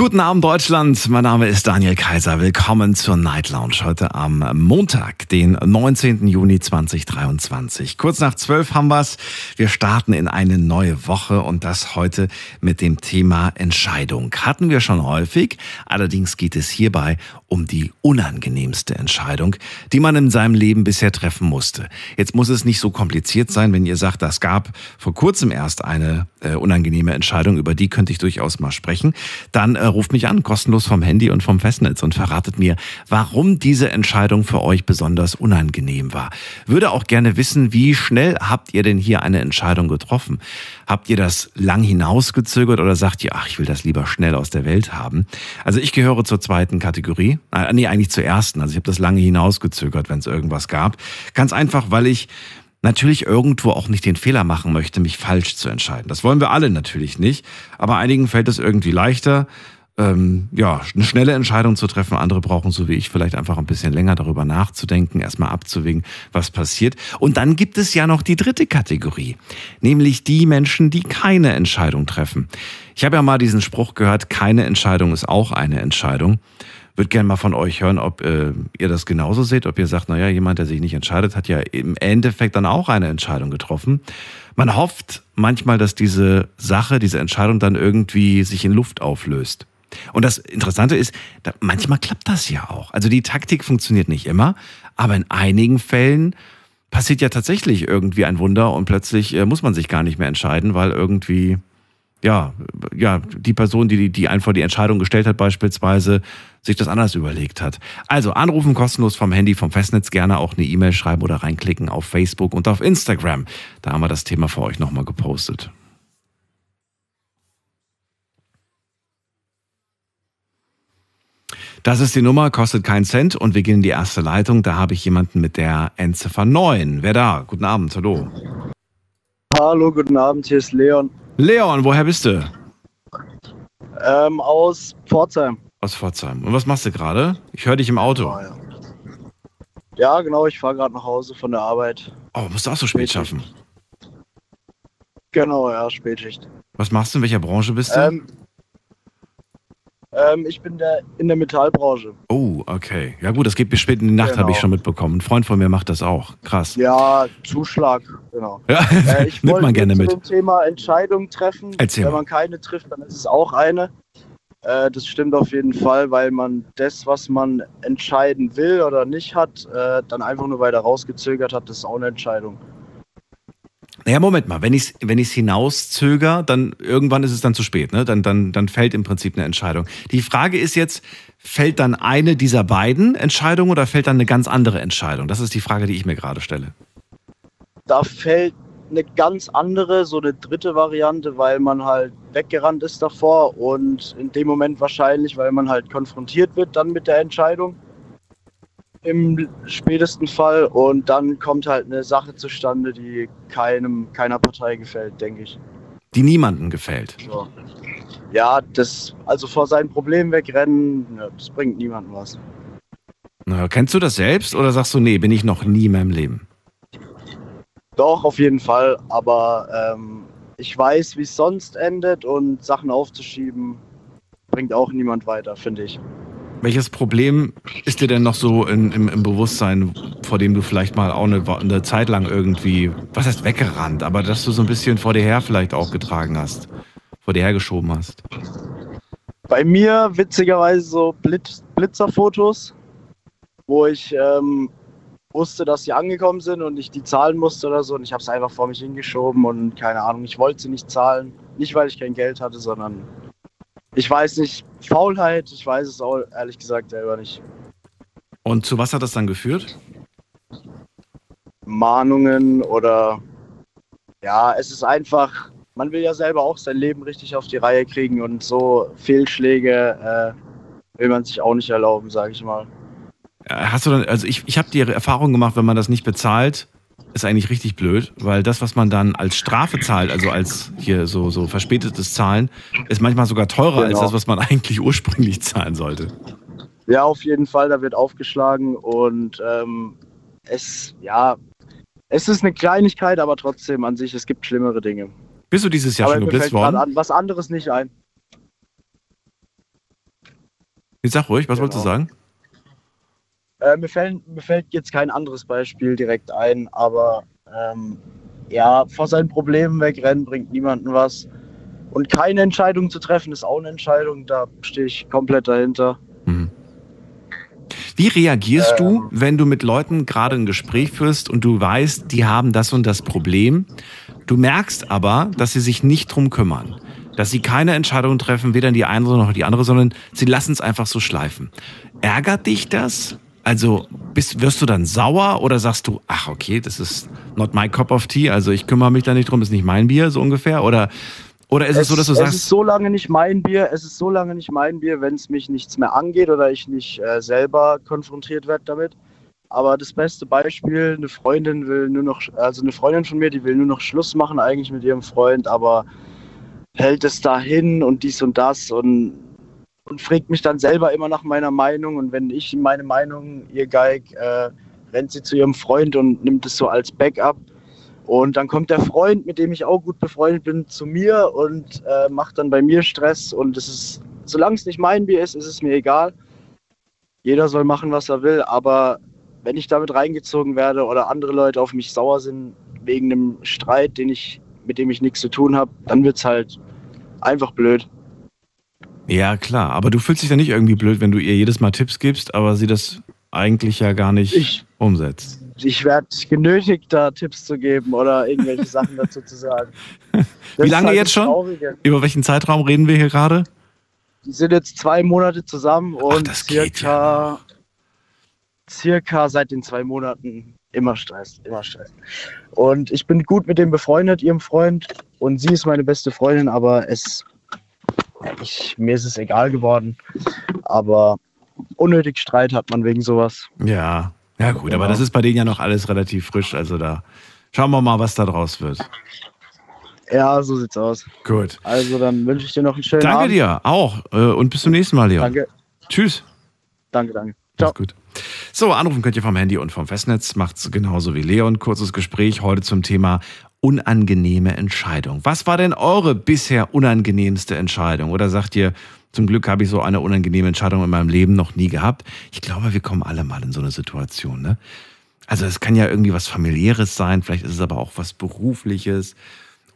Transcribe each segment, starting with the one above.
Guten Abend Deutschland, mein Name ist Daniel Kaiser. Willkommen zur Night Lounge heute am Montag, den 19. Juni 2023. Kurz nach zwölf haben wir's. Wir starten in eine neue Woche und das heute mit dem Thema Entscheidung. Hatten wir schon häufig, allerdings geht es hierbei um die unangenehmste Entscheidung, die man in seinem Leben bisher treffen musste. Jetzt muss es nicht so kompliziert sein, wenn ihr sagt, das gab vor kurzem erst eine äh, unangenehme Entscheidung, über die könnte ich durchaus mal sprechen. Dann äh, ruft mich an, kostenlos vom Handy und vom Festnetz und verratet mir, warum diese Entscheidung für euch besonders unangenehm war. Würde auch gerne wissen, wie schnell habt ihr denn hier eine Entscheidung getroffen? Habt ihr das lang hinausgezögert oder sagt ihr, ach, ich will das lieber schnell aus der Welt haben? Also ich gehöre zur zweiten Kategorie. Äh, nee, eigentlich zur ersten. Also ich habe das lange hinausgezögert, wenn es irgendwas gab. Ganz einfach, weil ich natürlich irgendwo auch nicht den Fehler machen möchte, mich falsch zu entscheiden. Das wollen wir alle natürlich nicht. Aber einigen fällt es irgendwie leichter, ähm, ja, eine schnelle Entscheidung zu treffen. Andere brauchen, so wie ich, vielleicht einfach ein bisschen länger darüber nachzudenken, erstmal abzuwägen, was passiert. Und dann gibt es ja noch die dritte Kategorie, nämlich die Menschen, die keine Entscheidung treffen. Ich habe ja mal diesen Spruch gehört, keine Entscheidung ist auch eine Entscheidung würde gerne mal von euch hören, ob äh, ihr das genauso seht, ob ihr sagt, naja, jemand, der sich nicht entscheidet, hat ja im Endeffekt dann auch eine Entscheidung getroffen. Man hofft manchmal, dass diese Sache, diese Entscheidung dann irgendwie sich in Luft auflöst. Und das Interessante ist, manchmal klappt das ja auch. Also die Taktik funktioniert nicht immer, aber in einigen Fällen passiert ja tatsächlich irgendwie ein Wunder und plötzlich äh, muss man sich gar nicht mehr entscheiden, weil irgendwie ja, ja, die Person, die, die einfach die Entscheidung gestellt hat, beispielsweise, sich das anders überlegt hat. Also anrufen kostenlos vom Handy, vom Festnetz, gerne auch eine E-Mail schreiben oder reinklicken auf Facebook und auf Instagram. Da haben wir das Thema für euch nochmal gepostet. Das ist die Nummer, kostet keinen Cent und wir gehen in die erste Leitung. Da habe ich jemanden mit der Endziffer 9. Wer da? Guten Abend, hallo. Hallo, guten Abend, hier ist Leon. Leon, woher bist du? Ähm, aus Pforzheim. Aus Pforzheim. Und was machst du gerade? Ich höre dich im Auto. Oh, ja. ja. genau, ich fahre gerade nach Hause von der Arbeit. Oh, musst du auch so spät schaffen? Genau, ja, Spätschicht. Was machst du? In welcher Branche bist du? Ähm, ähm, ich bin der, in der Metallbranche. Oh, okay. Ja gut, das geht bis spät in die Nacht, genau. habe ich schon mitbekommen. Ein Freund von mir macht das auch. Krass. Ja, Zuschlag, genau. Ja, äh, ich nimmt man gerne mit. Zum Thema Entscheidung treffen. Erzähl Wenn man keine trifft, dann ist es auch eine. Äh, das stimmt auf jeden Fall, weil man das, was man entscheiden will oder nicht hat, äh, dann einfach nur weiter rausgezögert hat. Das ist auch eine Entscheidung. Naja, Moment mal, wenn ich es wenn ich's hinauszöger, dann irgendwann ist es dann zu spät, ne? Dann, dann, dann fällt im Prinzip eine Entscheidung. Die Frage ist jetzt, fällt dann eine dieser beiden Entscheidungen oder fällt dann eine ganz andere Entscheidung? Das ist die Frage, die ich mir gerade stelle. Da fällt eine ganz andere, so eine dritte Variante, weil man halt weggerannt ist davor und in dem Moment wahrscheinlich, weil man halt konfrontiert wird dann mit der Entscheidung im spätesten Fall und dann kommt halt eine Sache zustande, die keinem, keiner Partei gefällt, denke ich. Die niemandem gefällt. So. Ja, das, also vor seinen Problemen wegrennen, ja, das bringt niemandem was. Na, kennst du das selbst oder sagst du, nee, bin ich noch nie in meinem Leben? Doch, auf jeden Fall, aber ähm, ich weiß, wie es sonst endet und Sachen aufzuschieben bringt auch niemand weiter, finde ich. Welches Problem ist dir denn noch so in, im, im, Bewusstsein, vor dem du vielleicht mal auch eine, eine, Zeit lang irgendwie, was heißt weggerannt, aber dass du so ein bisschen vor dir her vielleicht auch getragen hast, vor dir hergeschoben hast? Bei mir witzigerweise so Blitz, Blitzerfotos, wo ich ähm, wusste, dass sie angekommen sind und ich die zahlen musste oder so und ich habe es einfach vor mich hingeschoben und keine Ahnung, ich wollte sie nicht zahlen. Nicht, weil ich kein Geld hatte, sondern ich weiß nicht, Faulheit, ich weiß es auch ehrlich gesagt selber nicht. Und zu was hat das dann geführt? Mahnungen oder ja, es ist einfach, man will ja selber auch sein Leben richtig auf die Reihe kriegen und so Fehlschläge äh, will man sich auch nicht erlauben, sage ich mal. Hast du dann, also ich, ich habe die Erfahrung gemacht, wenn man das nicht bezahlt, ist eigentlich richtig blöd, weil das, was man dann als Strafe zahlt, also als hier so, so verspätetes Zahlen, ist manchmal sogar teurer als Genau. das, was man eigentlich ursprünglich zahlen sollte. Ja, auf jeden Fall, da wird aufgeschlagen und ähm, es, ja, es ist eine Kleinigkeit, aber trotzdem an sich, es gibt schlimmere Dinge. Bist du dieses Jahr aber schon geblitzt worden? an, was anderes nicht ein. Jetzt sag ruhig, was wolltest du Genau. sagen? Äh, mir, fällt, mir fällt jetzt kein anderes Beispiel direkt ein, aber ähm, ja, vor seinen Problemen wegrennen bringt niemandem was. Und keine Entscheidung zu treffen ist auch eine Entscheidung, da stehe ich komplett dahinter. Mhm. Wie reagierst du, Ähm. wenn du mit Leuten gerade ein Gespräch führst und du weißt, die haben das und das Problem? Du merkst aber, dass sie sich nicht drum kümmern. Dass sie keine Entscheidung treffen, weder in die eine noch in die andere, sondern sie lassen es einfach so schleifen. Ärgert dich das? Also bist, wirst du dann sauer oder sagst du, ach okay, das ist not my cup of tea, also ich kümmere mich da nicht drum, ist nicht mein Bier, so ungefähr? Oder, oder ist es, so, dass du es sagst, ist so lange nicht mein Bier, es ist so lange nicht mein Bier, wenn es mich nichts mehr angeht oder ich nicht äh, selber konfrontiert werde damit. Aber das beste Beispiel, eine Freundin will nur noch, also eine Freundin von mir, die will nur noch Schluss machen eigentlich mit ihrem Freund, aber hält es dahin und dies und das und, und fragt mich dann selber immer nach meiner Meinung und wenn ich meine Meinung ihr geig, äh, rennt sie zu ihrem Freund und nimmt es so als Backup. Und dann kommt der Freund, mit dem ich auch gut befreundet bin, zu mir und äh, macht dann bei mir Stress. Und es ist, solange es nicht mein Bier ist, ist es mir egal. Jeder soll machen, was er will. Aber wenn ich damit reingezogen werde oder andere Leute auf mich sauer sind wegen einem Streit, den ich, mit dem ich nichts zu tun habe, dann wird es halt einfach blöd. Ja, klar. Aber du fühlst dich ja nicht irgendwie blöd, wenn du ihr jedes Mal Tipps gibst, aber sie das eigentlich ja gar nicht Ich, umsetzt. ich werde genötigt, da Tipps zu geben oder irgendwelche Sachen dazu zu sagen. Das Wie lange halt jetzt schon? Traurige. Über welchen Zeitraum reden wir hier gerade? Die sind jetzt zwei Monate zusammen und das geht circa, circa seit den zwei Monaten immer Stress, immer Stress. Und ich bin gut mit dem befreundet, ihrem Freund, und sie ist meine beste Freundin, aber es, ich, mir ist es egal geworden. Aber unnötig Streit hat man wegen sowas. Ja. Ja, gut, aber Genau. das ist bei denen ja noch alles relativ frisch. Also da schauen wir mal, was da draus wird. Ja, so sieht's aus. Gut. Also dann wünsche ich dir noch einen schönen Danke Abend. dir auch. äh, Und bis zum nächsten Mal, Leon. Danke, Tschüss. danke, danke. Ciao. Gut. So, anrufen könnt ihr vom Handy und vom Festnetz. Macht's genauso wie Leon. Kurzes Gespräch heute zum Thema unangenehme Entscheidung. Was war denn eure bisher unangenehmste Entscheidung? Oder sagt ihr, zum Glück habe ich so eine unangenehme Entscheidung in meinem Leben noch nie gehabt? Ich glaube, wir kommen alle mal in so eine Situation, ne? Also es kann ja irgendwie was familiäres sein, vielleicht ist es aber auch was berufliches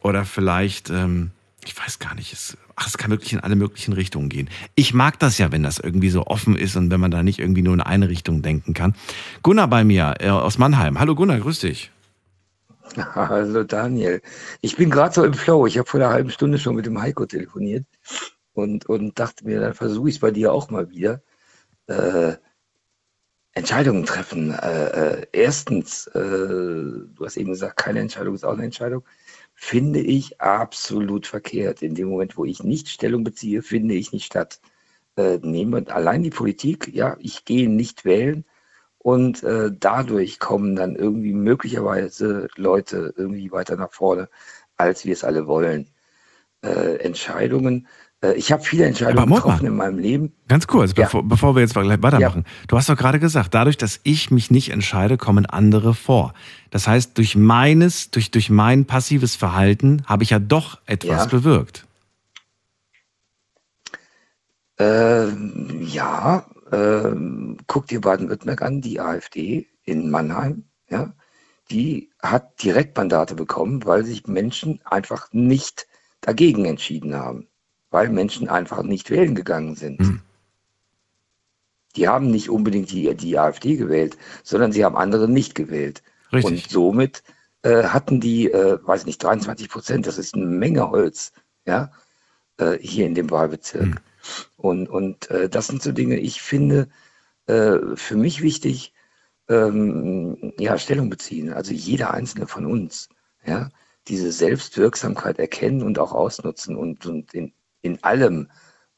oder vielleicht, ähm, ich weiß gar nicht, es, ach, es kann wirklich in alle möglichen Richtungen gehen. Ich mag das ja, wenn das irgendwie so offen ist und wenn man da nicht irgendwie nur in eine Richtung denken kann. Gunnar bei mir äh, aus Mannheim. Hallo Gunnar, grüß dich. Hallo Daniel. Ich bin gerade so im Flow. Ich habe vor einer halben Stunde schon mit dem Heiko telefoniert und, und dachte mir, dann versuche ich es bei dir auch mal wieder. Äh, Entscheidungen treffen. Äh, äh, erstens, äh, du hast eben gesagt, keine Entscheidung ist auch eine Entscheidung. Finde ich absolut verkehrt. In dem Moment, wo ich nicht Stellung beziehe, finde ich nicht statt. Äh, nehmen wir allein die Politik, ja, ich gehe nicht wählen und äh, dadurch kommen dann irgendwie möglicherweise Leute irgendwie weiter nach vorne, als wir es alle wollen. Äh, Entscheidungen, äh, ich habe viele Entscheidungen getroffen in meinem Leben. Ganz kurz, Ja. bevor, bevor wir jetzt gleich weitermachen. Du hast doch gerade gesagt, dadurch, dass ich mich nicht entscheide, kommen andere vor. Das heißt, durch meines, durch, durch mein passives Verhalten habe ich ja doch etwas Ja. bewirkt. Äh, ja, äh, guck dir Baden-Württemberg an, die AfD in Mannheim, ja, die hat Direktmandate bekommen, weil sich Menschen einfach nicht dagegen entschieden haben, weil Menschen einfach nicht wählen gegangen sind. Hm. Die haben nicht unbedingt die, die AfD gewählt, sondern sie haben andere nicht gewählt. Richtig. Und somit äh, hatten die, äh, weiß nicht, 23 Prozent, das ist eine Menge Holz, ja, äh, hier in dem Wahlbezirk. Hm. Und, und äh, das sind so Dinge, ich finde, äh, für mich wichtig, ähm, ja, Stellung beziehen. Also jeder einzelne von uns, ja, diese Selbstwirksamkeit erkennen und auch ausnutzen und, und in, in allem,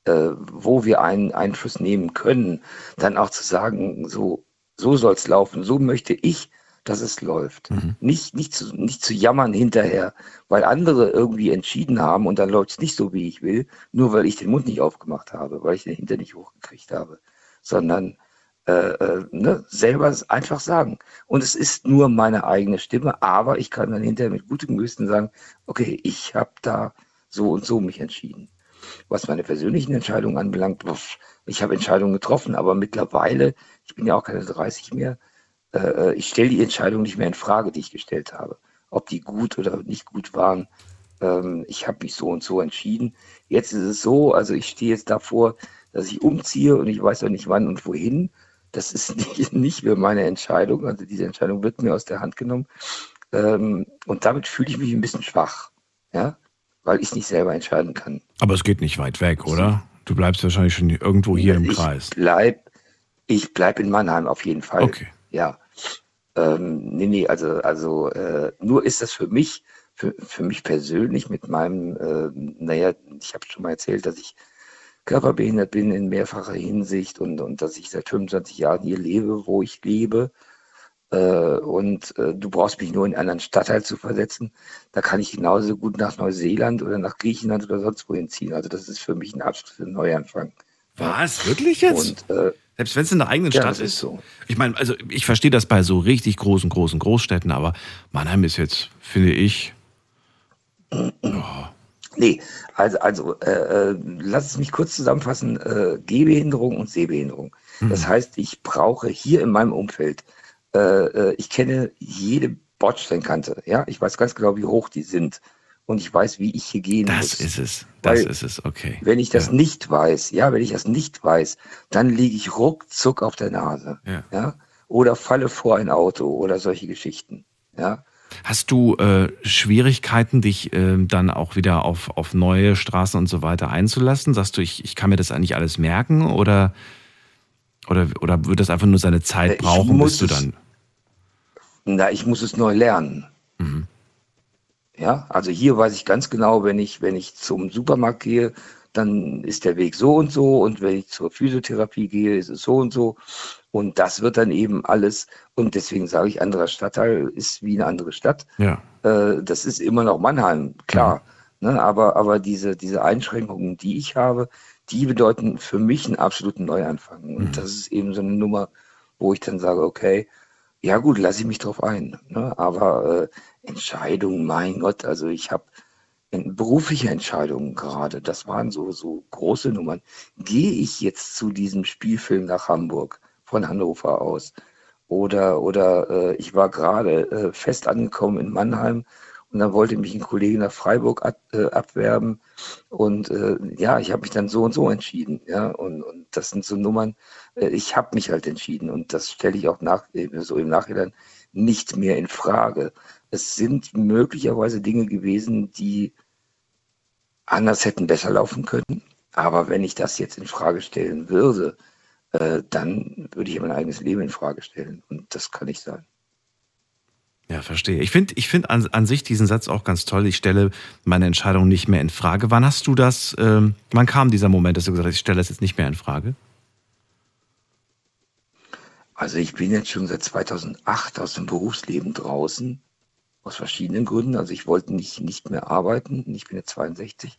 äh, wo wir einen Einfluss nehmen können, dann auch zu sagen, so, so soll es laufen, so möchte ich, dass es läuft. Nicht, nicht, zu, nicht zu jammern hinterher, weil andere irgendwie entschieden haben und dann läuft es nicht so, wie ich will, nur weil ich den Mund nicht aufgemacht habe, weil ich den hinter nicht hochgekriegt habe, sondern äh, äh, ne, selber einfach sagen. Und es ist nur meine eigene Stimme, aber ich kann dann hinterher mit gutem Gewissen sagen, okay, ich habe da so und so mich entschieden. Was meine persönlichen Entscheidungen anbelangt, ich habe Entscheidungen getroffen, aber mittlerweile, ich bin ja auch keine 30 mehr, äh, ich stelle die Entscheidung nicht mehr in Frage, die ich gestellt habe. Ob die gut oder nicht gut waren. Ähm, ich habe mich so und so entschieden. Jetzt ist es so, also ich stehe jetzt davor, dass ich umziehe und ich weiß noch nicht wann und wohin. Das ist nicht, nicht mehr meine Entscheidung. Also diese Entscheidung wird mir aus der Hand genommen. Ähm, und damit fühle ich mich ein bisschen schwach. Ja, weil ich nicht selber entscheiden kann. Aber es geht nicht weit weg, oder? Du bleibst wahrscheinlich schon irgendwo hier im ich Kreis. Bleib, ich bleib in Mannheim auf jeden Fall. Okay. Ja. Ähm, nee, nee, also, also äh, nur ist das für mich, für, für mich persönlich mit meinem, äh, naja, ich habe schon mal erzählt, dass ich körperbehindert bin in mehrfacher Hinsicht und, und dass ich seit 25 Jahren hier lebe, wo ich lebe. Äh, und äh, du brauchst mich nur in einen anderen Stadtteil zu versetzen. Da kann ich genauso gut nach Neuseeland oder nach Griechenland oder sonst wohin ziehen. Also das ist für mich ein absoluter Neuanfang. Was? Wirklich jetzt? Und äh, Selbst wenn es in der eigenen Ja, Stadt das ist so. Ich meine, also ich verstehe das bei so richtig großen, großen Großstädten, aber Mannheim ist jetzt, finde ich, Nee, also, also äh, äh, lass es mich kurz zusammenfassen. Äh, Gehbehinderung und Sehbehinderung. Das heißt, ich brauche hier in meinem Umfeld, äh, äh, ich kenne jede Bordsteinkante. Ja, ich weiß ganz genau, wie hoch die sind. Und ich weiß, wie ich hier gehen das muss. ist es. Das Weil- ist es, okay. Wenn ich das Ja. nicht weiß, ja, wenn ich das nicht weiß, dann liege ich ruckzuck auf der Nase. Ja. ja? Oder falle vor ein Auto oder solche Geschichten. Ja. Hast du äh, Schwierigkeiten, dich ähm, dann auch wieder auf, auf neue Straßen und so weiter einzulassen? Sagst du, ich, ich kann mir das eigentlich alles merken oder, oder, oder wird das einfach nur seine Äh, Zeit ich brauchen, bis du dann. Na, ich muss es neu lernen. Mhm. Ja, also hier weiß ich ganz genau, wenn ich, wenn ich zum Supermarkt gehe, dann ist der Weg so und so und wenn ich zur Physiotherapie gehe, ist es so und so. Und das wird dann eben alles, und deswegen sage ich, anderer Stadtteil ist wie eine andere Stadt. Ja. Äh, das ist immer noch Mannheim, klar. Ne, aber, aber diese, diese Einschränkungen, die ich habe, die bedeuten für mich einen absoluten Neuanfang. Und das ist eben so eine Nummer, wo ich dann sage, okay, ja gut, lasse ich mich drauf ein. Ne? Aber äh, Entscheidungen, mein Gott, also ich habe berufliche Entscheidungen gerade, das waren so, so große Nummern. Gehe ich jetzt zu diesem Spielfilm nach Hamburg von Hannover aus? Oder, oder äh, ich war gerade äh, fest angekommen in Mannheim und dann wollte mich ein Kollege nach Freiburg ab, äh, abwerben. Und äh, ja, ich habe mich dann so und so entschieden. Ja, und, und das sind so Nummern, äh, ich habe mich halt entschieden und das stelle ich auch nach, äh, so im Nachhinein nicht mehr in Frage. Es sind möglicherweise Dinge gewesen, die anders hätten besser laufen können. Aber wenn ich das jetzt in Frage stellen würde, äh, dann würde ich mein eigenes Leben in Frage stellen. Und das kann nicht sein. Ja, verstehe. Ich finde ich find an, an sich diesen Satz auch ganz toll. Ich stelle meine Entscheidung nicht mehr in Frage. Wann hast du das, ähm, wann kam dieser Moment, dass du gesagt hast, ich stelle das jetzt nicht mehr in Frage? Also ich bin jetzt schon seit 2008 aus dem Berufsleben draußen, aus verschiedenen Gründen. Also ich wollte nicht, nicht mehr arbeiten, ich bin jetzt 62,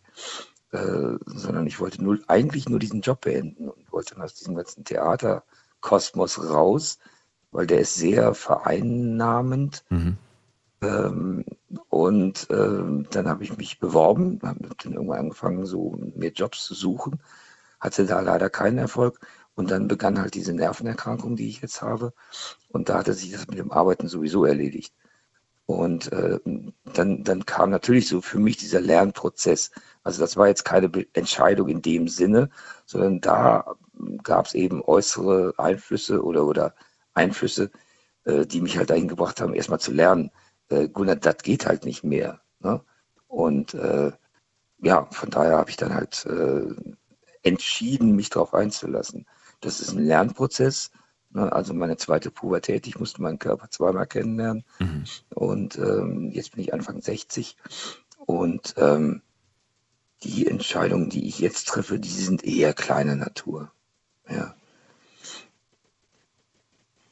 äh, sondern ich wollte nur, eigentlich nur diesen Job beenden und wollte dann aus diesem ganzen Theaterkosmos raus, weil der ist sehr vereinnahmend. Mhm. Ähm, und ähm, dann habe ich mich beworben, habe dann irgendwann angefangen, so mir Jobs zu suchen, hatte da leider keinen Erfolg. Und dann begann halt diese Nervenerkrankung, die ich jetzt habe. Und da hatte sich das mit dem Arbeiten sowieso erledigt. Und äh, dann, dann kam natürlich so für mich dieser Lernprozess. Also das war jetzt keine Entscheidung in dem Sinne, sondern da gab es eben äußere Einflüsse oder, oder Einflüsse, äh, die mich halt dahin gebracht haben, erstmal zu lernen, äh, Gunnar, das geht halt nicht mehr. Ne? Und äh, ja, von daher habe ich dann halt äh, entschieden, mich darauf einzulassen. Das ist ein Lernprozess. Ne? Also meine zweite Pubertät, ich musste meinen Körper zweimal kennenlernen. Mhm. Und ähm, jetzt bin ich Anfang 60. Und ähm, die Entscheidungen, die ich jetzt treffe, die sind eher kleiner Natur. Ja.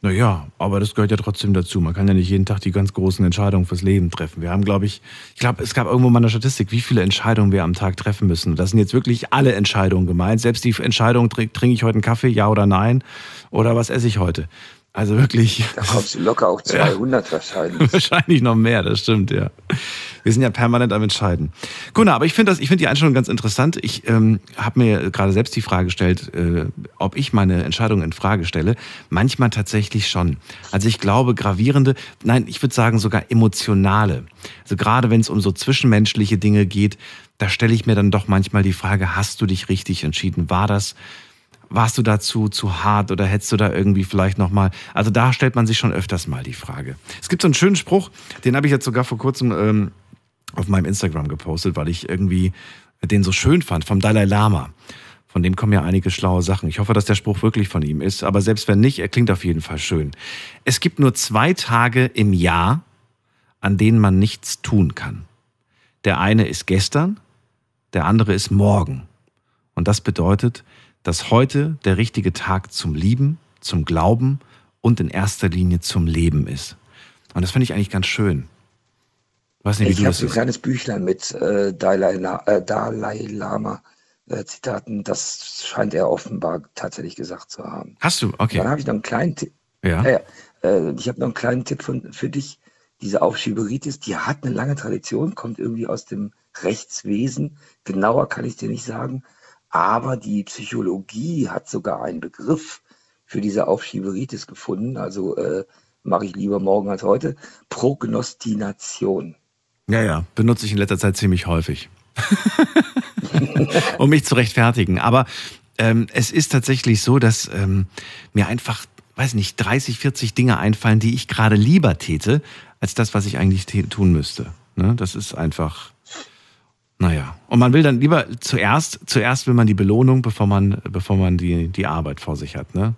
Naja, aber das gehört ja trotzdem dazu. Man kann ja nicht jeden Tag die ganz großen Entscheidungen fürs Leben treffen. Wir haben, glaube ich, ich glaube, es gab irgendwo mal eine Statistik, wie viele Entscheidungen wir am Tag treffen müssen. Das sind jetzt wirklich alle Entscheidungen gemeint. Selbst die Entscheidung, trinke ich heute einen Kaffee, ja oder nein? Oder was esse ich heute? Also wirklich. Da kommst du locker auch 200 ja. wahrscheinlich. wahrscheinlich noch mehr, das stimmt, ja. Wir sind ja permanent am Entscheiden. Gunnar, aber ich finde das, ich finde die Einstellung ganz interessant. Ich ähm, habe mir gerade selbst die Frage gestellt, äh, ob ich meine Entscheidung in Frage stelle. Manchmal tatsächlich schon. Also ich glaube, gravierende, nein, ich würde sagen sogar emotionale. Also gerade wenn es um so zwischenmenschliche Dinge geht, da stelle ich mir dann doch manchmal die Frage, hast du dich richtig entschieden? War das warst du dazu zu hart oder hättest du da irgendwie vielleicht nochmal. Also da stellt man sich schon öfters mal die Frage. Es gibt so einen schönen Spruch, den habe ich jetzt sogar vor kurzem ähm, auf meinem Instagram gepostet, weil ich irgendwie den so schön fand, vom Dalai Lama. Von dem kommen ja einige schlaue Sachen. Ich hoffe, dass der Spruch wirklich von ihm ist, aber selbst wenn nicht, er klingt auf jeden Fall schön. Es gibt nur zwei Tage im Jahr, an denen man nichts tun kann. Der eine ist gestern, der andere ist morgen. Und das bedeutet, dass heute der richtige Tag zum Lieben, zum Glauben und in erster Linie zum Leben ist. Und das finde ich eigentlich ganz schön. Weiß nicht, wie ich habe so ein kleines Büchlein mit äh, Dalai, äh, Dalai Lama äh, Zitaten. Das scheint er offenbar tatsächlich gesagt zu haben. Hast du? Okay. Dann habe ich noch einen kleinen Tipp. Ja. ja, ja. ich habe noch einen kleinen Tipp von, für dich. Diese Aufschieberitis, die hat eine lange Tradition, kommt irgendwie aus dem Rechtswesen. Genauer kann ich dir nicht sagen. Aber die Psychologie hat sogar einen Begriff für diese Aufschieberitis gefunden. Also äh, mache ich lieber morgen als heute. Prognostination. Ja, ja, benutze ich in letzter Zeit ziemlich häufig. um mich zu rechtfertigen. Aber ähm, es ist tatsächlich so, dass ähm, mir einfach, weiß nicht, 30, 40 Dinge einfallen, die ich gerade lieber täte, als das, was ich eigentlich tun müsste. Ne? Das ist einfach naja, und man will dann lieber zuerst, zuerst will man die Belohnung, bevor man, bevor man die, die Arbeit vor sich hat, ne?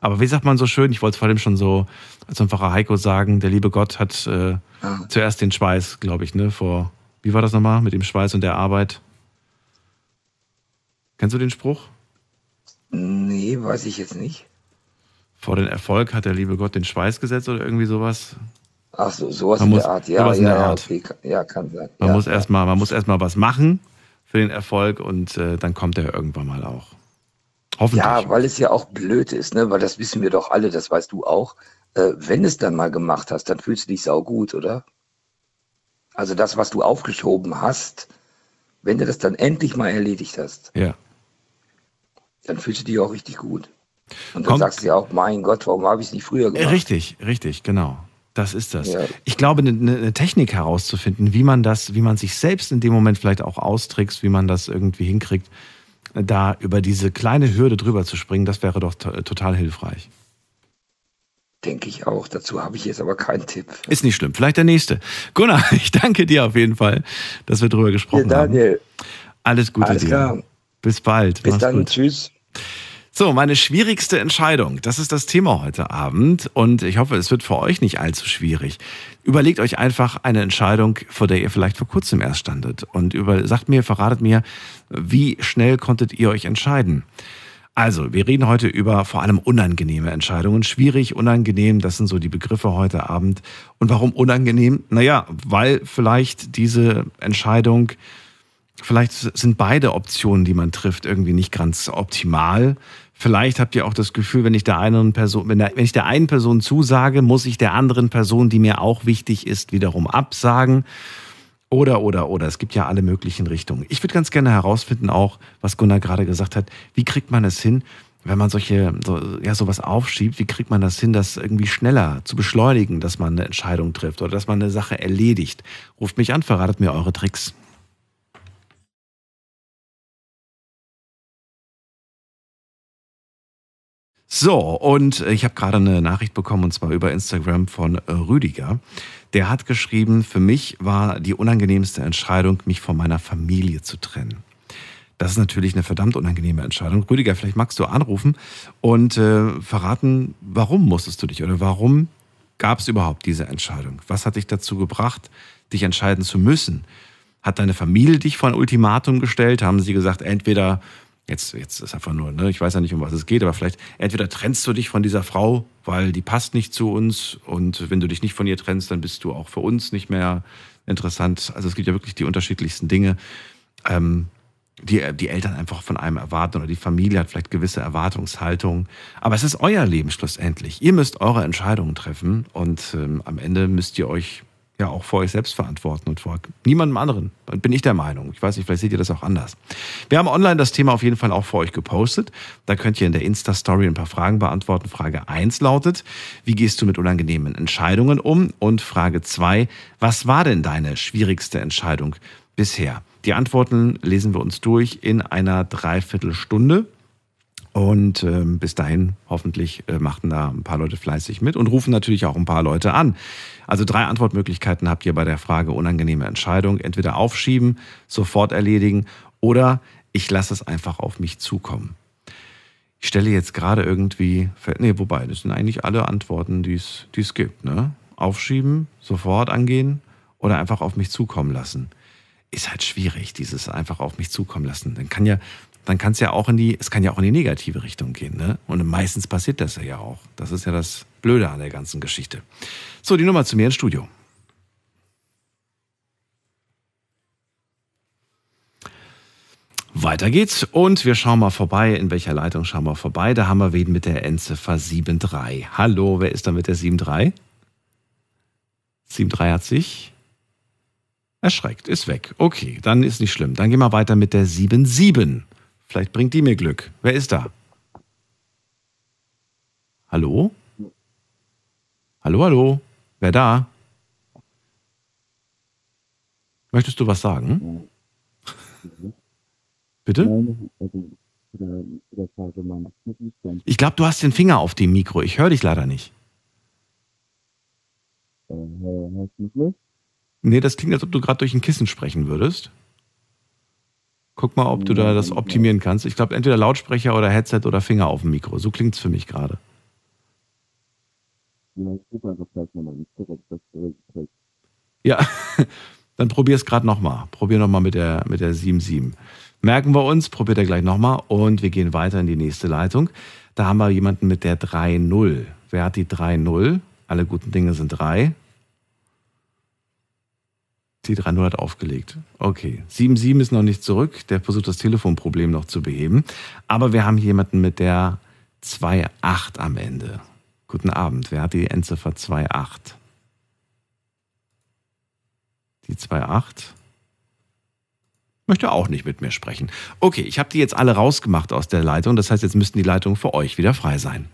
Aber wie sagt man so schön, ich wollte es vor allem schon so zum Pfarrer Heiko sagen, der liebe Gott hat äh, ah. zuerst den Schweiß, glaube ich, ne, vor, wie war das nochmal, mit dem Schweiß und der Arbeit? Kennst du den Spruch? Nee, weiß ich jetzt nicht. Vor den Erfolg hat der liebe Gott den Schweiß gesetzt oder irgendwie sowas? Ach so, sowas man in muss, der Art, ja, ja, ja, Art. Okay. ja, kann sein. Man ja, muss erstmal, man muss erstmal was machen für den Erfolg und äh, dann kommt er irgendwann mal auch. Hoffentlich. Ja, weil es ja auch blöd ist, ne? Weil das wissen wir doch alle, das weißt du auch. Äh, wenn es dann mal gemacht hast, dann fühlst du dich saugut, oder? Also das, was du aufgeschoben hast, wenn du das dann endlich mal erledigt hast, ja. dann fühlst du dich auch richtig gut. Und dann Kommt, sagst du ja auch, mein Gott, warum habe ich es nicht früher gemacht? Richtig, richtig, genau. Das ist das. Ja. Ich glaube, eine, eine, Technik herauszufinden, wie man das, wie man sich selbst in dem Moment vielleicht auch austrickst, wie man das irgendwie hinkriegt, da über diese kleine Hürde drüber zu springen, das wäre doch total hilfreich. Denke ich auch. Dazu habe ich jetzt aber keinen Tipp. Ist nicht schlimm. Vielleicht der nächste. Gunnar, ich danke dir auf jeden Fall, dass wir drüber gesprochen ja, Daniel. haben. Alles Gute Alles dir. Klar. Bis bald. Bis Mach's dann. Gut. Tschüss. So, meine schwierigste Entscheidung, das ist das Thema heute Abend und ich hoffe, es wird für euch nicht allzu schwierig. Überlegt euch einfach eine Entscheidung, vor der ihr vielleicht vor kurzem erst standet und über, sagt mir, verratet mir, wie schnell konntet ihr euch entscheiden? Also, wir reden heute über vor allem unangenehme Entscheidungen. Schwierig, unangenehm, das sind so die Begriffe heute Abend. Und warum unangenehm? Naja, weil vielleicht diese Entscheidung Vielleicht sind beide Optionen, die man trifft, irgendwie nicht ganz optimal. Vielleicht habt ihr auch das Gefühl, wenn ich der einen Person, wenn, der, wenn ich der einen Person zusage, muss ich der anderen Person, die mir auch wichtig ist, wiederum absagen. Oder, oder, oder. Es gibt ja alle möglichen Richtungen. Ich würde ganz gerne herausfinden, auch, was Gunnar gerade gesagt hat, wie kriegt man es hin, wenn man solche, so, ja, sowas aufschiebt, wie kriegt man das hin, das irgendwie schneller zu beschleunigen, dass man eine Entscheidung trifft oder dass man eine Sache erledigt? Ruft mich an, verratet mir eure Tricks. So, und ich habe gerade eine Nachricht bekommen, und zwar über Instagram von äh, Rüdiger. Der hat geschrieben, für mich war die unangenehmste Entscheidung, mich von meiner Familie zu trennen. Das ist natürlich eine verdammt unangenehme Entscheidung. Rüdiger, vielleicht magst du anrufen und äh, verraten, warum musstest du dich oder warum gab es überhaupt diese Entscheidung? Was hat dich dazu gebracht, dich entscheiden zu müssen? Hat deine Familie dich vor ein Ultimatum gestellt? Haben sie gesagt, entweder Jetzt, jetzt ist einfach nur, ne, ich weiß ja nicht, um was es geht, aber vielleicht entweder trennst du dich von dieser Frau, weil die passt nicht zu uns und wenn du dich nicht von ihr trennst, dann bist du auch für uns nicht mehr interessant. Also es gibt ja wirklich die unterschiedlichsten Dinge, ähm, die die Eltern einfach von einem erwarten oder die Familie hat vielleicht gewisse Erwartungshaltungen. Aber es ist euer Leben schlussendlich. Ihr müsst eure Entscheidungen treffen und ähm, am Ende müsst ihr euch ja auch vor euch selbst verantworten und vor niemandem anderen. Bin ich der Meinung. Ich weiß nicht, vielleicht seht ihr das auch anders. Wir haben online das Thema auf jeden Fall auch für euch gepostet. Da könnt ihr in der Insta-Story ein paar Fragen beantworten. Frage 1 lautet, wie gehst du mit unangenehmen Entscheidungen um? Und Frage 2, was war denn deine schwierigste Entscheidung bisher? Die Antworten lesen wir uns durch in einer Dreiviertelstunde. Und ähm, bis dahin hoffentlich äh, machten da ein paar Leute fleißig mit und rufen natürlich auch ein paar Leute an. Also drei Antwortmöglichkeiten habt ihr bei der Frage unangenehme Entscheidung. Entweder aufschieben, sofort erledigen oder ich lasse es einfach auf mich zukommen. Ich stelle jetzt gerade irgendwie, nee, wobei, das sind eigentlich alle Antworten, die es gibt. Ne? Aufschieben, sofort angehen oder einfach auf mich zukommen lassen. Ist halt schwierig, dieses einfach auf mich zukommen lassen. Dann kann ja, dann kann es ja auch in die, es kann ja auch in die negative Richtung gehen, ne? Und meistens passiert das ja auch. Das ist ja das Blöde an der ganzen Geschichte. So, die Nummer zu mir ins Studio. Weiter geht's und wir schauen mal vorbei. In welcher Leitung schauen wir vorbei? Da haben wir wen mit der Endziffer 73. Hallo, wer ist da mit der 73? 73 hat sich erschreckt, ist weg. Okay, dann ist nicht schlimm. Dann gehen wir weiter mit der 77. Vielleicht bringt die mir Glück. Wer ist da? Hallo? Hallo, hallo? Wer da? Möchtest du was sagen? Bitte? Ich glaube, du hast den Finger auf dem Mikro. Ich höre dich leider nicht. Nee, das klingt, als ob du gerade durch ein Kissen sprechen würdest. Guck mal, ob du da das optimieren kannst. Ich glaube, entweder Lautsprecher oder Headset oder Finger auf dem Mikro. So klingt es für mich gerade. Ja, dann probier es gerade nochmal. Probier nochmal mit der, mit der 7.7. Merken wir uns, probiert er gleich nochmal und wir gehen weiter in die nächste Leitung. Da haben wir jemanden mit der 3.0. Wer hat die 3.0? Alle guten Dinge sind drei. Die 3.0 hat aufgelegt. Okay. 7.7 ist noch nicht zurück. Der versucht das Telefonproblem noch zu beheben. Aber wir haben jemanden mit der 2.8 am Ende. Guten Abend. Wer hat die Endziffer 2.8? Die 2.8 möchte auch nicht mit mir sprechen. Okay, ich habe die jetzt alle rausgemacht aus der Leitung. Das heißt, jetzt müssten die Leitungen für euch wieder frei sein.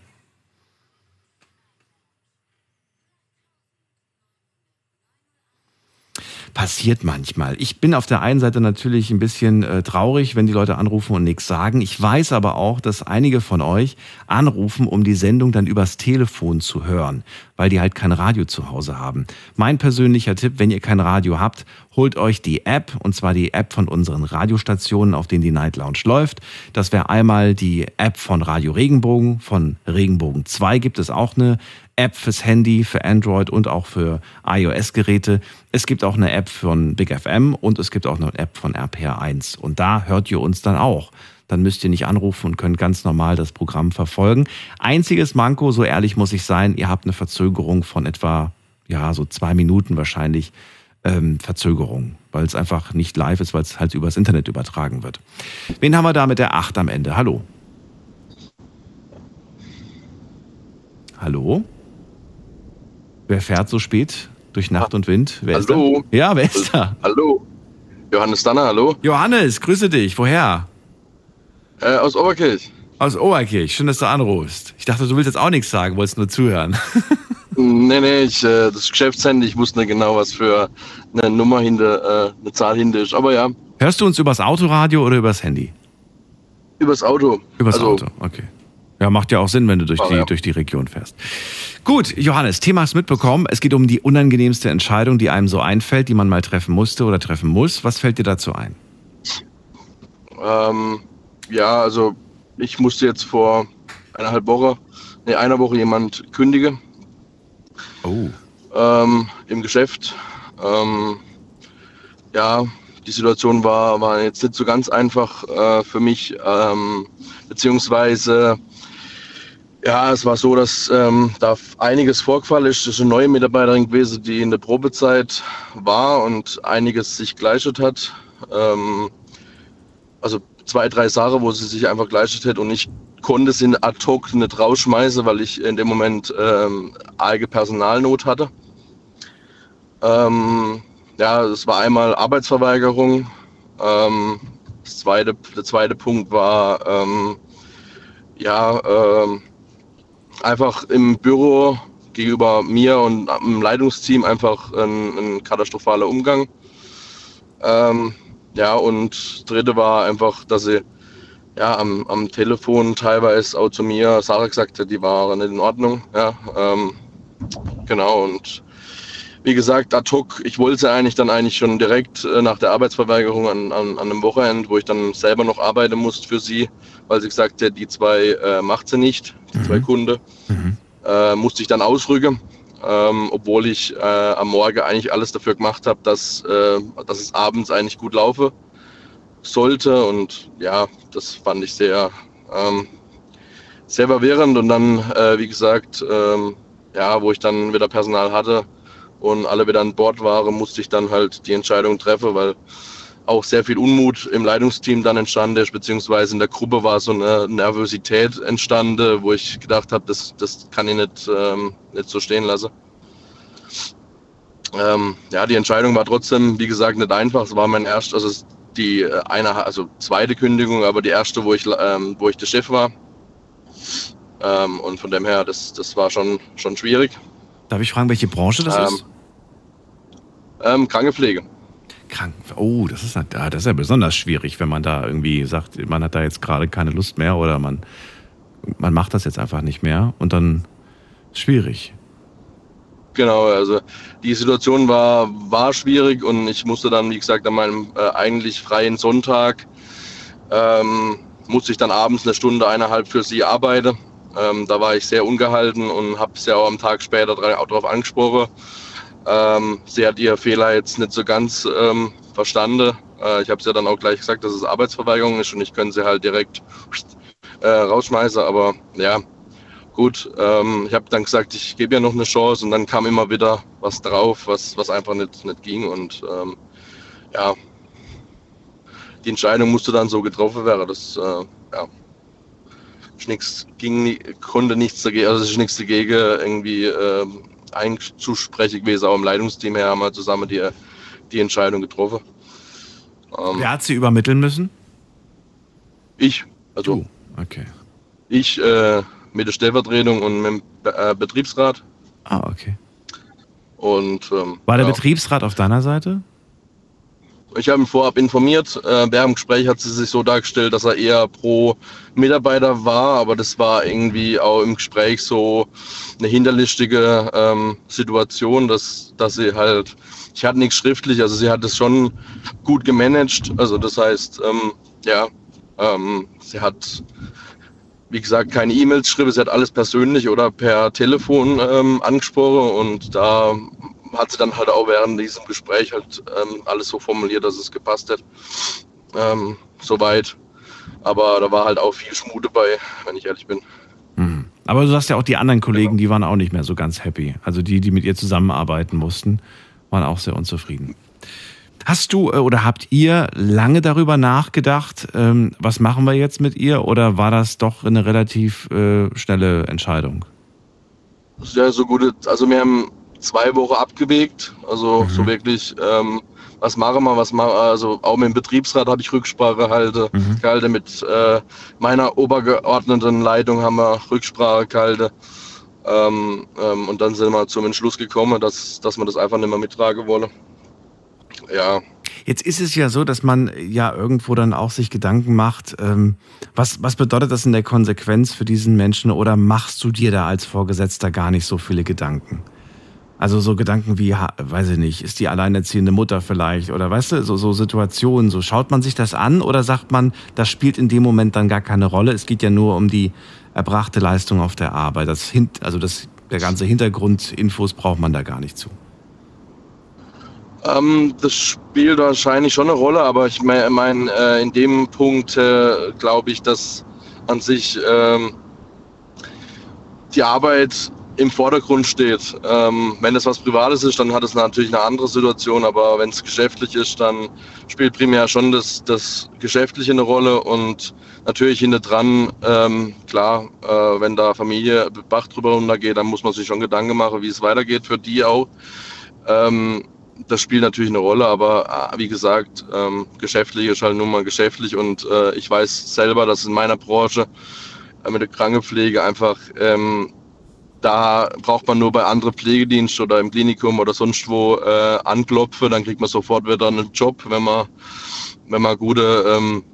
Passiert manchmal. Ich bin auf der einen Seite natürlich ein bisschen äh, traurig, wenn die Leute anrufen und nichts sagen. Ich weiß aber auch, dass einige von euch anrufen, um die Sendung dann übers Telefon zu hören, weil die halt kein Radio zu Hause haben. Mein persönlicher Tipp, wenn ihr kein Radio habt, holt euch die App, und zwar die App von unseren Radiostationen, auf denen die Night Lounge läuft. Das wäre einmal die App von Radio Regenbogen, von Regenbogen 2 gibt es auch eine App fürs Handy, für Android und auch für iOS-Geräte. Es gibt auch eine App von Big FM und es gibt auch eine App von RPR1. Und da hört ihr uns dann auch. Dann müsst ihr nicht anrufen und könnt ganz normal das Programm verfolgen. Einziges Manko, so ehrlich muss ich sein, ihr habt eine Verzögerung von etwa, ja, so zwei Minuten wahrscheinlich. Ähm, Verzögerung, weil es einfach nicht live ist, weil es halt übers Internet übertragen wird. Wen haben wir da mit der 8 am Ende? Hallo. Hallo? Wer fährt so spät durch Nacht und Wind? Wer hallo. Ist da? Ja, wer ist da? Hallo. Johannes Danner, hallo. Johannes, grüße dich. Woher? Äh, aus Oberkirch. Aus Oberkirch. Schön, dass du anrufst. Ich dachte, du willst jetzt auch nichts sagen, wolltest nur zuhören. nee, nee, ich, äh, das Geschäftshandy, ich wusste nicht genau, was für eine Nummer hinter, äh, eine Zahl hinter ist. Aber ja. Hörst du uns übers Autoradio oder übers Handy? Übers Auto. Übers also, Auto, okay. Ja, macht ja auch Sinn, wenn du durch, oh, die, ja. durch die Region fährst. Gut, Johannes, Thema hast mitbekommen. Es geht um die unangenehmste Entscheidung, die einem so einfällt, die man mal treffen musste oder treffen muss. Was fällt dir dazu ein? Ähm, ja, also ich musste jetzt vor eineinhalb Woche, nee, einer Woche jemand kündigen. Oh. Ähm, Im Geschäft. Ähm, ja, die Situation war, war jetzt nicht so ganz einfach äh, für mich, ähm, beziehungsweise ja, es war so, dass ähm, da einiges vorgefallen ist. Das ist eine neue Mitarbeiterin gewesen, die in der Probezeit war und einiges sich geleistet hat. Ähm, also zwei, drei Sachen, wo sie sich einfach geleistet hat und ich konnte sie ad hoc nicht rausschmeißen, weil ich in dem Moment ähm, arge Personalnot hatte. Ähm, ja, es war einmal Arbeitsverweigerung. Ähm, das zweite, der zweite Punkt war, ähm, ja, ähm, einfach im Büro gegenüber mir und dem Leitungsteam einfach ein, ein katastrophaler Umgang. Ähm, ja, und dritte war einfach, dass sie ja, am, am Telefon teilweise auch zu mir Sarah gesagt hat, die waren nicht in Ordnung. Ja, ähm, genau, und wie gesagt, ad hoc, ich wollte eigentlich dann eigentlich schon direkt äh, nach der Arbeitsverweigerung an, an, an einem Wochenende, wo ich dann selber noch arbeiten musste für sie, weil sie gesagt hat, die zwei äh, macht sie nicht, die mhm. zwei Kunde, mhm. äh, musste ich dann ausrücken. Ähm, obwohl ich äh, am Morgen eigentlich alles dafür gemacht habe, dass, äh, dass es abends eigentlich gut laufe sollte. Und ja, das fand ich sehr, ähm, sehr verwirrend. Und dann, äh, wie gesagt, ähm, ja, wo ich dann wieder Personal hatte und alle wieder an Bord waren, musste ich dann halt die Entscheidung treffen, weil auch sehr viel Unmut im Leitungsteam dann entstanden ist, beziehungsweise in der Gruppe war so eine Nervosität entstanden, wo ich gedacht habe, das, das kann ich nicht, ähm, nicht so stehen lassen. Ähm, ja, die Entscheidung war trotzdem, wie gesagt, nicht einfach. Es war mein erst, also die äh, eine, also zweite Kündigung, aber die erste, wo ich, ähm, wo ich der Chef war. Ähm, und von dem her, das, das war schon, schon schwierig. Darf ich fragen, welche Branche das Ähm, ist? Ähm, Krankenpflege. Krank. Oh, das ist, das ist ja besonders schwierig, wenn man da irgendwie sagt, man hat da jetzt gerade keine Lust mehr oder man, man macht das jetzt einfach nicht mehr und dann ist schwierig. Genau, also die Situation war, war schwierig und ich musste dann, wie gesagt, an meinem äh, eigentlich freien Sonntag, ähm, musste ich dann abends eine Stunde, eineinhalb für sie arbeiten. Ähm, da war ich sehr ungehalten und habe sie auch am Tag später darauf angesprochen. Ähm, sie hat ihr Fehler jetzt nicht so ganz ähm, verstanden. Äh, ich habe sie dann auch gleich gesagt, dass es Arbeitsverweigerung ist und ich könnte sie halt direkt äh, rausschmeißen. Aber ja, gut, ähm, ich habe dann gesagt, ich gebe ihr noch eine Chance und dann kam immer wieder was drauf, was, was einfach nicht, nicht ging. Und ähm, ja, die Entscheidung musste dann so getroffen werden. Das, äh, ja, ist ging, nie- konnte nichts dagegen, also es ist nichts dagegen, irgendwie ähm, einzusprechen gewesen. Auch im Leitungsteam her haben wir zusammen die, die Entscheidung getroffen. Ähm, Wer hat sie übermitteln müssen? Ich, also Du. Okay. ich äh, mit der Stellvertretung und mit dem Be- äh, Betriebsrat. Ah, okay. Und ähm, War der ja. Betriebsrat auf deiner Seite? Ich habe ihn vorab informiert. Äh, während dem Gespräch hat sie sich so dargestellt, dass er eher pro Mitarbeiter war, aber das war irgendwie auch im Gespräch so eine hinterlistige ähm, Situation, dass, dass sie halt, ich hatte nichts schriftlich, also sie hat es schon gut gemanagt. Also das heißt, ähm, ja, ähm, sie hat, wie gesagt, keine E-Mails geschrieben, sie hat alles persönlich oder per Telefon ähm, angesprochen und da hat sie dann halt auch während diesem Gespräch halt ähm, alles so formuliert, dass es gepasst hat. Ähm, soweit. Aber da war halt auch viel Schmut dabei, wenn ich ehrlich bin. Mhm. Aber du sagst ja auch, die anderen Kollegen, die waren auch nicht mehr so ganz happy. Also die, die mit ihr zusammenarbeiten mussten, waren auch sehr unzufrieden. Hast du äh, oder habt ihr lange darüber nachgedacht, ähm, was machen wir jetzt mit ihr? Oder war das doch eine relativ äh, schnelle Entscheidung? Sehr so gute, also wir haben zwei Wochen abgewegt, also so wirklich, ähm, was machen wir, was machen also auch mit dem Betriebsrat habe ich Rücksprache halte, gehalten, mit äh, meiner obergeordneten Leitung haben wir Rücksprache gehalten. Ähm, ähm, und dann sind wir zum Entschluss gekommen, dass, dass wir das einfach nicht mehr mittragen wollen. Ja, Jetzt ist es ja so, dass man ja irgendwo dann auch sich Gedanken macht, ähm, was, was bedeutet das in der Konsequenz für diesen Menschen oder machst du dir da als Vorgesetzter gar nicht so viele Gedanken? Also so Gedanken wie, weiß ich nicht, ist die alleinerziehende Mutter vielleicht oder weißt du, so, so Situationen, so schaut man sich das an oder sagt man, das spielt in dem Moment dann gar keine Rolle, es geht ja nur um die erbrachte Leistung auf der Arbeit. Das, also das, der ganze Hintergrundinfos braucht man da gar nicht zu. Ähm, das spielt wahrscheinlich schon eine Rolle, aber ich meine, mein, äh, in dem Punkt äh, glaube ich, dass an sich ähm, die Arbeit im Vordergrund steht. Ähm, wenn es was Privates ist, dann hat es natürlich eine andere Situation, aber wenn es geschäftlich ist, dann spielt primär schon das, das Geschäftliche eine Rolle und natürlich hinter dran, ähm, klar, äh, wenn da Familie Bach drüber runtergeht, dann muss man sich schon Gedanken machen, wie es weitergeht für die auch. Ähm, das spielt natürlich eine Rolle, aber äh, wie gesagt, ähm, geschäftlich ist halt nun mal geschäftlich und äh, ich weiß selber, dass in meiner Branche äh, mit der Krankenpflege einfach ähm, da braucht man nur bei anderen Pflegediensten oder im Klinikum oder sonst wo äh, anklopfen, dann kriegt man sofort wieder einen Job, wenn man, wenn man gute, ähm,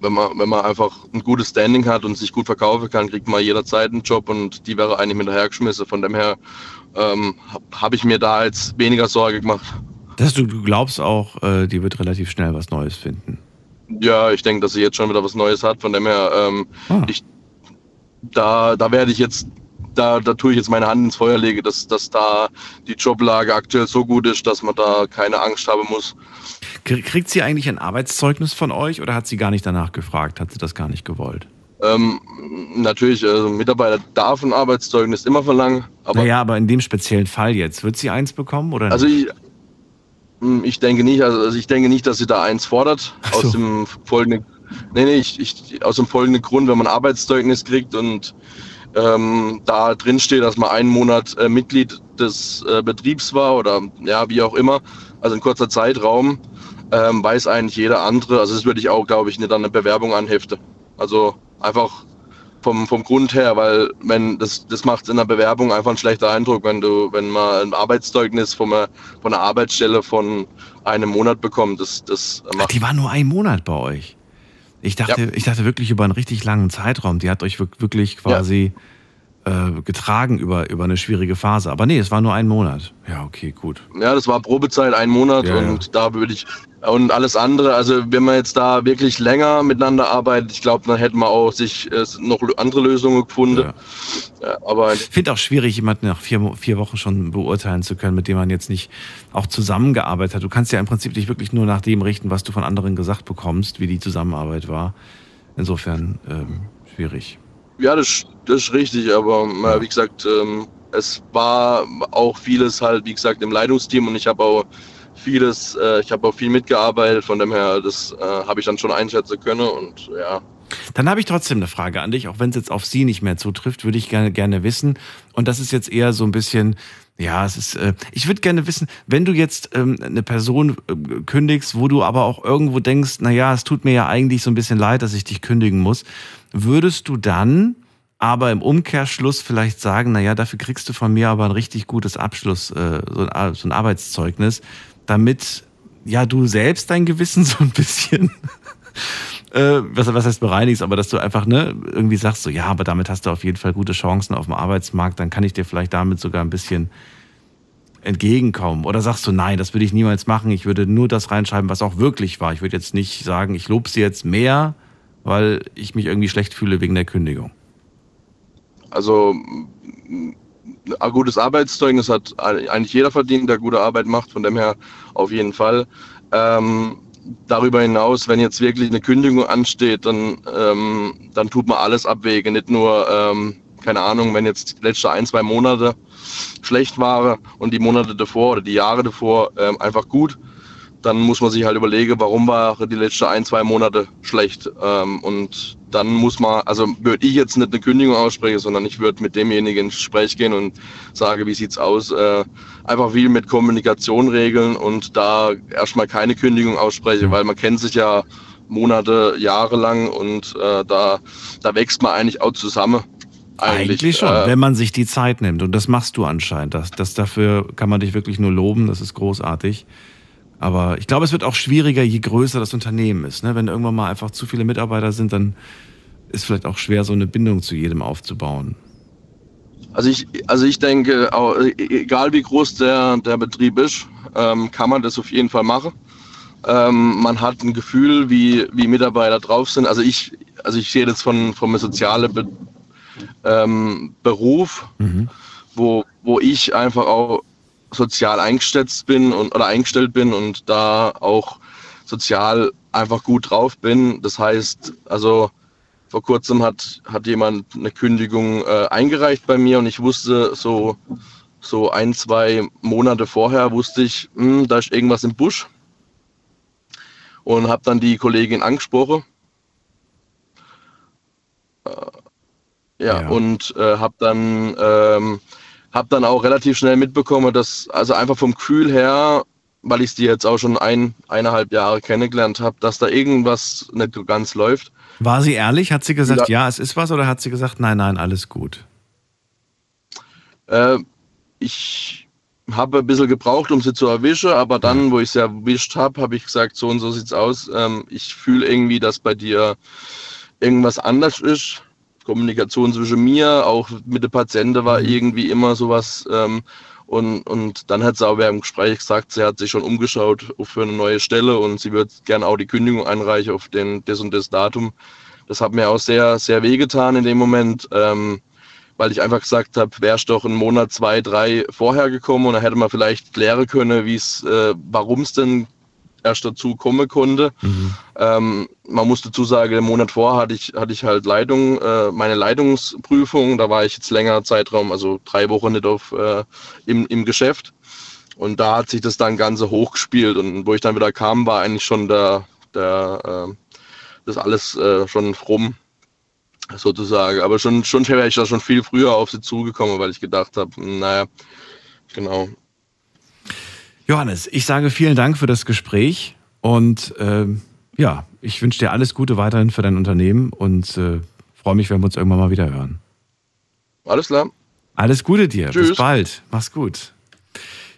wenn man, wenn man einfach ein gutes Standing hat und sich gut verkaufen kann, kriegt man jederzeit einen Job und die wäre eigentlich hinterhergeschmissen. Von dem her ähm, habe hab ich mir da jetzt weniger Sorge gemacht. Das du, du glaubst auch, äh, die wird relativ schnell was Neues finden. Ja, ich denke, dass sie jetzt schon wieder was Neues hat. Von dem her, ähm, ah. ich, da, da werde ich jetzt da, da tue ich jetzt meine Hand ins Feuer lege, dass, dass da die Joblage aktuell so gut ist, dass man da keine Angst haben muss. Kriegt sie eigentlich ein Arbeitszeugnis von euch oder hat sie gar nicht danach gefragt? Hat sie das gar nicht gewollt? Ähm, natürlich, also Mitarbeiter darf ein Arbeitszeugnis immer verlangen. Aber naja, aber in dem speziellen Fall jetzt, wird sie eins bekommen oder Also ich, hm, ich denke nicht, also ich denke nicht, dass sie da eins fordert. So. Aus dem folgenden, nee, nee, ich, ich, aus dem folgenden Grund, wenn man ein Arbeitszeugnis kriegt und ähm, da drin steht, dass man einen Monat äh, Mitglied des äh, Betriebs war oder ja, wie auch immer, also ein kurzer Zeitraum, ähm, weiß eigentlich jeder andere. Also das würde ich auch, glaube ich, nicht an eine Bewerbung anheften. Also einfach vom, vom Grund her, weil wenn das, das macht in der Bewerbung einfach einen schlechten Eindruck, wenn du, wenn man ein Arbeitszeugnis von einer, von einer Arbeitsstelle von einem Monat bekommt. Das, das macht Ach, die war nur ein Monat bei euch. Ich dachte, ja. ich dachte wirklich über einen richtig langen Zeitraum. Die hat euch wirklich quasi ja. Äh, getragen über, über eine schwierige Phase. Aber nee, es war nur ein Monat. Ja, okay, gut. Ja, das war Probezeit, ein Monat ja, und da würde ich und alles andere, also wenn man jetzt da wirklich länger miteinander arbeitet, ich glaube, dann hätten wir auch sich äh, noch andere Lösungen gefunden. Ja. Ja, aber ich finde auch schwierig, jemanden nach vier, vier Wochen schon beurteilen zu können, mit dem man jetzt nicht auch zusammengearbeitet hat. Du kannst ja im Prinzip dich wirklich nur nach dem richten, was du von anderen gesagt bekommst, wie die Zusammenarbeit war. Insofern ähm, schwierig. Ja, das, das ist richtig, aber ja. wie gesagt, ähm, es war auch vieles halt, wie gesagt, im Leitungsteam und ich habe auch vieles, äh, ich habe auch viel mitgearbeitet, von dem her, das äh, habe ich dann schon einschätzen können und ja. Dann habe ich trotzdem eine Frage an dich, auch wenn es jetzt auf sie nicht mehr zutrifft, würde ich gerne, gerne wissen. Und das ist jetzt eher so ein bisschen, ja, es ist, äh, ich würde gerne wissen, wenn du jetzt ähm, eine Person äh, kündigst, wo du aber auch irgendwo denkst, na ja, es tut mir ja eigentlich so ein bisschen leid, dass ich dich kündigen muss, würdest du dann aber im Umkehrschluss vielleicht sagen, na ja, dafür kriegst du von mir aber ein richtig gutes Abschluss, äh, so, ein, so ein Arbeitszeugnis, damit ja du selbst dein Gewissen so ein bisschen äh, was, was heißt bereinigst, aber dass du einfach ne irgendwie sagst so ja, aber damit hast du auf jeden Fall gute Chancen auf dem Arbeitsmarkt, dann kann ich dir vielleicht damit sogar ein bisschen entgegenkommen oder sagst du nein, das würde ich niemals machen, ich würde nur das reinschreiben, was auch wirklich war. Ich würde jetzt nicht sagen, ich lobe sie jetzt mehr, weil ich mich irgendwie schlecht fühle wegen der Kündigung. Also ein gutes Arbeitszeugnis hat eigentlich jeder verdient, der gute Arbeit macht, von dem her auf jeden Fall. Ähm, darüber hinaus, wenn jetzt wirklich eine Kündigung ansteht, dann, ähm, dann tut man alles abwägen, nicht nur, ähm, keine Ahnung, wenn jetzt die letzten ein, zwei Monate schlecht waren und die Monate davor oder die Jahre davor ähm, einfach gut, dann muss man sich halt überlegen, warum war die letzten ein, zwei Monate schlecht. Ähm, und dann muss man, also würde ich jetzt nicht eine Kündigung aussprechen, sondern ich würde mit demjenigen ins Gespräch gehen und sage, wie sieht's aus? Äh, einfach viel mit Kommunikation regeln und da erstmal keine Kündigung aussprechen, weil man kennt sich ja Monate, Jahre lang und äh, da, da wächst man eigentlich auch zusammen. Eigentlich, eigentlich schon, äh, wenn man sich die Zeit nimmt. Und das machst du anscheinend. Das, das dafür kann man dich wirklich nur loben. Das ist großartig. Aber ich glaube, es wird auch schwieriger, je größer das Unternehmen ist. Ne? Wenn irgendwann mal einfach zu viele Mitarbeiter sind, dann ist vielleicht auch schwer, so eine Bindung zu jedem aufzubauen. Also ich, also ich denke, egal wie groß der, der Betrieb ist, ähm, kann man das auf jeden Fall machen. Ähm, man hat ein Gefühl, wie, wie Mitarbeiter drauf sind. Also ich, also ich sehe das von, vom sozialen Be ähm, Beruf, mhm. wo, wo ich einfach auch sozial eingestellt bin und oder eingestellt bin und da auch sozial einfach gut drauf bin. Das heißt, also vor kurzem hat, hat jemand eine Kündigung äh, eingereicht bei mir und ich wusste so, so ein, zwei Monate vorher wusste ich, hm, da ist irgendwas im Busch und habe dann die Kollegin angesprochen. Äh, ja, Ja. und äh, habe dann, ähm, hab dann auch relativ schnell mitbekommen, dass, also einfach vom Gefühl her, weil ich die jetzt auch schon ein, eineinhalb Jahre kennengelernt habe, dass da irgendwas nicht so ganz läuft. War sie ehrlich? Hat sie gesagt, Ja. ja, es ist was oder hat sie gesagt, nein, nein, alles gut? Äh, ich habe ein bisschen gebraucht, um sie zu erwischen, aber dann, wo ich sie erwischt habe, habe ich gesagt, so und so sieht's aus. Ähm, ich fühle irgendwie, dass bei dir irgendwas anders ist. Kommunikation zwischen mir, auch mit der Patienten war irgendwie immer sowas. Ähm, und, und dann hat sie auch während dem Gespräch gesagt, sie hat sich schon umgeschaut für eine neue Stelle und sie wird gerne auch die Kündigung einreichen auf den, das und das Datum. Das hat mir auch sehr, sehr wehgetan in dem Moment. Ähm, weil ich einfach gesagt habe, wärst doch einen Monat, zwei, drei vorher gekommen und dann hätte man vielleicht klären können, wie es, äh, warum es denn erst dazu kommen konnte. Ähm, man muss dazu sagen, einen Monat vor hatte ich, hatte ich halt Leitung, äh, meine Leitungsprüfung, da war ich jetzt länger Zeitraum, also drei Wochen nicht auf, äh, im, im Geschäft. Und da hat sich das dann Ganze hochgespielt und wo ich dann wieder kam, war eigentlich schon der, der, äh, das alles äh, schon rum sozusagen. Aber schon, schon wäre ich da schon viel früher auf sie zugekommen, weil ich gedacht habe, naja, genau. Johannes, ich sage vielen Dank für das Gespräch und ähm, ja, ich wünsche dir alles Gute weiterhin für dein Unternehmen und äh, freue mich, wenn wir uns irgendwann mal wieder hören. Alles klar. Alles Gute dir. Bis Tschüss. bald. Mach's gut.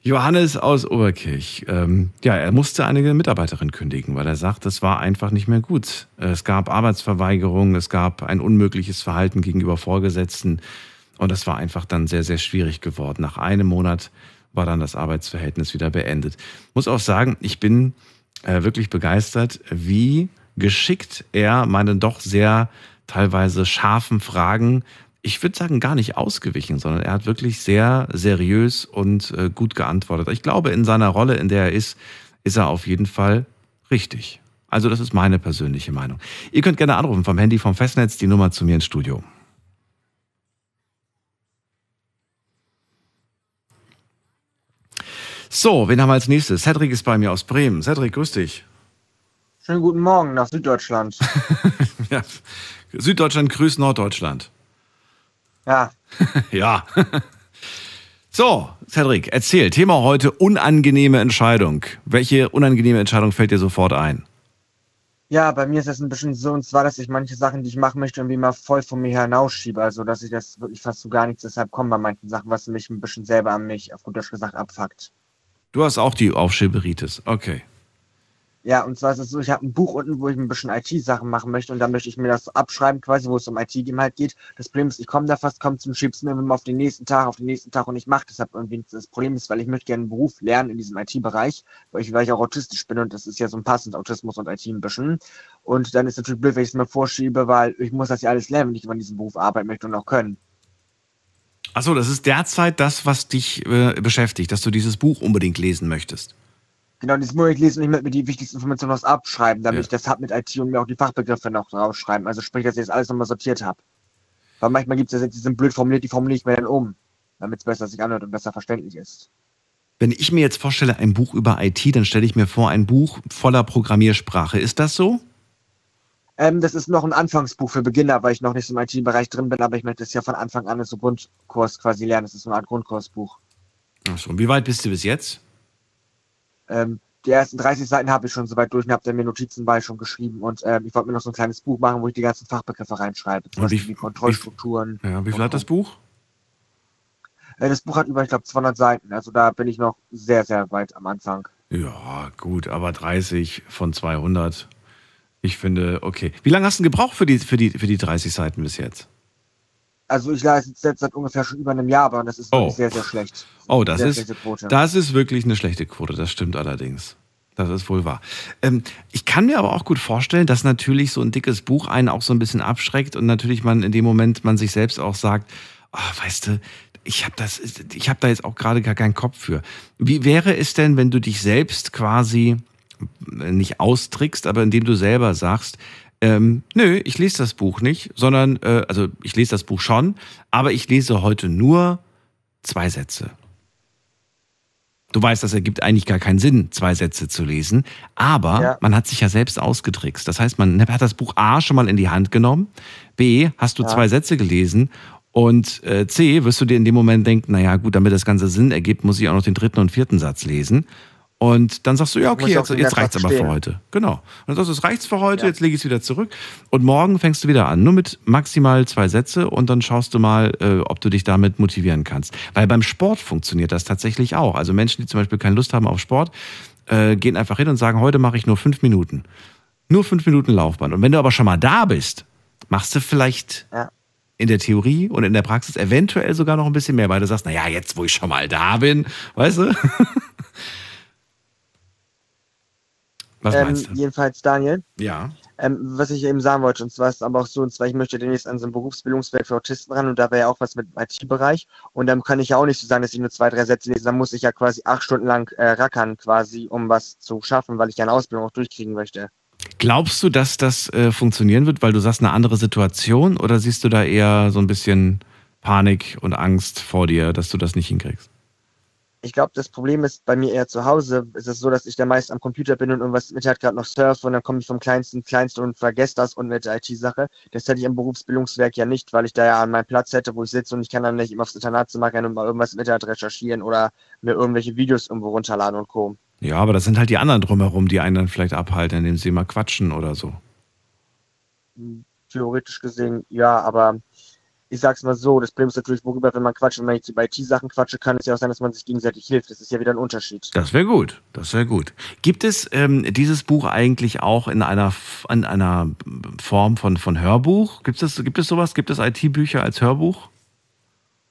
Johannes aus Oberkirch. Ähm, ja, er musste eine Mitarbeiterin kündigen, weil er sagt, das war einfach nicht mehr gut. Es gab Arbeitsverweigerung, es gab ein unmögliches Verhalten gegenüber Vorgesetzten und das war einfach dann sehr, sehr schwierig geworden. Nach einem Monat war dann das Arbeitsverhältnis wieder beendet. Muss auch sagen, ich bin äh, wirklich begeistert, wie geschickt er meine doch sehr teilweise scharfen Fragen, ich würde sagen, gar nicht ausgewichen, sondern er hat wirklich sehr seriös und äh, gut geantwortet. Ich glaube, in seiner Rolle, in der er ist, ist er auf jeden Fall richtig. Also das ist meine persönliche Meinung. Ihr könnt gerne anrufen vom Handy vom Festnetz, die Nummer zu mir ins Studio. So, wen haben wir als nächstes? Cedric ist bei mir aus Bremen. Cedric, grüß dich. Schönen guten Morgen nach Süddeutschland. Ja. Süddeutschland grüßt Norddeutschland. Ja, Ja. So, Cedric, erzähl. Thema heute unangenehme Entscheidung. Welche unangenehme Entscheidung fällt dir sofort ein? ja, bei mir ist das ein bisschen so, und zwar, dass ich manche Sachen, die ich machen möchte, irgendwie mal voll von mir hinausschiebe. Also, dass ich das wirklich fast zu gar nichts deshalb komme bei manchen Sachen, was mich ein bisschen selber an mich, auf gut Deutsch gesagt, abfuckt. Du hast auch die Aufschieberitis. Okay. Ja, und zwar ist es so, ich habe ein Buch unten, wo ich ein bisschen IT-Sachen machen möchte und da möchte ich mir das abschreiben, quasi, wo es um IT-Game halt geht. Das Problem ist, ich komme da fast kaum zum Schieb's mir immer auf den nächsten Tag, auf den nächsten Tag und ich mache deshalb irgendwie. Das Problem ist, weil ich möchte gerne einen Beruf lernen in diesem IT-Bereich, weil ich, weil ich auch autistisch bin und das ist ja so ein passend Autismus und IT ein bisschen. Und dann ist natürlich blöd, wenn ich es mir vorschiebe, weil ich muss das ja alles lernen, wenn ich in diesem Beruf arbeiten möchte und auch können. Achso, das ist derzeit das, was dich äh, beschäftigt, dass du dieses Buch unbedingt lesen möchtest. Genau, dieses muss ich lesen und ich möchte mir die wichtigsten Informationen was abschreiben, damit Ja. ich das hab mit IT und mir auch die Fachbegriffe noch draufschreiben. Also sprich, dass ich das alles nochmal sortiert habe. Weil manchmal gibt es ja, die sind blöd formuliert, die formuliere ich mir dann um, damit es besser sich anhört und besser verständlich ist. Wenn ich mir jetzt vorstelle, ein Buch über IT, dann stelle ich mir vor, ein Buch voller Programmiersprache. Ist das so? Ähm, das ist noch ein Anfangsbuch für Beginner, weil ich noch nicht so im IT-Bereich drin bin, aber ich möchte das ja von Anfang an als so Grundkurs quasi lernen. Das ist so eine Art Grundkursbuch. Achso, und wie weit bist du bis jetzt? Ähm, die ersten 30 Seiten habe ich schon soweit durch und habe dann mir Notizen bei schon geschrieben und ähm, ich wollte mir noch so ein kleines Buch machen, wo ich die ganzen Fachbegriffe reinschreibe. Zum Und wie- Beispiel die Kontrollstrukturen. Ja, wie viel hat das Buch? Äh, das Buch hat über, ich glaube, 200 Seiten. Also da bin ich noch sehr, sehr weit am Anfang. Ja, gut, aber 30 von 200. Ich finde, okay. Wie lange hast du gebraucht für die, für die, für die 30 Seiten bis jetzt? Also ich leiste jetzt seit ungefähr schon über einem Jahr, aber das ist Oh. sehr, sehr schlecht. Oh, das sehr ist, das ist wirklich eine schlechte Quote, das stimmt allerdings. Das ist wohl wahr. Ähm, ich kann mir aber auch gut vorstellen, dass natürlich so ein dickes Buch einen auch so ein bisschen abschreckt und natürlich man in dem Moment man sich selbst auch sagt, ah, weißt du, ich habe das, ich habe da jetzt auch gerade gar keinen Kopf für. Wie wäre es denn, wenn du dich selbst quasi nicht austrickst, aber indem du selber sagst, ähm, nö, ich lese das Buch nicht, sondern, äh, also ich lese das Buch schon, aber ich lese heute nur zwei Sätze. Du weißt, das ergibt eigentlich gar keinen Sinn, zwei Sätze zu lesen. Aber Ja. man hat sich ja selbst ausgetrickst. Das heißt, man hat das Buch A schon mal in die Hand genommen. B, hast du Ja. zwei Sätze gelesen. Und äh, C, wirst du dir in dem Moment denken, naja, gut, damit das Ganze Sinn ergibt, muss ich auch noch den dritten und vierten Satz lesen. Und dann sagst du, ja, okay, jetzt, jetzt Satz reicht's aber für heute. Genau. Und dann sagst du, es reicht's für heute, Ja. jetzt lege ich es wieder zurück. Und morgen fängst du wieder an. Nur mit maximal zwei Sätze und dann schaust du mal, äh, ob du dich damit motivieren kannst. Weil beim Sport funktioniert das tatsächlich auch. Also Menschen, die zum Beispiel keine Lust haben auf Sport, äh, gehen einfach hin und sagen, heute mache ich nur fünf Minuten. Nur fünf Minuten Laufbahn. Und wenn du aber schon mal da bist, machst du vielleicht Ja. in der Theorie und in der Praxis eventuell sogar noch ein bisschen mehr, weil du sagst, naja, jetzt wo ich schon mal da bin, weißt du? Was Ähm, meinst du? jedenfalls, Daniel, Ja. ähm, was ich eben sagen wollte, und zwar ist es aber auch so, und zwar, ich möchte demnächst an so ein Berufsbildungswerk für Autisten ran und da wäre ja auch was mit dem IT-Bereich. Und dann kann ich ja auch nicht so sagen, dass ich nur zwei, drei Sätze lese. Dann muss ich ja quasi acht Stunden lang äh, rackern, quasi, um was zu schaffen, weil ich ja eine Ausbildung auch durchkriegen möchte. Glaubst du, dass das äh, funktionieren wird, weil du sagst, eine andere Situation? Oder siehst du da eher so ein bisschen Panik und Angst vor dir, dass du das nicht hinkriegst? Ich glaube, das Problem ist bei mir eher zu Hause. Es ist so, dass ich da meist am Computer bin und irgendwas mit halt gerade noch surfe und dann komme ich vom Kleinsten ins Kleinste und vergesse das und mit der IT-Sache. Das hätte ich im Berufsbildungswerk ja nicht, weil ich da ja an meinem Platz hätte, wo ich sitze und ich kann dann nicht immer aufs Internatzimmer rennen und mal irgendwas im Internet recherchieren oder mir irgendwelche Videos irgendwo runterladen und Co. Ja, aber das sind halt die anderen drumherum, die einen dann vielleicht abhalten, indem sie mal quatschen oder so. Theoretisch gesehen, ja, aber ich sag's mal so, das Problem ist natürlich, worüber, wenn man quatscht, wenn man jetzt über IT-Sachen quatsche, kann es ja auch sein, dass man sich gegenseitig hilft. Das ist ja wieder ein Unterschied. Das wäre gut, das wäre gut. Gibt es ähm, dieses Buch eigentlich auch in einer, in einer Form von, von Hörbuch? Gibt es, gibt es sowas? Gibt es IT-Bücher als Hörbuch?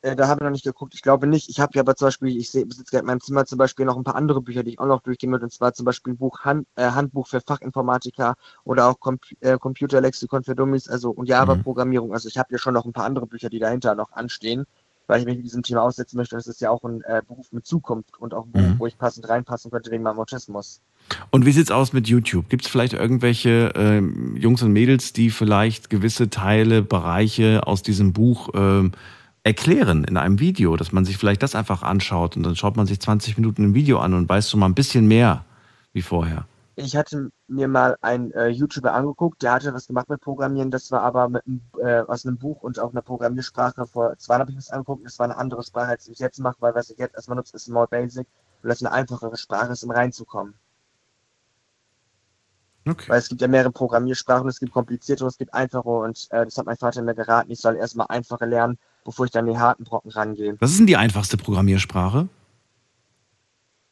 Äh, da habe ich noch nicht geguckt. Ich glaube nicht. Ich habe ja aber zum Beispiel, ich besitze gerade in meinem Zimmer zum Beispiel noch ein paar andere Bücher, die ich auch noch durchgehen würde. Und zwar zum Beispiel ein Buch Hand, äh, Handbuch für Fachinformatiker oder auch Comp äh, Computerlexikon für Dummies, also und Java-Programmierung. Also ich habe ja schon noch ein paar andere Bücher, die dahinter noch anstehen, weil ich mich mit diesem Thema aussetzen möchte. Und es ist ja auch ein äh, Beruf mit Zukunft und auch ein Beruf, Mhm. wo ich passend reinpassen könnte wegen meinem Autismus. Und wie sieht's aus mit YouTube? Gibt es vielleicht irgendwelche ähm, Jungs und Mädels, die vielleicht gewisse Teile, Bereiche aus diesem Buch ähm, erklären in einem Video, dass man sich vielleicht das einfach anschaut und dann schaut man sich 20 Minuten ein Video an und weiß schon mal ein bisschen mehr wie vorher. Ich hatte mir mal einen äh, YouTuber angeguckt, der hatte was gemacht mit Programmieren, das war aber mit einem, äh, aus einem Buch und auch einer Programmiersprache. Vor zwei Jahren habe ich das angeguckt, das war eine andere Sprache, als ich jetzt mache, weil was ich jetzt erstmal nutze, ist Small Basic, weil das eine einfachere Sprache ist, um reinzukommen. Okay. Weil es gibt ja mehrere Programmiersprachen, es gibt kompliziertere, es gibt einfache und äh, das hat mein Vater mir geraten, ich soll erstmal einfache lernen, bevor ich dann die harten Brocken rangehe. Was ist denn die einfachste Programmiersprache?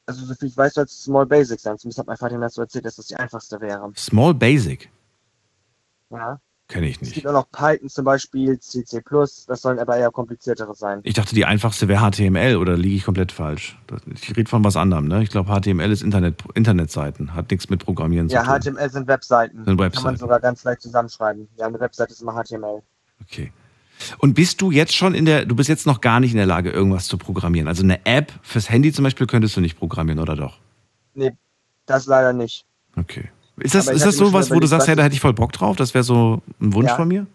Also so viel ich weiß, soll es Small Basic sein, zumindest hat mein Vater mir das so erzählt, dass das die einfachste wäre. Small Basic. Ja. Kenne ich Es nicht. gibt auch noch Python zum Beispiel, C++, das sollen aber eher kompliziertere sein. Ich dachte, die einfachste wäre HTML oder liege ich komplett falsch? Ich rede von was anderem, ne? Ich glaube, HTML ist Internet, Internetseiten, hat nichts mit Programmieren Ja, zu tun. HTML sind Webseiten. Sind Kann Webseiten. man sogar ganz leicht zusammenschreiben. Ja, eine Webseite ist immer HTML. Okay. Und bist du jetzt schon in der, du bist jetzt noch gar nicht in der Lage, irgendwas zu programmieren? Also eine App fürs Handy zum Beispiel könntest du nicht programmieren, oder doch? Nee, das leider nicht. Okay. Ist das, ist das so was, wo du sagst, ja, da hätte ich voll Bock drauf? Das wäre so ein Wunsch Ja. von mir?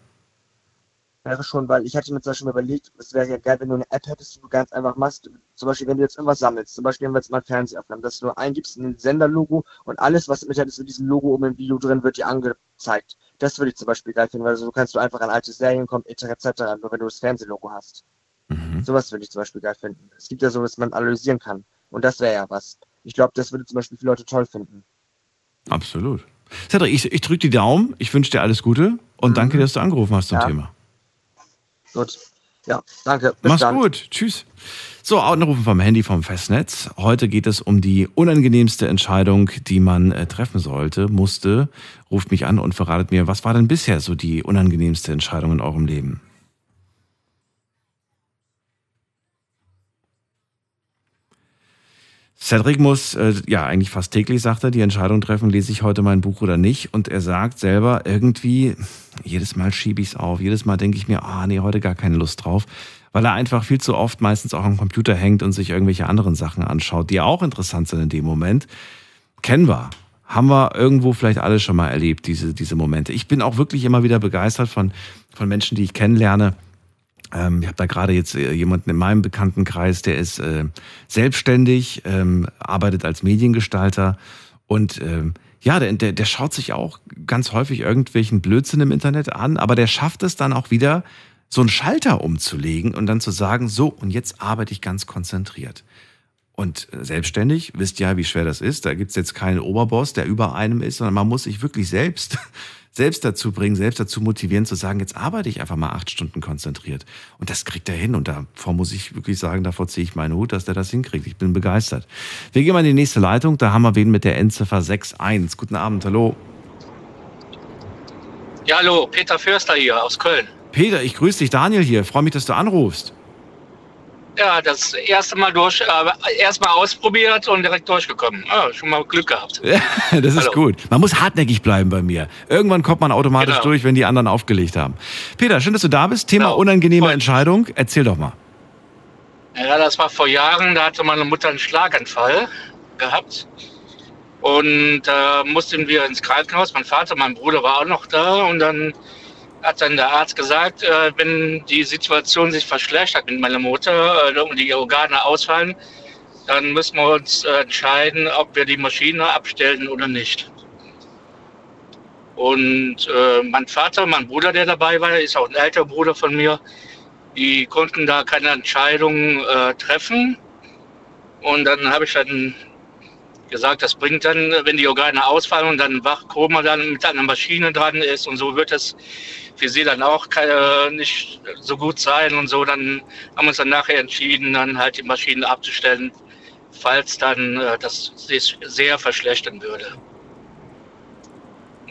Wäre schon, weil ich hatte mir zum Beispiel mal überlegt, es wäre ja geil, wenn du eine App hättest, die du ganz einfach machst. Zum Beispiel, wenn du jetzt irgendwas sammelst, zum Beispiel, wenn wir jetzt mal Fernseher aufnehmen, dass du nur eingibst in den Senderlogo und alles, was mit ist, mit diesem Logo oben im Video drin, wird dir angezeigt. Das würde ich zum Beispiel geil finden, weil so kannst du einfach an alte Serien kommen, etc. etc., nur wenn du das Fernsehlogo hast. Mhm. Sowas würde ich zum Beispiel geil finden. Es gibt ja so, dass man analysieren kann. Und das wäre ja was. Ich glaube, das würde zum Beispiel viele Leute toll finden. Absolut. Cedric, ich, ich drücke die Daumen, ich wünsche dir alles Gute und danke, dass du angerufen hast zum Mhm. Ja. Thema. Gut. Ja, danke. Bis Mach's dann. gut. Tschüss. So, Anrufen vom Handy vom Festnetz. Heute geht es um die unangenehmste Entscheidung, die man äh, treffen sollte, musste. Ruft mich an und verratet mir, was war denn bisher so die unangenehmste Entscheidung in eurem Leben? Cedric muss, äh, ja, eigentlich fast täglich, sagt er, die Entscheidung treffen, lese ich heute mein Buch oder nicht. Und er sagt selber, irgendwie, jedes Mal schiebe ich es auf, jedes Mal denke ich mir, ah, nee, heute gar keine Lust drauf. Weil er einfach viel zu oft meistens auch am Computer hängt und sich irgendwelche anderen Sachen anschaut, die auch interessant sind in dem Moment. Kennen wir. Haben wir irgendwo vielleicht alle schon mal erlebt, diese, diese Momente. Ich bin auch wirklich immer wieder begeistert von, von Menschen, die ich kennenlerne, ähm, ich habe da gerade jetzt äh, jemanden in meinem Bekanntenkreis, der ist äh, selbstständig, ähm, arbeitet als Mediengestalter und ähm, ja, der, der, der schaut sich auch ganz häufig irgendwelchen Blödsinn im Internet an, aber der schafft es dann auch wieder, so einen Schalter umzulegen und dann zu sagen, so, und jetzt arbeite ich ganz konzentriert. Und selbstständig, wisst ja, wie schwer das ist. Da gibt's jetzt keinen Oberboss, der über einem ist, sondern man muss sich wirklich selbst selbst dazu bringen, selbst dazu motivieren, zu sagen, jetzt arbeite ich einfach mal acht Stunden konzentriert. Und das kriegt er hin. Und davor muss ich wirklich sagen, davor ziehe ich meinen Hut, dass der das hinkriegt. Ich bin begeistert. Wir gehen mal in die nächste Leitung. Da haben wir wen mit der Endziffer 61. Guten Abend, hallo. Ja, hallo, Peter Förster hier aus Köln. Peter, ich grüße dich, Daniel hier. Freue mich, dass du anrufst. Ja, das erste Mal durch, äh, erstmal ausprobiert und direkt durchgekommen. Ah, schon mal Glück gehabt. Ja, das ist Hallo. gut. Man muss hartnäckig bleiben bei mir. Irgendwann kommt man automatisch genau. durch, wenn die anderen aufgelegt haben. Peter, schön, dass du da bist. Thema genau. unangenehme Voll. Entscheidung. Erzähl doch mal. Ja, das war vor Jahren. Da hatte meine Mutter einen Schlaganfall gehabt. Und da äh, mussten wir ins Krankenhaus. Mein Vater, mein Bruder war auch noch da. Und dann hat dann der Arzt gesagt, äh, wenn die Situation sich verschlechtert mit meiner Mutter äh, und die Organe ausfallen, dann müssen wir uns äh, entscheiden, ob wir die Maschine abstellen oder nicht. Und äh, mein Vater, mein Bruder, der dabei war, ist auch ein älterer Bruder von mir, die konnten da keine Entscheidung äh, treffen. Und dann habe ich dann gesagt, das bringt dann, wenn die Organe ausfallen und dann Wachkoma dann mit einer Maschine dran ist und so wird es für sie dann auch keine, nicht so gut sein und so. Dann haben wir uns dann nachher entschieden, dann halt die Maschinen abzustellen, falls dann äh, das sich sehr verschlechtern würde.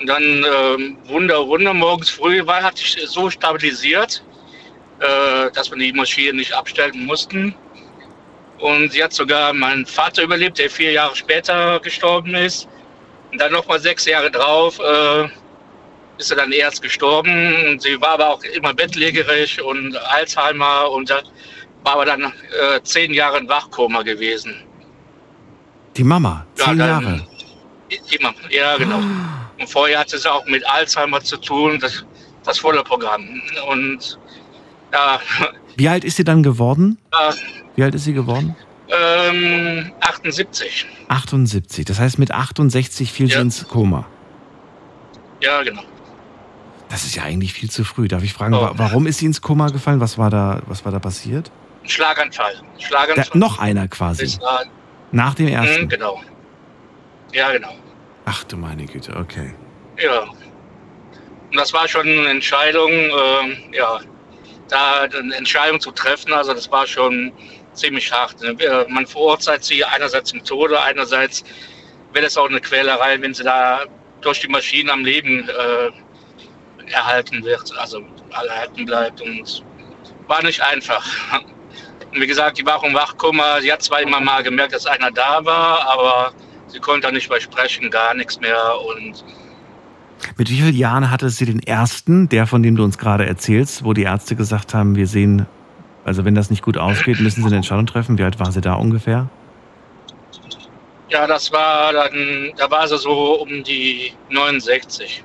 Und dann äh, Wunder, Wunder, morgens früh war, hat sich so stabilisiert, äh, dass wir die Maschine nicht abstellen mussten. Und sie hat sogar meinen Vater überlebt, der vier Jahre später gestorben ist. Und dann nochmal sechs Jahre drauf äh, ist er dann erst gestorben. Sie war aber auch immer bettlägerig und Alzheimer und war aber dann äh, zehn Jahre in Wachkoma gewesen. Die Mama, zehn ja, dann, Jahre. Die Mama, ja, genau. Und vorher hatte sie auch mit Alzheimer zu tun, das, das volle Programm. Und ja. Wie alt ist sie dann geworden? Äh, Wie alt ist sie geworden? Ähm, 78. 78. Das heißt, mit 68 fiel ja. sie ins Koma. Ja, genau. Das ist ja eigentlich viel zu früh. Darf ich fragen, oh. warum ist sie ins Koma gefallen? Was war da, was war da passiert? Schlaganfall. Schlaganfall. Da, noch einer quasi. War, Nach dem ersten. Mh, genau. Ja, genau. Ach du meine Güte, okay. Ja. Und das war schon eine Entscheidung, äh, ja, da eine Entscheidung zu treffen. Also das war schon ziemlich hart. Man verurteilt sie einerseits zum Tode, einerseits wäre das auch eine Quälerei, wenn sie da durch die Maschinen am Leben äh, erhalten wird, also erhalten bleibt. Und war nicht einfach. Und wie gesagt, die war im Wachkummer. Sie hat zwar immer mal gemerkt, dass einer da war, aber sie konnte nicht mehr sprechen, gar nichts mehr. Und mit wie vielen Jahren hatte sie den ersten, der von dem du uns gerade erzählst, wo die Ärzte gesagt haben, wir sehen, also wenn das nicht gut ausgeht, müssen sie eine Entscheidung treffen. Wie alt war sie da ungefähr? Ja, das war dann, da war sie so um die 69.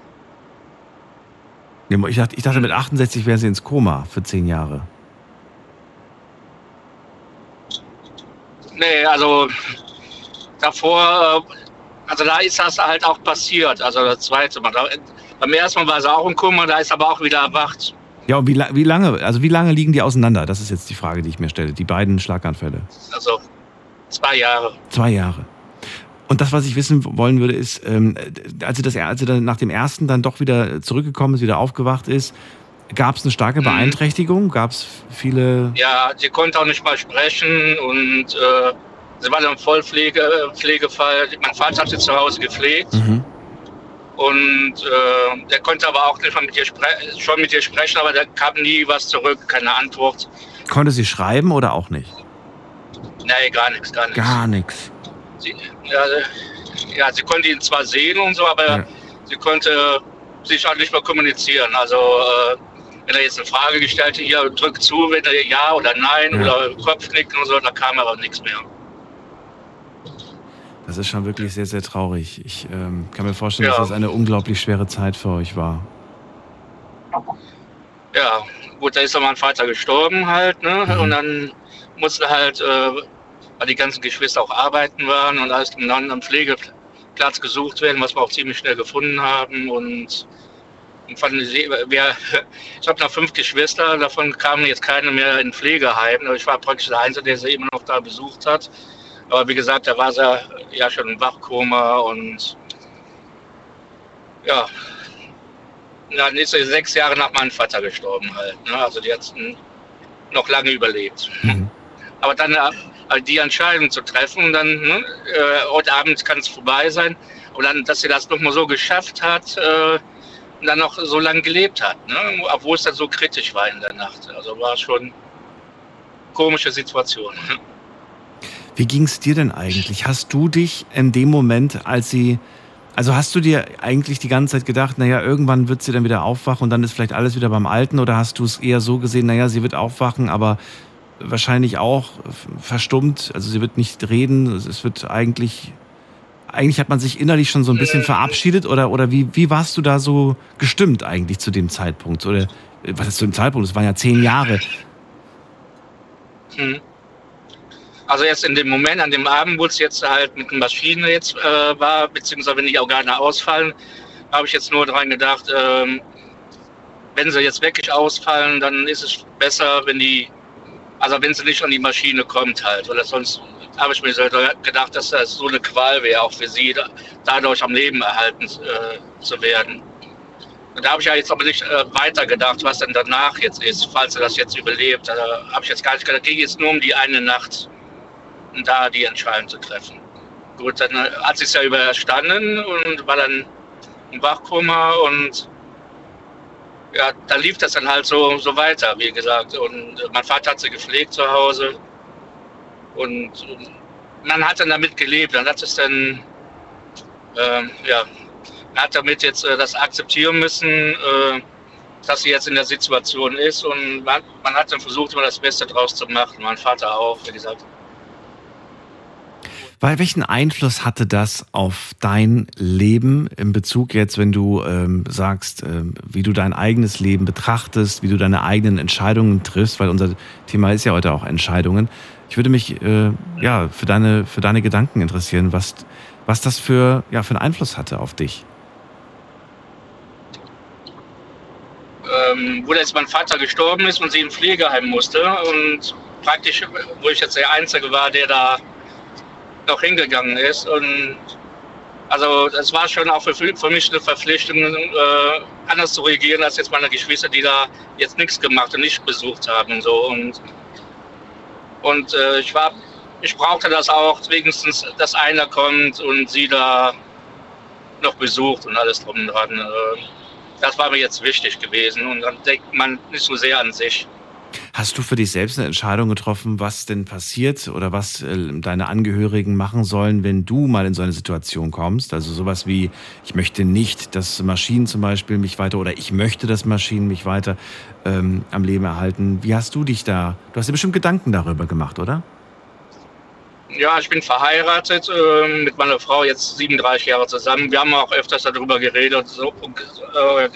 Ich dachte, ich dachte mit 68 wäre sie ins Koma für zehn Jahre. Nee, also davor, äh, also da ist das halt auch passiert. Also das zweite Mal. Beim ersten Mal war sie auch im Koma, da ist aber auch wieder erwacht. Ja, und wie, wie lange, also wie lange liegen die auseinander? Das ist jetzt die Frage, die ich mir stelle. Die beiden Schlaganfälle. Also zwei Jahre. Zwei Jahre. Und das, was ich wissen wollen würde, ist, ähm, als, sie das, als sie dann nach dem ersten dann doch wieder zurückgekommen ist, wieder aufgewacht ist, gab es eine starke mhm. Beeinträchtigung? Gab es viele. Ja, sie konnte auch nicht mal sprechen und äh, sie war dann Vollpflegefall. Mein Vater hat sie zu Hause gepflegt. Mhm. Und äh, der konnte aber auch nicht mal mit ihr sprechen, schon mit ihr sprechen, aber da kam nie was zurück, keine Antwort. Konnte sie schreiben oder auch nicht? Nee, gar nichts, gar nichts. Gar nichts. sie, ja, ja, sie konnte ihn zwar sehen und so, aber Ja. sie konnte sich auch nicht mehr kommunizieren. Also äh, wenn er jetzt eine Frage gestellt hat, hier drück zu, wenn er ja oder nein Ja. oder Kopfnicken und so, da kam aber nichts mehr. Das ist schon wirklich sehr, sehr traurig. Ich ähm, kann mir vorstellen, Ja. dass das eine unglaublich schwere Zeit für euch war. Ja, gut, da ist dann mein Vater gestorben halt, ne? Mhm. Und dann musste halt, äh, weil die ganzen Geschwister auch arbeiten waren und alles drum dann am Pflegeplatz gesucht werden, was wir auch ziemlich schnell gefunden haben. Und, und von, wir, ich habe noch fünf Geschwister, davon kamen jetzt keine mehr in Pflegeheim. Ich war praktisch der Einzige, der sie immer noch da besucht hat. Aber wie gesagt, da war sie ja schon im Wachkoma und ja, dann ist sie sechs Jahre nach meinem Vater gestorben halt. Ne? Also die hat noch lange überlebt. Mhm. Aber dann äh, die Entscheidung zu treffen, dann ne, äh, heute Abend kann es vorbei sein. Und dann, dass sie das nochmal so geschafft hat äh, und dann noch so lange gelebt hat, ne? obwohl es dann so kritisch war in der Nacht. Also war schon eine komische Situation. Wie ging es dir denn eigentlich? Hast du dich in dem Moment, als sie, also hast du dir eigentlich die ganze Zeit gedacht, naja, irgendwann wird sie dann wieder aufwachen und dann ist vielleicht alles wieder beim Alten oder hast du es eher so gesehen, naja, sie wird aufwachen, aber wahrscheinlich auch verstummt, also sie wird nicht reden, es wird eigentlich, eigentlich hat man sich innerlich schon so ein bisschen verabschiedet oder, oder wie, wie warst du da so gestimmt eigentlich zu dem Zeitpunkt? Oder was ist zu dem Zeitpunkt? Es waren ja zehn Jahre. Hm. Also jetzt in dem Moment, an dem Abend, wo es jetzt halt mit den Maschinen jetzt äh, war, beziehungsweise wenn die Organe ausfallen, habe ich jetzt nur daran gedacht, ähm, wenn sie jetzt wirklich ausfallen, dann ist es besser, wenn die, also wenn sie nicht an die Maschine kommt halt, weil sonst habe ich mir gedacht, dass das so eine Qual wäre, auch für sie, da, dadurch am Leben erhalten äh, zu werden. Und da habe ich ja jetzt aber nicht äh, weiter gedacht, was denn danach jetzt ist, falls er das jetzt überlebt. Da habe ich jetzt gar nicht gedacht, ging jetzt nur um die eine Nacht, um da die Entscheidung zu treffen. Gut, dann hat es ja überstanden und war dann im Wachkoma und ja, da lief das dann halt so, so weiter, wie gesagt. Und mein Vater hat sie gepflegt zu Hause und man hat dann damit gelebt. Dann hat es dann, ähm, ja, man hat damit jetzt äh, das akzeptieren müssen, äh, dass sie jetzt in der Situation ist und man, man hat dann versucht, immer das Beste draus zu machen. Mein Vater auch, wie gesagt. Weil welchen Einfluss hatte das auf dein Leben in Bezug jetzt, wenn du ähm, sagst, ähm, wie du dein eigenes Leben betrachtest, wie du deine eigenen Entscheidungen triffst, weil unser Thema ist ja heute auch Entscheidungen. Ich würde mich äh, ja für deine für deine Gedanken interessieren, was was das für ja für einen Einfluss hatte auf dich. ähm, wo jetzt mein Vater gestorben ist und sie im Pflegeheim musste und praktisch, wo ich jetzt der Einzige war, der da noch hingegangen ist und also das war schon auch für, für mich eine Verpflichtung, äh, anders zu reagieren als jetzt meine Geschwister, die da jetzt nichts gemacht und nicht besucht haben und so und und äh, ich war, ich brauchte das auch, wenigstens, dass einer kommt und sie da noch besucht und alles drum und dran. Äh, das war mir jetzt wichtig gewesen und dann denkt man nicht so sehr an sich. Hast du für dich selbst eine Entscheidung getroffen, was denn passiert oder was äh, deine Angehörigen machen sollen, wenn du mal in so eine Situation kommst? Also sowas wie, ich möchte nicht, dass Maschinen zum Beispiel mich weiter oder ich möchte, dass Maschinen mich weiter ähm, am Leben erhalten. Wie hast du dich da, du hast dir bestimmt Gedanken darüber gemacht, oder? Ja, ich bin verheiratet äh, mit meiner Frau jetzt 37 Jahre zusammen. Wir haben auch öfters darüber geredet. So, äh,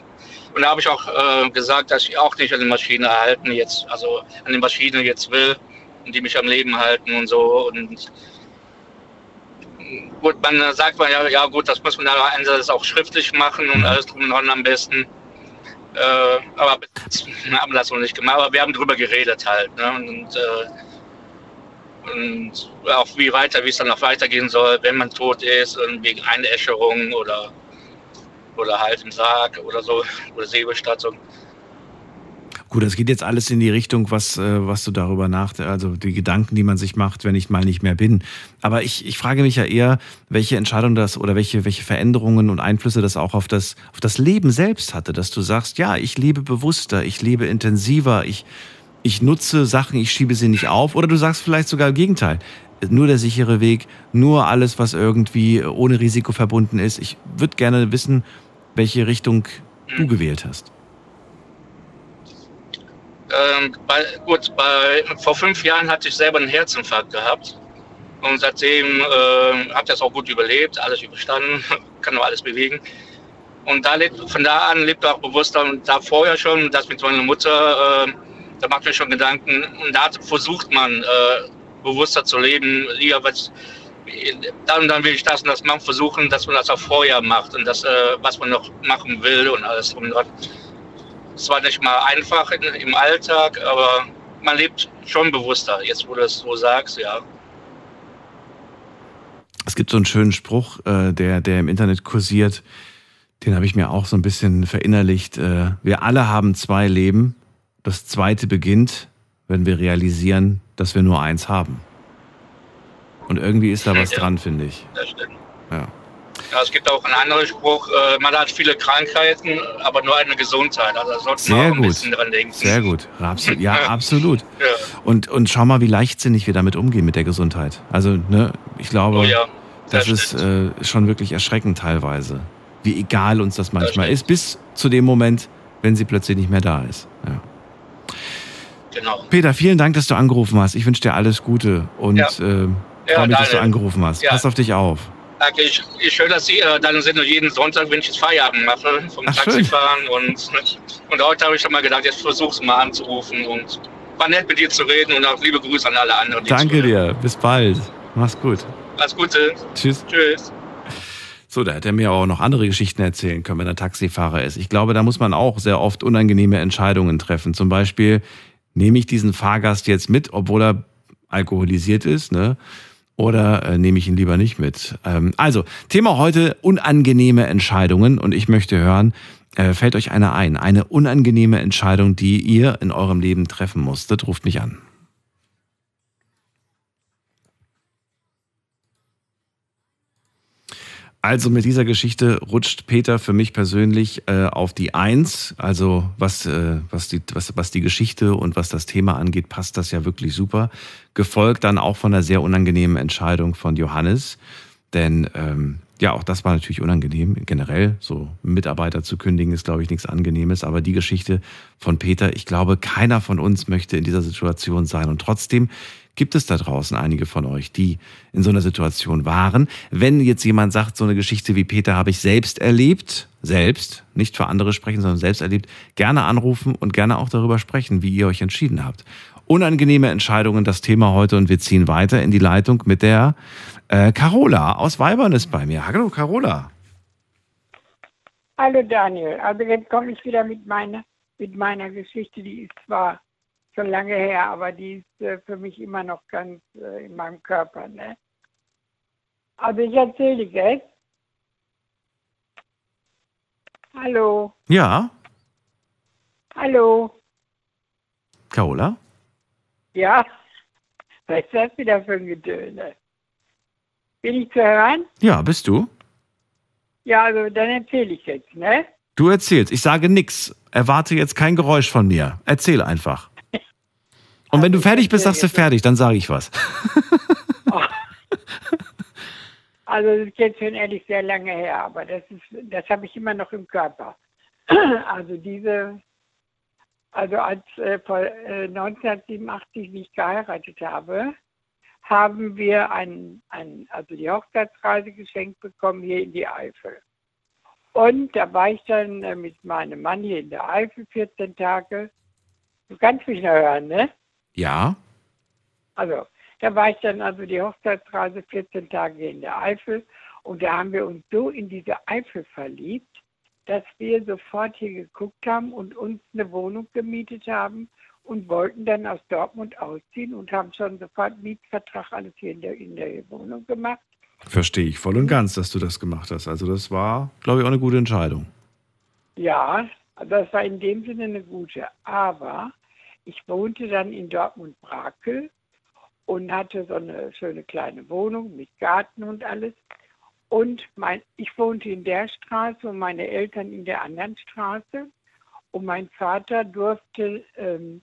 und da habe ich auch äh, gesagt, dass ich auch nicht an die Maschine erhalten jetzt, also an die Maschine jetzt will und die mich am Leben halten und so. Und gut, man sagt man ja, ja gut, das muss man aber einerseits auch schriftlich machen und alles drum und dran am besten. Äh, aber wir haben das noch nicht gemacht, aber wir haben drüber geredet halt. Ne? Und, äh, und auch wie weiter, wie es dann noch weitergehen soll, wenn man tot ist und wegen Einäscherung oder, oder halt im Sarg oder so oder Seebestattung. Gut, das geht jetzt alles in die Richtung, was, äh, was du darüber nach, also die Gedanken, die man sich macht, wenn ich mal nicht mehr bin. Aber ich, ich frage mich ja eher, welche Entscheidung das oder welche, welche Veränderungen und Einflüsse das auch auf das, auf das Leben selbst hatte, dass du sagst, ja, ich lebe bewusster, ich lebe intensiver, ich, ich nutze Sachen, ich schiebe sie nicht auf. Oder du sagst vielleicht sogar im Gegenteil. nur der sichere Weg, nur alles, was irgendwie ohne Risiko verbunden ist. Ich würde gerne wissen, welche Richtung du gewählt hast. Ähm, bei, gut, bei, vor fünf Jahren hatte ich selber einen Herzinfarkt gehabt. Und seitdem äh, habe ich das auch gut überlebt, alles überstanden, kann nur alles bewegen. Und da lebt, von da an lebt auch bewusster und da vorher schon, das mit meiner Mutter, äh, da macht mir schon Gedanken. Und da versucht man, äh, bewusster zu leben. Ja, was, dann, dann will ich das und das machen, versuchen, dass man das auch vorher macht und das, äh, was man noch machen will und alles. Und es war nicht mal einfach in, im Alltag, aber man lebt schon bewusster, jetzt wo du es so sagst, ja. Es gibt so einen schönen Spruch, äh, der, der im Internet kursiert, den habe ich mir auch so ein bisschen verinnerlicht. Äh, wir alle haben zwei Leben. Das zweite beginnt, wenn wir realisieren, dass wir nur eins haben. Und irgendwie ist da was ja, dran, finde ich. Das stimmt. Ja. Ja, es gibt auch einen anderen Spruch, äh, man hat viele Krankheiten, aber nur eine Gesundheit. Also sollte Sehr man auch gut. ein bisschen dran denken. Sehr gut. Absolut. Ja, absolut. Ja. Und, und schau mal, wie leichtsinnig wir damit umgehen mit der Gesundheit. Also, ne, ich glaube, Oh das das ist äh, schon wirklich erschreckend teilweise. Wie egal uns das manchmal stimmt. ist, bis zu dem Moment, wenn sie plötzlich nicht mehr da ist. Ja. Genau. Peter, vielen Dank, dass du angerufen hast. Ich wünsche dir alles Gute und Ja. äh, Ja, mich, dass du angerufen hast. Ja. Pass auf dich auf. Danke, ich, ich höre, dass Sie äh, deine Sendung jeden Sonntag, wenn ich jetzt Feierabend mache, vom Ach, schön. Taxifahren. Und, und heute habe ich schon mal gedacht, jetzt versuch's mal anzurufen. Und war nett mit dir zu reden und auch liebe Grüße an alle anderen. Danke dir. Bis bald. Mach's gut. Alles Gute. Tschüss. Tschüss. So, da hätte er mir auch noch andere Geschichten erzählen können, wenn er Taxifahrer ist. Ich glaube, da muss man auch sehr oft unangenehme Entscheidungen treffen. Zum Beispiel, nehme ich diesen Fahrgast jetzt mit, obwohl er alkoholisiert ist, ne? Oder äh, nehme ich ihn lieber nicht mit? Ähm, also, Thema heute unangenehme Entscheidungen und ich möchte hören, äh, fällt euch eine ein? Eine unangenehme Entscheidung, die ihr in eurem Leben treffen musstet? Ruft mich an. Also mit dieser Geschichte rutscht Peter für mich persönlich äh, auf die Eins. Also was, äh, was, die, was, was die Geschichte und was das Thema angeht, passt das ja wirklich super. Gefolgt dann auch von einer sehr unangenehmen Entscheidung von Johannes. Denn ähm, ja, auch das war natürlich unangenehm. Generell, so Mitarbeiter zu kündigen, ist, glaube ich, nichts Angenehmes. Aber die Geschichte von Peter, ich glaube, keiner von uns möchte in dieser Situation sein. Und trotzdem gibt es da draußen einige von euch, die in so einer Situation waren. Wenn jetzt jemand sagt, so eine Geschichte wie Peter habe ich selbst erlebt, selbst, nicht für andere sprechen, sondern selbst erlebt, gerne anrufen und gerne auch darüber sprechen, wie ihr euch entschieden habt. Unangenehme Entscheidungen, das Thema heute und wir ziehen weiter in die Leitung mit der äh, Carola aus Weibern ist bei mir. Hallo Carola. Hallo Daniel, also jetzt komme ich wieder mit meiner, mit meiner Geschichte, die ist zwar schon lange her, aber die ist äh, für mich immer noch ganz äh, in meinem Körper. Ne? Also ich erzähle die jetzt. Hallo, Ja, hallo, Carola. ja, was ist das wieder für ein Gedöne? Bin ich zu hören? Ja, bist du? Ja, also dann erzähle ich jetzt, ne? Du erzählst. Ich sage nix. Erwarte jetzt kein Geräusch von mir. Erzähl einfach. Und wenn du fertig bist, sagst du fertig, dann sage ich was. Also das ist jetzt schon ehrlich sehr lange her, aber das ist, das habe ich immer noch im Körper. Also diese, also als äh, vor, äh, 1987, wie ich geheiratet habe, haben wir ein, ein, also die Hochzeitsreise geschenkt bekommen hier in die Eifel. Und da war ich dann äh, mit meinem Mann hier in der Eifel 14 Tage. Du kannst mich noch hören, ne? Ja? Also, da war ich dann also die Hochzeitsreise 14 Tage in der Eifel und da haben wir uns so in diese Eifel verliebt, dass wir sofort hier geguckt haben und uns eine Wohnung gemietet haben und wollten dann aus Dortmund ausziehen und haben schon sofort Mietvertrag alles hier in der, in der Wohnung gemacht. Verstehe ich voll und ganz, dass du das gemacht hast. Also das war, glaube ich, auch eine gute Entscheidung. Ja, das war in dem Sinne eine gute. Aber ich wohnte dann in Dortmund-Brakel und hatte so eine schöne kleine Wohnung mit Garten und alles. Und mein, ich wohnte in der Straße und meine Eltern in der anderen Straße. Und mein Vater durfte ähm,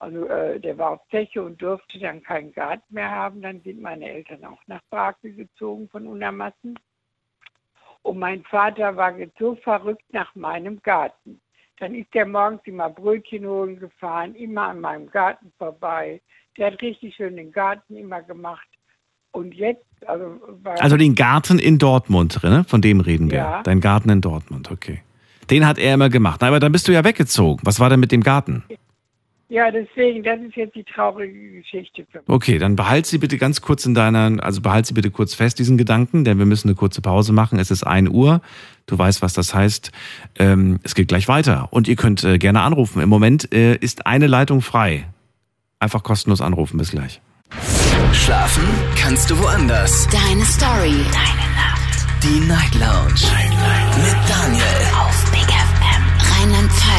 Also äh, der war auf Zeche und durfte dann keinen Garten mehr haben. Dann sind meine Eltern auch nach Brakel gezogen von Unermassen. Und mein Vater war so verrückt nach meinem Garten. Dann ist er morgens immer Brötchen holen gefahren, immer an meinem Garten vorbei. Der hat richtig schön den Garten immer gemacht. Und jetzt, also. Also den Garten in Dortmund, ne? von dem reden wir. Ja. Dein Garten in Dortmund, okay. Den hat er immer gemacht. Na, Aber dann bist du ja weggezogen. Was war denn mit dem Garten? Ja, deswegen, das ist jetzt die traurige Geschichte für mich. Okay, dann behalt sie bitte ganz kurz in deiner, also behalt sie bitte kurz fest, diesen Gedanken, denn wir müssen eine kurze Pause machen. Es ist 1 Uhr. Du weißt, was das heißt. Ähm, es geht gleich weiter. Und ihr könnt äh, gerne anrufen. Im Moment äh, ist eine Leitung frei. Einfach kostenlos anrufen. Bis gleich. Schlafen kannst du woanders. Deine Story. Deine Nacht. Die Night Lounge. Mit Daniel.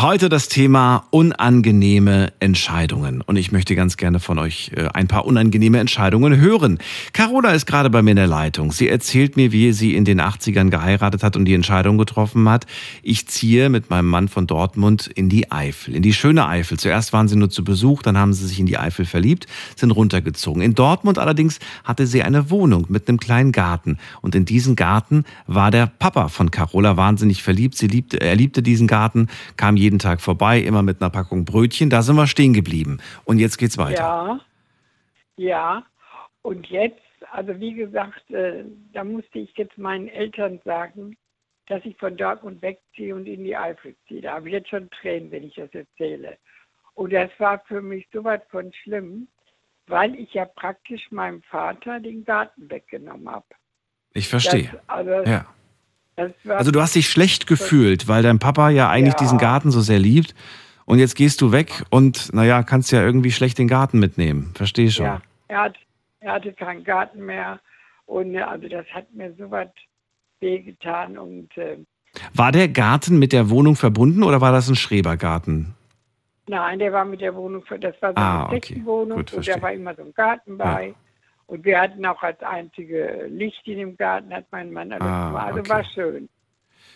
Heute das Thema unangenehme Entscheidungen. Und ich möchte ganz gerne von euch äh, ein paar unangenehme Entscheidungen hören. Carola ist gerade bei mir in der Leitung. Sie erzählt mir, wie sie in den 80ern geheiratet hat und die Entscheidung getroffen hat. Ich ziehe mit meinem Mann von Dortmund in die Eifel, in die schöne Eifel. Zuerst waren sie nur zu Besuch, dann haben sie sich in die Eifel verliebt, sind runtergezogen. In Dortmund allerdings hatte sie eine Wohnung mit einem kleinen Garten. Und in diesen Garten war der Papa von Carola wahnsinnig verliebt. Sie liebte, er liebte diesen Garten, kam jeden Tag vorbei, immer mit einer Packung Brötchen. Da sind wir stehen geblieben. Und jetzt geht's weiter. Ja, ja. Und jetzt, also wie gesagt, äh, da musste ich jetzt meinen Eltern sagen, dass ich von Dortmund wegziehe und in die Eifel ziehe. Da habe ich jetzt schon Tränen, wenn ich das erzähle. Und das war für mich so was von schlimm, weil ich ja praktisch meinem Vater den Garten weggenommen habe. Ich verstehe. Das, also, Ja. Also du hast dich schlecht gefühlt, weil dein Papa ja eigentlich Ja. diesen Garten so sehr liebt. Und jetzt gehst du weg und, naja, kannst ja irgendwie schlecht den Garten mitnehmen. Verstehe schon. Ja, er, hat, er hatte keinen Garten mehr. Und äh, also das hat mir so was wehgetan. Und äh, War der Garten mit der Wohnung verbunden oder war das ein Schrebergarten? nein, der war mit der Wohnung, für- das war so Ah, eine okay. Deckenwohnung Gut, und da war immer so ein Garten bei. Und wir hatten auch als einzige Licht in dem Garten, hat mein Mann alles Ah, gemacht. Also okay. war schön.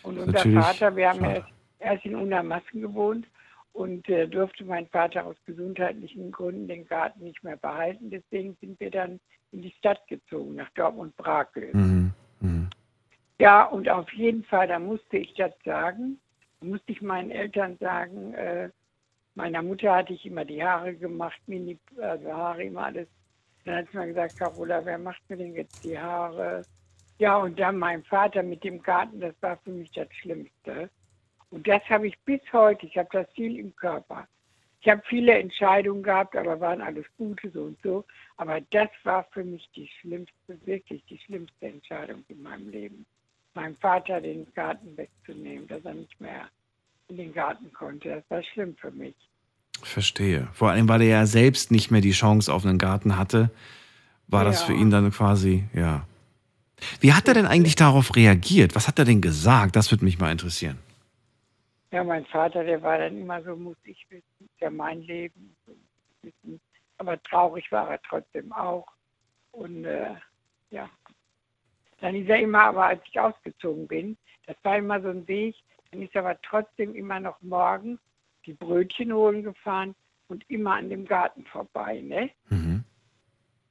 Und unser Natürlich Vater, wir haben erst, erst in Unermassen gewohnt und äh, durfte mein Vater aus gesundheitlichen Gründen den Garten nicht mehr behalten. Deswegen sind wir dann in die Stadt gezogen, nach Dortmund-Brakel. Mhm. Mhm. Ja, und auf jeden Fall, da musste ich das sagen, da musste ich meinen Eltern sagen, äh, meiner Mutter hatte ich immer die Haare gemacht, Mini, also Haare immer alles. Dann hat sie mal gesagt, Carola, wer macht mir denn jetzt die Haare? Ja, und dann mein Vater mit dem Garten, das war für mich das Schlimmste. Und das habe ich bis heute, ich habe das viel im Körper. Ich habe viele Entscheidungen gehabt, aber waren alles gute so und so. Aber das war für mich die schlimmste, wirklich die schlimmste Entscheidung in meinem Leben. Meinem Vater den Garten wegzunehmen, dass er nicht mehr in den Garten konnte. Das war schlimm für mich. Verstehe. Vor allem, weil er ja selbst nicht mehr die Chance auf einen Garten hatte, war das Ja. für ihn dann quasi, ja. Wie hat er denn eigentlich darauf reagiert? Was hat er denn gesagt? Das würde mich mal interessieren. Ja, mein Vater, der war dann immer so, muss ich wissen, ist ja mein Leben. Wissen. Aber traurig war er trotzdem auch. Und äh, ja, dann ist er immer, aber als ich ausgezogen bin, das war immer so ein Weg, dann ist er aber trotzdem immer noch morgens die Brötchen holen gefahren und immer an dem Garten vorbei, ne? Mhm.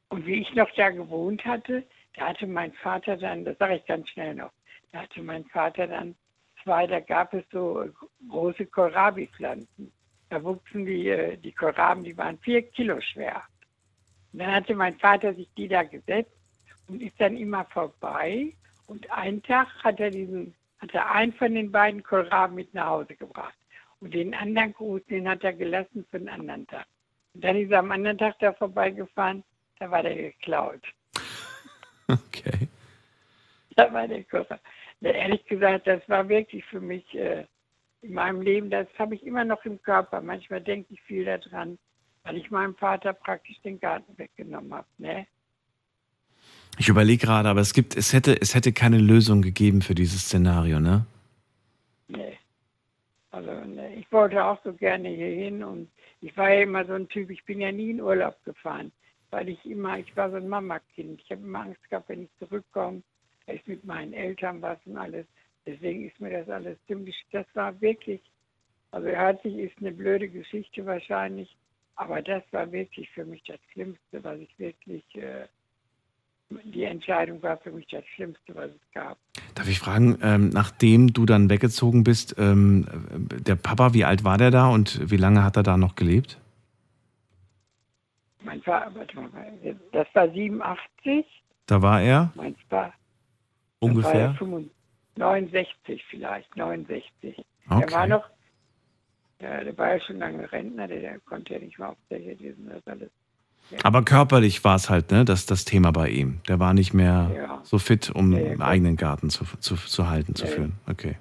Und wie ich noch da gewohnt hatte, da hatte mein Vater dann, das sage ich ganz schnell noch, da hatte mein Vater dann zwei, da gab es so große Kohlrabi-Pflanzen. Da wuchsen die, äh, die Kohlraben, die waren vier Kilo schwer. Und dann hatte mein Vater sich die da gesetzt und ist dann immer vorbei. Und einen Tag hat er diesen, hat er einen von den beiden Kohlraben mit nach Hause gebracht. Und den anderen Gruß, den hat er gelassen für den anderen Tag. Und dann ist er am anderen Tag da vorbeigefahren, da war der geklaut. Okay. Da war der Koffer. Ja, ehrlich gesagt, das war wirklich für mich äh, in meinem Leben, das habe ich immer noch im Körper. Manchmal denke ich viel daran, weil ich meinem Vater praktisch den Garten weggenommen habe. Ne? Ich überlege gerade, aber es gibt, es hätte, es hätte keine Lösung gegeben für dieses Szenario, ne? Also ne, ich wollte auch so gerne hier hin und ich war ja immer so ein Typ, ich bin ja nie in Urlaub gefahren, weil ich immer, ich war so ein Mamakind. Ich habe immer Angst gehabt, wenn ich zurückkomme, ist mit meinen Eltern was und alles. Deswegen ist mir das alles ziemlich, das war wirklich, also hört sich, ist eine blöde Geschichte wahrscheinlich, aber das war wirklich für mich das Schlimmste, was ich wirklich, äh, die Entscheidung war für mich das Schlimmste, was es gab. Darf ich fragen, ähm, nachdem du dann weggezogen bist, ähm, der Papa, wie alt war der da und wie lange hat er da noch gelebt? Mein Vater, das war 87. Da war er? Mein Vater. Ungefähr? 69 vielleicht, 69. Okay. Der war noch, ja, der war ja schon lange Rentner, der, der konnte ja nicht mehr auf der lesen, das alles. Aber körperlich war es halt, ne, das, das Thema bei ihm. Der war nicht mehr Ja. so fit, um ja, einen eigenen Garten zu, zu, zu halten, zu Ja, führen. Okay.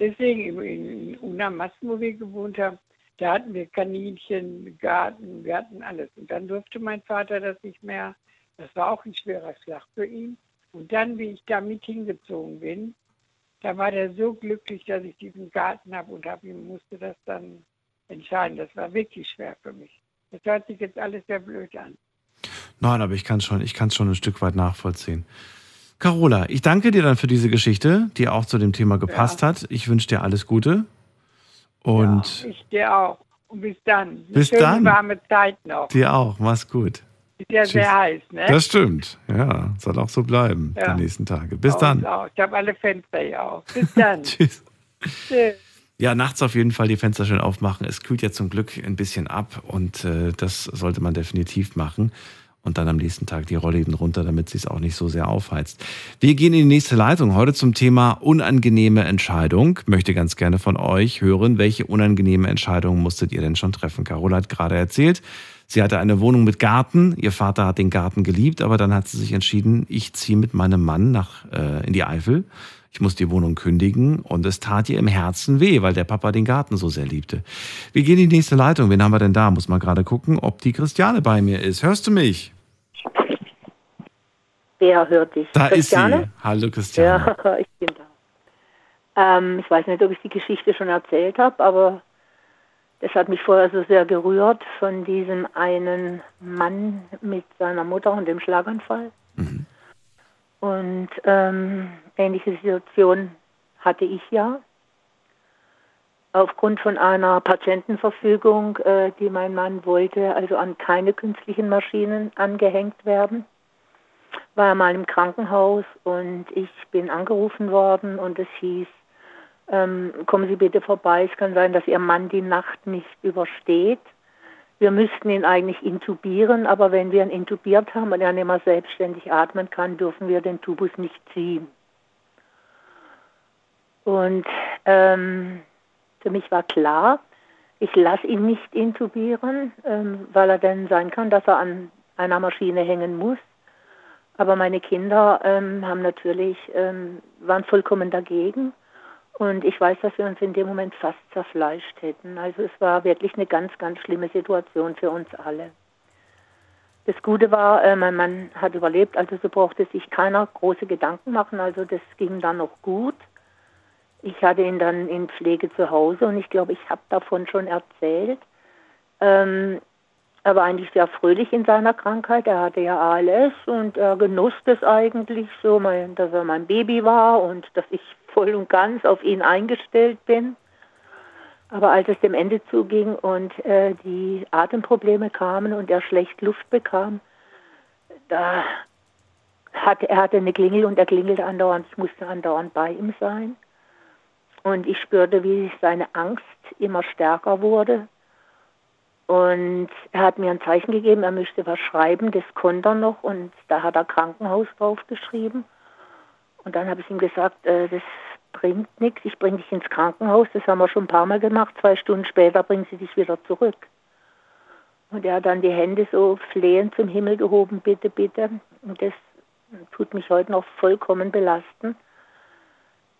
Deswegen in, Unamassen, wo wir gewohnt haben, da hatten wir Kaninchen, Garten, wir hatten alles. Und dann durfte mein Vater das nicht mehr. Das war auch ein schwerer Schlag für ihn. Und dann, wie ich da mit hingezogen bin, da war der so glücklich, dass ich diesen Garten habe und hab musste das dann entscheiden. Das war wirklich schwer für mich. Das hört sich jetzt alles sehr blöd an. Nein, aber ich kann schon, ich kann schon ein Stück weit nachvollziehen. Carola, ich danke dir dann für diese Geschichte, die auch zu dem Thema gepasst Ja. hat. Ich wünsche dir alles Gute. Und Ich dir auch. Und bis dann. Eine Bis schöne, dann. warme Zeit noch. dir auch. Mach's gut. Ist ja Tschüss. sehr heiß, ne? Das stimmt. Ja, soll auch so bleiben Ja. die nächsten Tage. Bis Bei dann. auch. Ich habe alle Fenster hier auf. Bis dann. Tschüss. Tschüss. Ja, nachts auf jeden Fall die Fenster schön aufmachen. Es kühlt ja zum Glück ein bisschen ab und äh, das sollte man definitiv machen. Und dann am nächsten Tag die Rollläden runter, damit sie es auch nicht so sehr aufheizt. Wir gehen in die nächste Leitung. Heute zum Thema unangenehme Entscheidung. Möchte ganz gerne von euch hören, welche unangenehme Entscheidung musstet ihr denn schon treffen? Carola hat gerade erzählt, sie hatte eine Wohnung mit Garten. Ihr Vater hat den Garten geliebt, aber dann hat sie sich entschieden, ich ziehe mit meinem Mann nach äh, in die Eifel. Ich muss die Wohnung kündigen und es tat ihr im Herzen weh, weil der Papa den Garten so sehr liebte. Wir gehen in die nächste Leitung. Wen haben wir denn da? Muss mal gerade gucken, ob die Christiane bei mir ist. Hörst du mich? Wer hört dich? Da Christiane? ist sie. Hallo Christiane. Ja, ich bin da. Ähm, ich weiß nicht, ob ich die Geschichte schon erzählt habe, aber das hat mich vorher so sehr gerührt von diesem einen Mann mit seiner Mutter und dem Schlaganfall. Und ähm, ähnliche Situation hatte ich ja. Aufgrund von einer Patientenverfügung, äh, die mein Mann wollte, also an keine künstlichen Maschinen angehängt werden war er mal im Krankenhaus und ich bin angerufen worden und es hieß, ähm, kommen Sie bitte vorbei, es kann sein, dass Ihr Mann die Nacht nicht übersteht. Wir müssten ihn eigentlich intubieren, aber wenn wir ihn intubiert haben und er nicht mehr selbstständig atmen kann, dürfen wir den Tubus nicht ziehen. Und ähm, für mich war klar, ich lasse ihn nicht intubieren, ähm, weil er dann sein kann, dass er an einer Maschine hängen muss. Aber meine Kinder ähm, haben natürlich, ähm, waren vollkommen dagegen. Und ich weiß, dass wir uns in dem Moment fast zerfleischt hätten. Also es war wirklich eine ganz, ganz schlimme Situation für uns alle. Das Gute war, äh, mein Mann hat überlebt, also so brauchte sich keiner große Gedanken machen. Also das ging dann noch gut. Ich hatte ihn dann in Pflege zu Hause und ich glaube, ich habe davon schon erzählt. Ähm, er war eigentlich sehr fröhlich in seiner Krankheit. Er hatte ja ALS und er genoss das eigentlich so, dass er mein Baby war und dass ich voll und ganz auf ihn eingestellt bin. Aber als es dem Ende zuging und äh, die Atemprobleme kamen und er schlecht Luft bekam, da hatte er hatte eine Klingel und er klingelte andauernd. Ich musste andauernd bei ihm sein. Und ich spürte, wie seine Angst immer stärker wurde. Und er hat mir ein Zeichen gegeben, er möchte was schreiben, das konnte er noch und da hat er Krankenhaus draufgeschrieben. Und dann habe ich ihm gesagt, äh, das bringt nichts, ich bringe dich ins Krankenhaus, das haben wir schon ein paar Mal gemacht, zwei Stunden später bringen sie dich wieder zurück. Und er hat dann die Hände so flehend zum Himmel gehoben, bitte, bitte. Und das tut mich heute noch vollkommen belasten.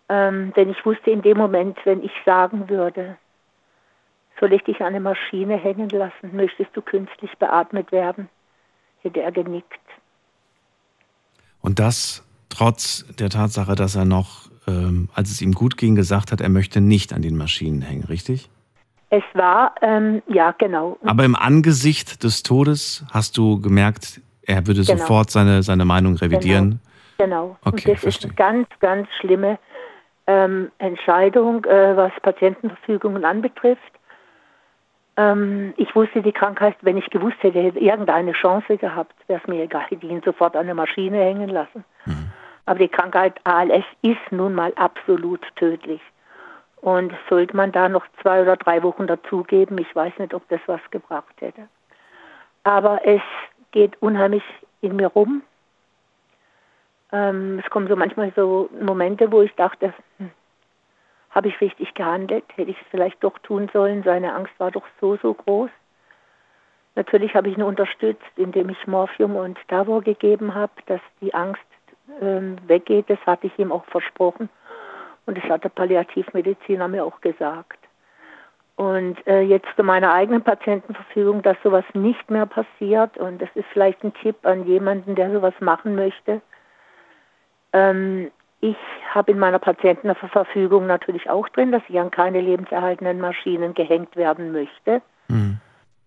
Ähm, denn ich wusste in dem Moment, wenn ich sagen würde, soll ich dich an eine Maschine hängen lassen? Möchtest du künstlich beatmet werden? Hätte er genickt. Und das trotz der Tatsache, dass er noch, ähm, als es ihm gut ging, gesagt hat, er möchte nicht an den Maschinen hängen, richtig? Es war, ähm, ja, genau. Aber im Angesicht des Todes hast du gemerkt, er würde Genau. sofort seine, seine Meinung revidieren. Genau. Okay, und das ist verstehe. eine ganz, ganz schlimme ähm, Entscheidung, äh, was Patientenverfügungen anbetrifft. Ähm, ich wusste die Krankheit, wenn ich gewusst hätte, hätte irgendeine Chance gehabt, wäre es mir egal, hätte ihn sofort an eine Maschine hängen lassen. Aber die Krankheit ALS ist nun mal absolut tödlich. Und sollte man da noch zwei oder drei Wochen dazugeben, ich weiß nicht, ob das was gebracht hätte. Aber es geht unheimlich in mir rum. Ähm, es kommen so manchmal so Momente, wo ich dachte, hm, habe ich richtig gehandelt? Hätte ich es vielleicht doch tun sollen? Seine Angst war doch so, so groß. Natürlich habe ich ihn unterstützt, indem ich Morphium und Tavor gegeben habe, dass die Angst ähm, weggeht. Das hatte ich ihm auch versprochen. Und das hat der Palliativmediziner mir auch gesagt. Und äh, jetzt zu meiner eigenen Patientenverfügung, dass sowas nicht mehr passiert. Und das ist vielleicht ein Tipp an jemanden, der sowas machen möchte. Ähm, ich habe in meiner Patientenverfügung natürlich auch drin, dass ich an keine lebenserhaltenden Maschinen gehängt werden möchte.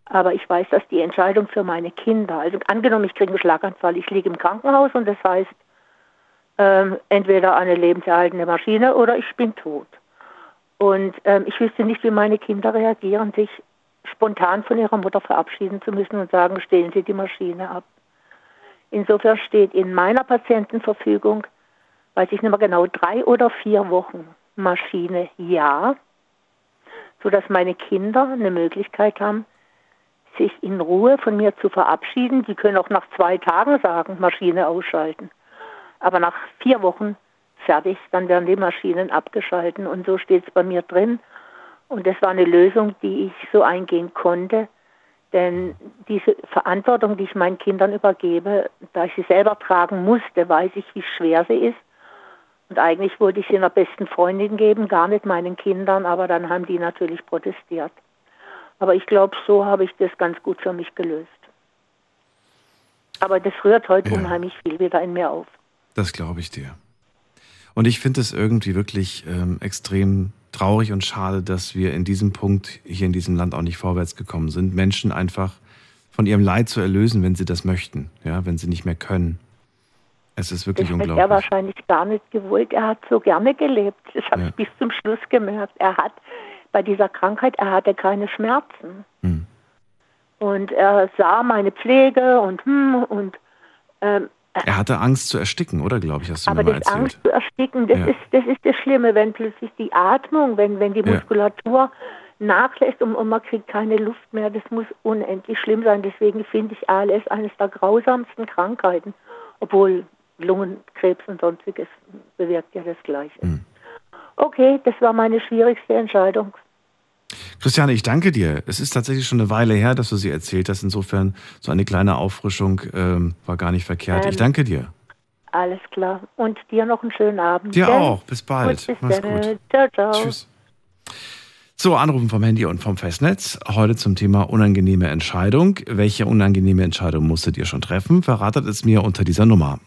Aber ich weiß, dass die Entscheidung für meine Kinder, also angenommen, ich kriege einen Schlaganfall, ich liege im Krankenhaus und das heißt, ähm, entweder eine lebenserhaltende Maschine oder ich bin tot. Und ähm, ich wüsste nicht, wie meine Kinder reagieren, sich spontan von ihrer Mutter verabschieden zu müssen und sagen, stellen Sie die Maschine ab. Insofern steht in meiner Patientenverfügung, weiß ich nicht mehr genau, drei oder vier Wochen Maschine ja, sodass meine Kinder eine Möglichkeit haben, sich in Ruhe von mir zu verabschieden. Die können auch nach zwei Tagen sagen, Maschine ausschalten. Aber nach vier Wochen fertig, dann werden die Maschinen abgeschalten. Und so steht es bei mir drin. Und das war eine Lösung, die ich so eingehen konnte. Denn diese Verantwortung, die ich meinen Kindern übergebe, da ich sie selber tragen musste, weiß ich, wie schwer sie ist. Und eigentlich wollte ich sie einer besten Freundin geben, gar nicht meinen Kindern, aber dann haben die natürlich protestiert. Aber ich glaube, so habe ich das ganz gut für mich gelöst. Aber das rührt heute Ja. unheimlich viel wieder in mir auf. Das glaube ich dir. Und ich finde es irgendwie wirklich ähm, extrem traurig und schade, dass wir in diesem Punkt hier in diesem Land auch nicht vorwärts gekommen sind, Menschen einfach von ihrem Leid zu erlösen, wenn sie das möchten, ja, wenn sie nicht mehr können. Es ist wirklich Das hat er unglaublich. wahrscheinlich gar nicht gewollt. Er hat so gerne gelebt. Das habe Ja. ich bis zum Schluss gemerkt. Er hat bei dieser Krankheit, er hatte keine Schmerzen. Hm. Und er sah meine Pflege und hm, und ähm, Er hatte Angst zu ersticken, oder glaube ich, hast du aber mir mal erzählt. Angst zu ersticken, das Ja. ist das ist das Schlimme, wenn plötzlich die Atmung, wenn wenn die Ja. Muskulatur nachlässt und, und man kriegt keine Luft mehr, das muss unendlich schlimm sein. Deswegen finde ich ALS eines der grausamsten Krankheiten, obwohl Lungenkrebs und sonstiges bewirkt ja das Gleiche. Hm. Okay, das war meine schwierigste Entscheidung. Christiane, ich danke dir. Es ist tatsächlich schon eine Weile her, dass du sie erzählt hast. Insofern so eine kleine Auffrischung ähm, war gar nicht verkehrt. Ähm, ich danke dir. Alles klar. Und dir noch einen schönen Abend. Dir gell? auch. Bis bald. Gut, bis Mach's dann. gut. Ciao, ciao. Tschüss. So, Anrufen vom Handy und vom Festnetz. Heute zum Thema unangenehme Entscheidung. Welche unangenehme Entscheidung musstet ihr schon treffen? Verratet es mir unter dieser Nummer.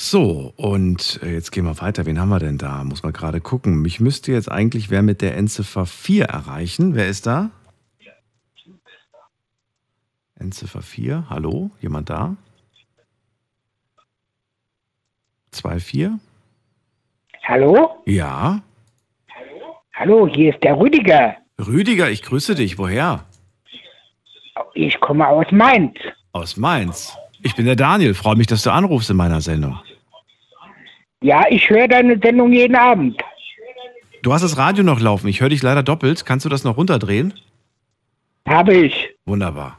So, und äh, jetzt gehen wir weiter. Wen haben wir denn da? Muss man gerade gucken. Mich müsste jetzt eigentlich wer mit der Endziffer 4 erreichen. Wer ist da? Endziffer 4. Hallo? Jemand da? 2-4? Hallo? Ja. Hallo, hier ist der Rüdiger. Rüdiger, ich grüße dich. Woher? Ich komme aus Mainz. Aus Mainz. Ich bin der Daniel. Freue mich, dass du anrufst in meiner Sendung. Ja, ich höre deine Sendung jeden Abend. Du hast das Radio noch laufen. Ich höre dich leider doppelt. Kannst du das noch runterdrehen? Habe ich. Wunderbar.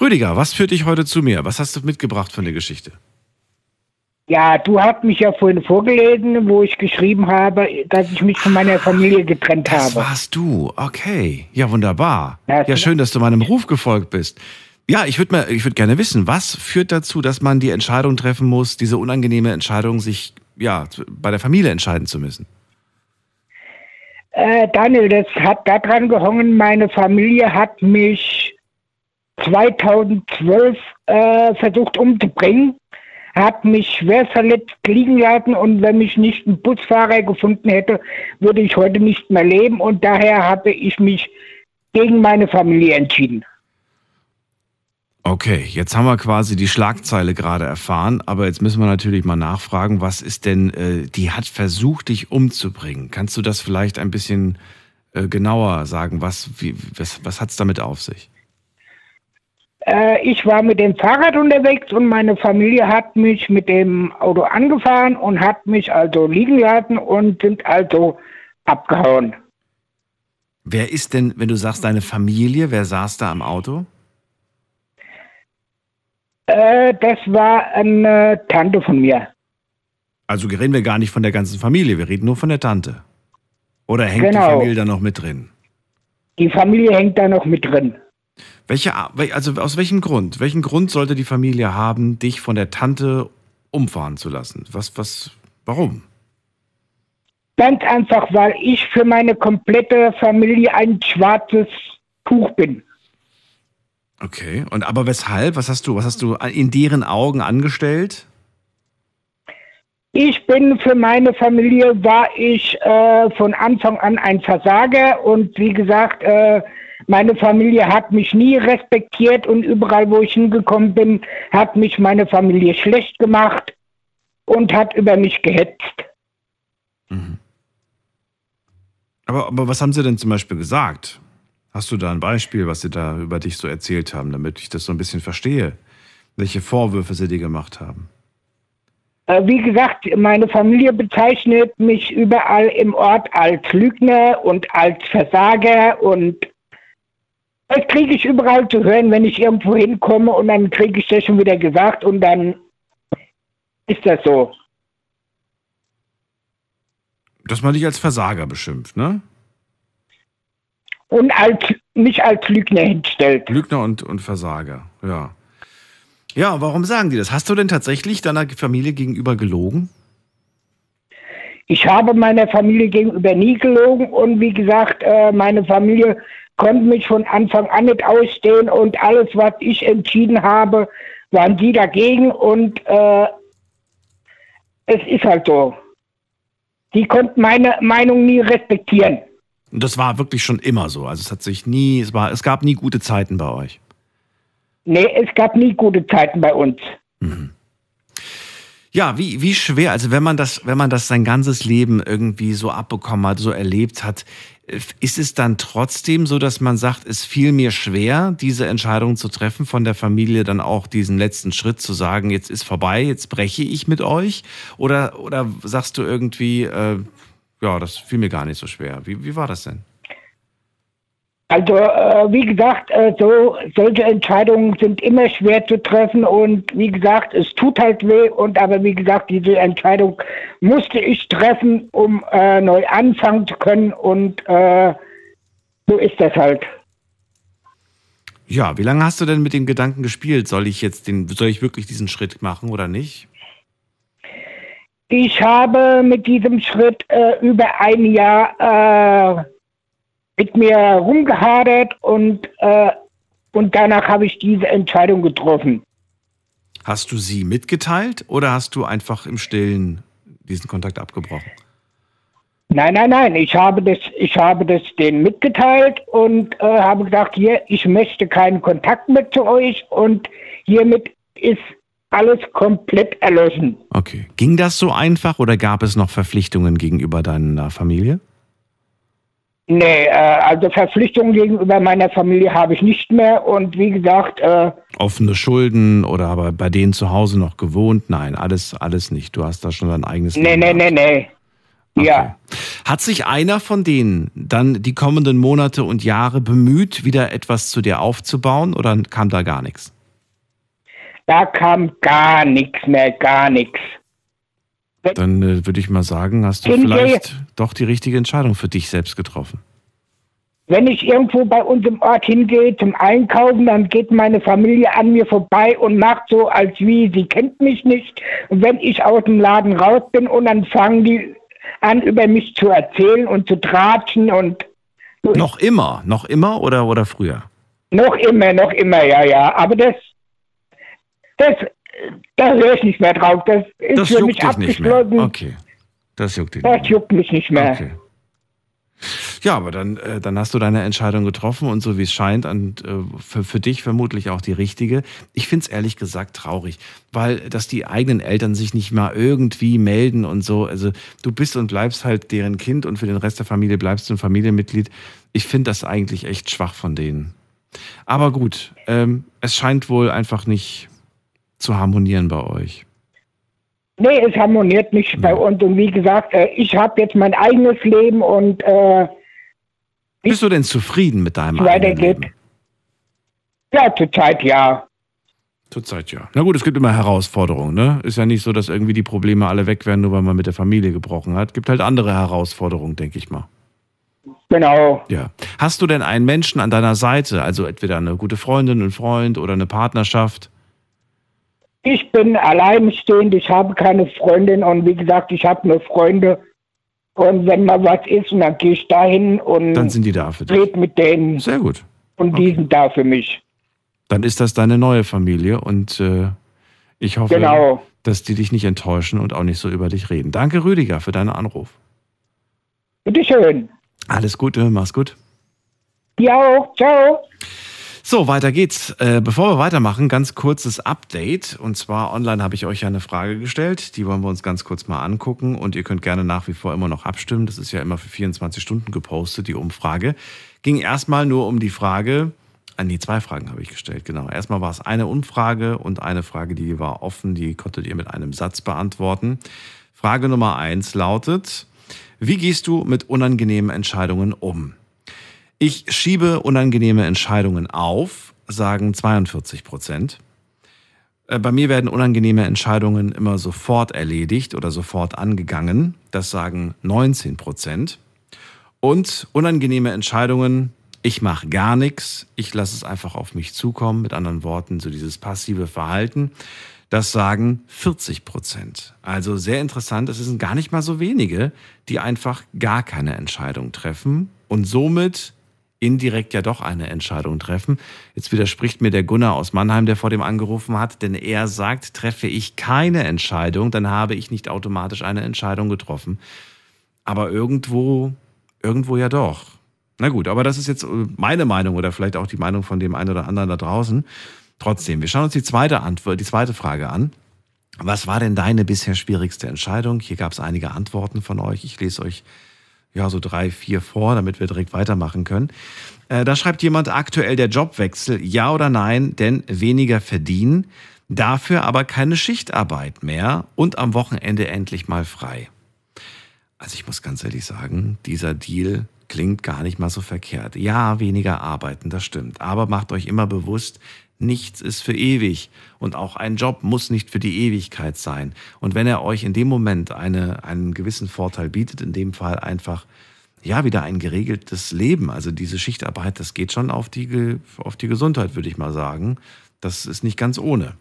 Rüdiger, was führt dich heute zu mir? Was hast du mitgebracht für eine Geschichte? Ja, du hast mich ja vorhin vorgelesen, wo ich geschrieben habe, dass ich mich von meiner Familie getrennt Das habe. warst du. Okay. Ja, wunderbar. Ja, Ja, schön, dass du meinem Ruf gefolgt bist. Ja, ich würde würd gerne wissen, was führt dazu, dass man die Entscheidung treffen muss, diese unangenehme Entscheidung, sich ja, bei der Familie entscheiden zu müssen? Äh, Daniel, das hat daran gehangen, meine Familie hat mich 2012 äh, versucht umzubringen, hat mich schwer verletzt liegen lassen und wenn mich nicht ein Busfahrer gefunden hätte, würde ich heute nicht mehr leben und daher habe ich mich gegen meine Familie entschieden. Okay, jetzt haben wir quasi die Schlagzeile gerade erfahren, aber jetzt müssen wir natürlich mal nachfragen, was ist denn, äh, die hat versucht, dich umzubringen. Kannst du das vielleicht ein bisschen äh, genauer sagen? Was, wie, was, was hat es damit auf sich? Äh, ich war mit dem Fahrrad unterwegs und meine Familie hat mich mit dem Auto angefahren und hat mich also liegen lassen und sind also abgehauen. Wer ist denn, wenn du sagst deine Familie, wer saß da am Auto? Äh, das war eine Tante von mir. Also reden wir gar nicht von der ganzen Familie, wir reden nur von der Tante. Oder hängt Genau. die Familie da noch mit drin? Die Familie hängt da noch mit drin. Welche, also aus welchem Grund? Welchen Grund sollte die Familie haben, dich von der Tante umfahren zu lassen? Was, was, warum? Ganz einfach, weil ich für meine komplette Familie ein schwarzes Tuch bin. Okay. Und aber weshalb? Was hast du, was hast du in deren Augen angestellt? Ich bin für meine Familie, war ich äh, von Anfang an ein Versager und wie gesagt, äh, meine Familie hat mich nie respektiert und überall, wo ich hingekommen bin, hat mich meine Familie schlecht gemacht und hat über mich gehetzt. Aber, aber was haben sie denn zum Beispiel gesagt? Hast du da ein Beispiel, was sie da über dich so erzählt haben, damit ich das so ein bisschen verstehe? Welche Vorwürfe sie dir gemacht haben? Äh, wie gesagt, meine Familie bezeichnet mich überall im Ort als Lügner und als Versager und das kriege ich überall zu hören, wenn ich irgendwo hinkomme und dann kriege ich das schon wieder gesagt und dann ist das so. Dass man dich als Versager beschimpft, ne? Und als, mich als Lügner hinstellt. Lügner und, und Versager, ja. Ja, warum sagen die das? Hast du denn tatsächlich deiner Familie gegenüber gelogen? Ich habe meiner Familie gegenüber nie gelogen und wie gesagt, äh, meine Familie konnte mich von Anfang an nicht ausstehen und alles, was ich entschieden habe, waren die dagegen und äh, es ist halt so. Die konnten meine Meinung nie respektieren. Und das war wirklich schon immer so. Also es hat sich nie, es war, es gab nie gute Zeiten bei euch. Nee, es gab nie gute Zeiten bei uns. Ja, wie, wie schwer, also wenn man das, wenn man das sein ganzes Leben irgendwie so abbekommen hat, so erlebt hat, ist es dann trotzdem so, dass man sagt, es fiel mir schwer, diese Entscheidung zu treffen, von der Familie dann auch diesen letzten Schritt zu sagen, jetzt ist vorbei, jetzt breche ich mit euch? Oder, oder sagst du irgendwie, äh, ja, das fiel mir gar nicht so schwer. Wie, wie war das denn? Also äh, wie gesagt, äh, so solche Entscheidungen sind immer schwer zu treffen und wie gesagt, es tut halt weh und aber wie gesagt, diese Entscheidung musste ich treffen, um äh, neu anfangen zu können und äh, so ist das halt. Ja, wie lange hast du denn mit dem Gedanken gespielt? Soll ich jetzt den, soll ich wirklich diesen Schritt machen oder nicht? Ich habe mit diesem Schritt äh, über ein Jahr äh, mit mir rumgehadert und, äh, und danach habe ich diese Entscheidung getroffen. Hast du sie mitgeteilt oder hast du einfach im Stillen diesen Kontakt abgebrochen? Nein, nein, nein, ich habe das, ich habe das denen mitgeteilt und äh, habe gesagt, hier, ich möchte keinen Kontakt mehr zu euch und hiermit ist alles komplett erloschen. Okay. Ging das so einfach oder gab es noch Verpflichtungen gegenüber deiner Familie? Nee, äh, also Verpflichtungen gegenüber meiner Familie habe ich nicht mehr und wie gesagt, äh, Offene Schulden oder aber bei denen zu Hause noch gewohnt? Nein, alles, alles nicht. Du hast da schon dein eigenes nee, nee, nee, nee. Ja, Hat sich einer von denen dann die kommenden Monate und Jahre bemüht, wieder etwas zu dir aufzubauen oder kam da gar nichts? Da kam gar nichts mehr, gar nichts. Dann äh, würde ich mal sagen, hast du Sind wir vielleicht doch die richtige Entscheidung für dich selbst getroffen. Wenn ich irgendwo bei uns im Ort hingehe zum Einkaufen, dann geht meine Familie an mir vorbei und macht so, als wie sie kennt mich nicht. Und wenn ich aus dem Laden raus bin und dann fangen die an, über mich zu erzählen und zu tratschen und Noch immer, noch immer oder, oder früher? noch immer, noch immer, ja, ja. Aber das, das, da höre ich nicht mehr drauf. Das ist Das für juckt mich dich nicht mehr. abgeschlossen. Okay. Das juckt dich Das nicht juckt mich nicht mehr. Okay. Ja, aber dann, äh, dann hast du deine Entscheidung getroffen und so wie es scheint, und, äh, für, für dich vermutlich auch die richtige. Ich finde es ehrlich gesagt traurig, weil dass die eigenen Eltern sich nicht mal irgendwie melden und so. Also du bist und bleibst halt deren Kind und für den Rest der Familie bleibst du ein Familienmitglied. Ich finde das eigentlich echt schwach von denen. Aber gut, ähm, es scheint wohl einfach nicht zu harmonieren bei euch. Nee, es harmoniert nicht bei uns. Und wie gesagt, äh, ich habe jetzt mein eigenes Leben und äh, Bist du denn zufrieden mit deinem eigenen weitergeht. Leben? Ja, zurzeit ja. Zurzeit ja. Na gut, es gibt immer Herausforderungen, ne? Ist ja nicht so, dass irgendwie die Probleme alle weg werden, nur weil man mit der Familie gebrochen hat. Gibt halt andere Herausforderungen, denke ich mal. Genau. Ja. Hast du denn einen Menschen an deiner Seite, also entweder eine gute Freundin, einen Freund oder eine Partnerschaft? Ich bin alleinstehend, ich habe keine Freundin und wie gesagt, ich habe nur Freunde. Und wenn mal was ist, und dann gehe ich dahin und Dann sind die da für dich. red mit denen. Sehr gut. Und die sind da für mich. Dann ist das deine neue Familie und äh, ich hoffe, Genau. dass die dich nicht enttäuschen und auch nicht so über dich reden. Danke, Rüdiger, für deinen Anruf. Bitteschön. Alles Gute, mach's gut. Ja auch. Ciao. So, weiter geht's. Äh, bevor wir weitermachen, ganz kurzes Update. Und zwar online habe ich euch ja eine Frage gestellt. Die wollen wir uns ganz kurz mal angucken. Und ihr könnt gerne nach wie vor immer noch abstimmen. Das ist ja immer für 24 Stunden gepostet, die Umfrage. Ging erstmal nur um die Frage, ah nee, zwei Fragen habe ich gestellt, genau. Erstmal war es eine Umfrage und eine Frage, die war offen, die konntet ihr mit einem Satz beantworten. Frage Nummer eins lautet, wie gehst du mit unangenehmen Entscheidungen um? Ich schiebe unangenehme Entscheidungen auf, sagen 42 Prozent. Äh, Bei mir werden unangenehme Entscheidungen immer sofort erledigt oder sofort angegangen. Das sagen 19 Prozent. Und unangenehme Entscheidungen, ich mache gar nichts, ich lasse es einfach auf mich zukommen. Mit anderen Worten, so dieses passive Verhalten. Das sagen 40 Prozent. Also sehr interessant, es sind gar nicht mal so wenige, die einfach gar keine Entscheidung treffen und somit indirekt ja doch eine Entscheidung treffen. Jetzt widerspricht mir der Gunnar aus Mannheim, der vor dem angerufen hat, denn er sagt, treffe ich keine Entscheidung, dann habe ich nicht automatisch eine Entscheidung getroffen. Aber irgendwo, irgendwo ja doch. Na gut, aber das ist jetzt äh, meine Meinung oder vielleicht auch die Meinung von dem einen oder anderen da draußen. Trotzdem, wir schauen uns die zweite Antwort, die zweite Frage an. Was war denn deine bisher schwierigste Entscheidung? Hier gab es einige Antworten von euch. Ich lese euch ja so drei, vier vor, damit wir direkt weitermachen können. Äh, da schreibt jemand aktuell der Jobwechsel, ja oder nein, denn weniger verdienen, dafür aber keine Schichtarbeit mehr und am Wochenende endlich mal frei. Also ich muss ganz ehrlich sagen, dieser Deal klingt gar nicht mal so verkehrt. Ja, weniger arbeiten, das stimmt. Aber macht euch immer bewusst, nichts ist für ewig. Und auch ein Job muss nicht für die Ewigkeit sein. Und wenn er euch in dem Moment eine, einen gewissen Vorteil bietet, in dem Fall einfach, ja, wieder ein geregeltes Leben. Also diese Schichtarbeit, das geht schon auf die, auf die Gesundheit, würde ich mal sagen. Das ist nicht ganz ohne.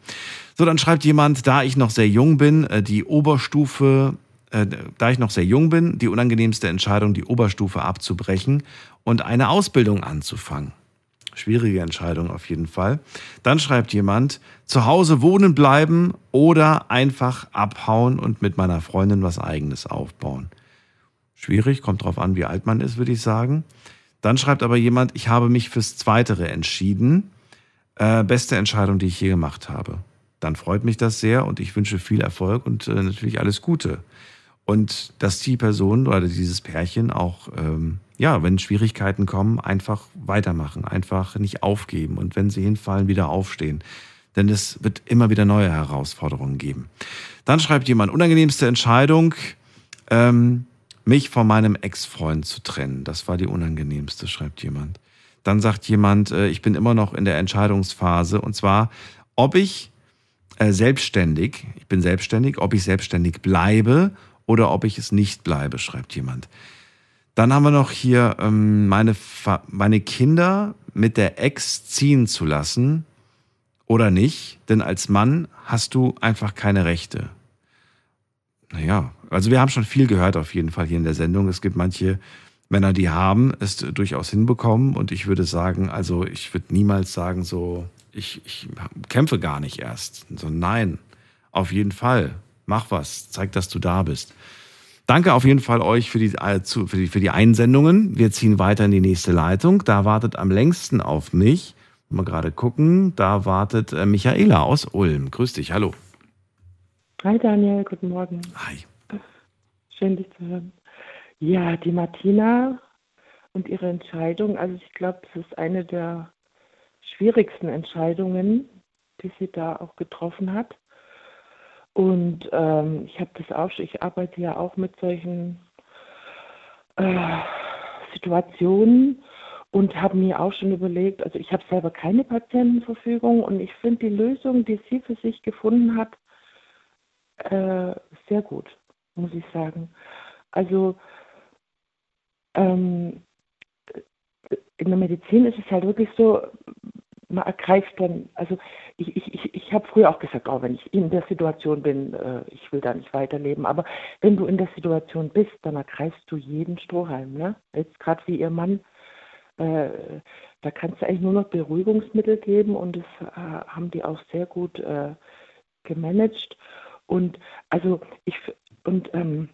So, dann schreibt jemand, da ich noch sehr jung bin, äh, die Oberstufe, äh, da ich noch sehr jung bin, die unangenehmste Entscheidung, die Oberstufe abzubrechen und eine Ausbildung anzufangen. Schwierige Entscheidung auf jeden Fall. Dann schreibt jemand, zu Hause wohnen bleiben oder einfach abhauen und mit meiner Freundin was eigenes aufbauen. Schwierig, kommt drauf an, wie alt man ist, würde ich sagen. Dann schreibt aber jemand, ich habe mich fürs Zweitere entschieden. Äh, beste Entscheidung, die ich je gemacht habe. Dann freut mich das sehr und ich wünsche viel Erfolg und äh, natürlich alles Gute. Und dass die Person oder dieses Pärchen auch, ähm, ja, wenn Schwierigkeiten kommen, einfach weitermachen, einfach nicht aufgeben und wenn sie hinfallen, wieder aufstehen. Denn es wird immer wieder neue Herausforderungen geben. Dann schreibt jemand, unangenehmste Entscheidung, ähm, mich von meinem Ex-Freund zu trennen. Das war die unangenehmste, schreibt jemand. Dann sagt jemand, äh, ich bin immer noch in der Entscheidungsphase und zwar, ob ich äh, selbstständig, ich bin selbstständig, ob ich selbstständig bleibe oder ob ich es nicht bleibe, schreibt jemand. Dann haben wir noch hier ähm, meine, meine Kinder mit der Ex ziehen zu lassen oder nicht, denn als Mann hast du einfach keine Rechte. Naja, also wir haben schon viel gehört auf jeden Fall hier in der Sendung. Es gibt manche Männer, die haben es durchaus hinbekommen und ich würde sagen, also ich würde niemals sagen so, ich, ich kämpfe gar nicht erst. So nein, auf jeden Fall, mach was, zeig, dass du da bist. Danke auf jeden Fall euch für die, äh, für, die, für die Einsendungen. Wir ziehen weiter in die nächste Leitung. Da wartet am längsten auf mich, mal gerade gucken, da wartet äh, Michaela aus Ulm. Grüß dich, hallo. Hi Daniel, guten Morgen. Hi. Schön, dich zu hören. Ja, die Martina und ihre Entscheidung, also ich glaube, das ist eine der schwierigsten Entscheidungen, die sie da auch getroffen hat. Und ähm, ich habe das auch, ich arbeite ja auch mit solchen äh, Situationen und habe mir auch schon überlegt, also ich habe selber keine Patientenverfügung und ich finde die Lösung, die sie für sich gefunden hat, äh, sehr gut, muss ich sagen. Also ähm, in der Medizin ist es halt wirklich so, man ergreift dann, also ich, ich, ich, ich habe früher auch gesagt, oh, wenn ich in der Situation bin, äh, ich will da nicht weiterleben, aber wenn du in der Situation bist, dann ergreifst du jeden Strohhalm, ne? Jetzt gerade wie ihr Mann, äh, da kannst du eigentlich nur noch Beruhigungsmittel geben und das äh, haben die auch sehr gut äh, gemanagt. Und also ich und ähm,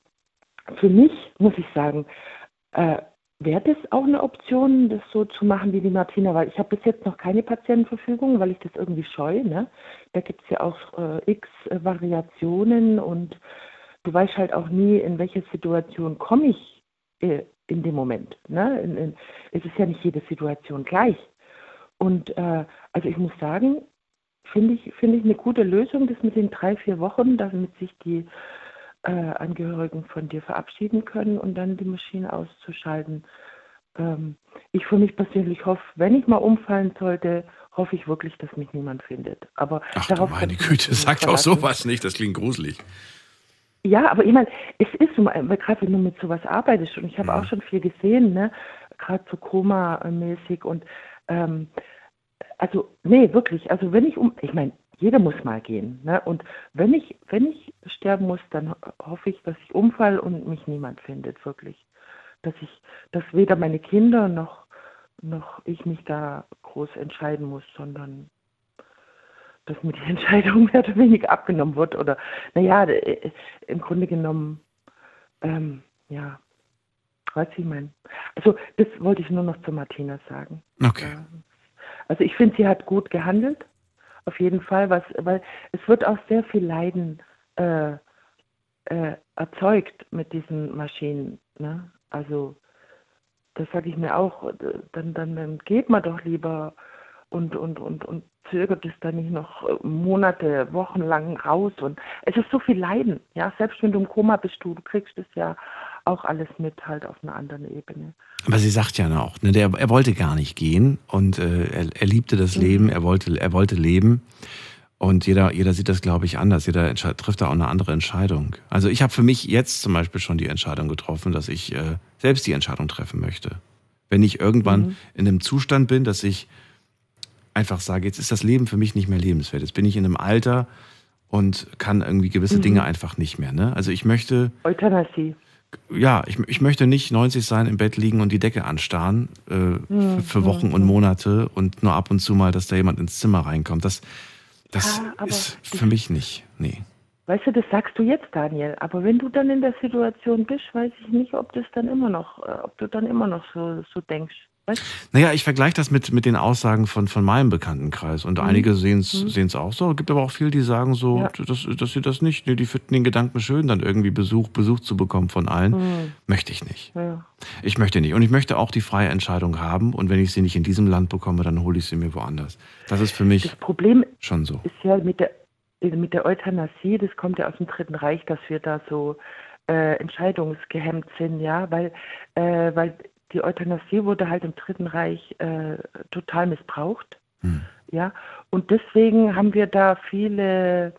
für mich muss ich sagen, äh, wäre das auch eine Option, das so zu machen wie die Martina, weil ich habe bis jetzt noch keine Patientenverfügung, weil ich das irgendwie scheue. Ne? Da gibt es ja auch äh, x äh, Variationen und du weißt halt auch nie, in welche Situation komme ich äh, in dem Moment. Ne? In, in, es ist ja nicht jede Situation gleich. Und äh, also ich muss sagen, finde ich, finde ich eine gute Lösung, das mit den drei, vier Wochen, damit sich die äh, Angehörigen von dir verabschieden können und dann die Maschine auszuschalten. Ähm, ich für mich persönlich hoffe, wenn ich mal umfallen sollte, hoffe ich wirklich, dass mich niemand findet. Aber Ach darauf du meine Güte, sagt auch sowas nicht, das klingt gruselig. Ja, aber ich meine, es ist so, gerade wenn du mit sowas arbeitest, und ich habe Mhm. auch schon viel gesehen, ne, gerade so Koma-mäßig und ähm, also, nee, wirklich, also wenn ich um, ich meine, jeder muss mal gehen, ne? Und wenn ich, wenn ich sterben muss, dann ho- hoffe ich, dass ich umfall und mich niemand findet, wirklich. Dass ich, dass weder meine Kinder noch, noch ich mich da groß entscheiden muss, sondern dass mir die Entscheidung mehr oder weniger abgenommen wird. Oder naja, äh, im Grunde genommen, ähm, ja, weiß ich mein. Also das wollte ich nur noch zu Martina sagen. Okay. Also ich finde, sie hat gut gehandelt, auf jeden Fall, was, weil es wird auch sehr viel Leiden äh, äh, erzeugt mit diesen Maschinen. Ne? Also das sage ich mir auch, dann, dann, dann geht man doch lieber und, und, und, und zögert es dann nicht noch Monate, Wochen lang raus. Und es ist so viel Leiden. Ja, selbst wenn du im Koma bist, du, du kriegst es ja auch alles mit halt auf einer anderen Ebene. Aber sie sagt ja auch, ne, der, er wollte gar nicht gehen und äh, er, er liebte das Mhm. Leben, er wollte, er wollte leben. Und jeder, jeder sieht das, glaube ich, anders. Jeder trifft da auch eine andere Entscheidung. Also ich habe für mich jetzt zum Beispiel schon die Entscheidung getroffen, dass ich äh, selbst die Entscheidung treffen möchte. Wenn ich irgendwann Mhm. in einem Zustand bin, dass ich einfach sage, jetzt ist das Leben für mich nicht mehr lebenswert. Jetzt bin ich in einem Alter und kann irgendwie gewisse Mhm. Dinge einfach nicht mehr. Ne? Also ich möchte, Euthanasie. Ja, ich, ich möchte nicht 90 sein, im Bett liegen und die Decke anstarren äh, für, Hm, für Wochen und Monate und nur ab und zu mal, dass da jemand ins Zimmer reinkommt. Das, das Ja, aber ist für mich nicht. Nee. Weißt du, das sagst du jetzt, Daniel. Aber wenn du dann in der Situation bist, weiß ich nicht, ob das dann immer noch, äh, ob du dann immer noch so, so denkst. Naja, ich vergleiche das mit, mit den Aussagen von, von meinem Bekanntenkreis. Und Mhm. einige sehen es Mhm. auch so. Es gibt aber auch viele, die sagen so, Ja. dass, dass sie das nicht, die finden den Gedanken schön, dann irgendwie Besuch, Besuch zu bekommen von allen. Mhm. Möchte ich nicht. Ja. Ich möchte nicht. Und ich möchte auch die freie Entscheidung haben. Und wenn ich sie nicht in diesem Land bekomme, dann hole ich sie mir woanders. Das ist für mich Das Problem schon so. ist ja mit der, mit der Euthanasie, das kommt ja aus dem Dritten Reich, dass wir da so äh, entscheidungsgehemmt sind, ja, weil, äh, weil die Euthanasie wurde halt im Dritten Reich äh, total missbraucht, ja, und deswegen haben wir da viele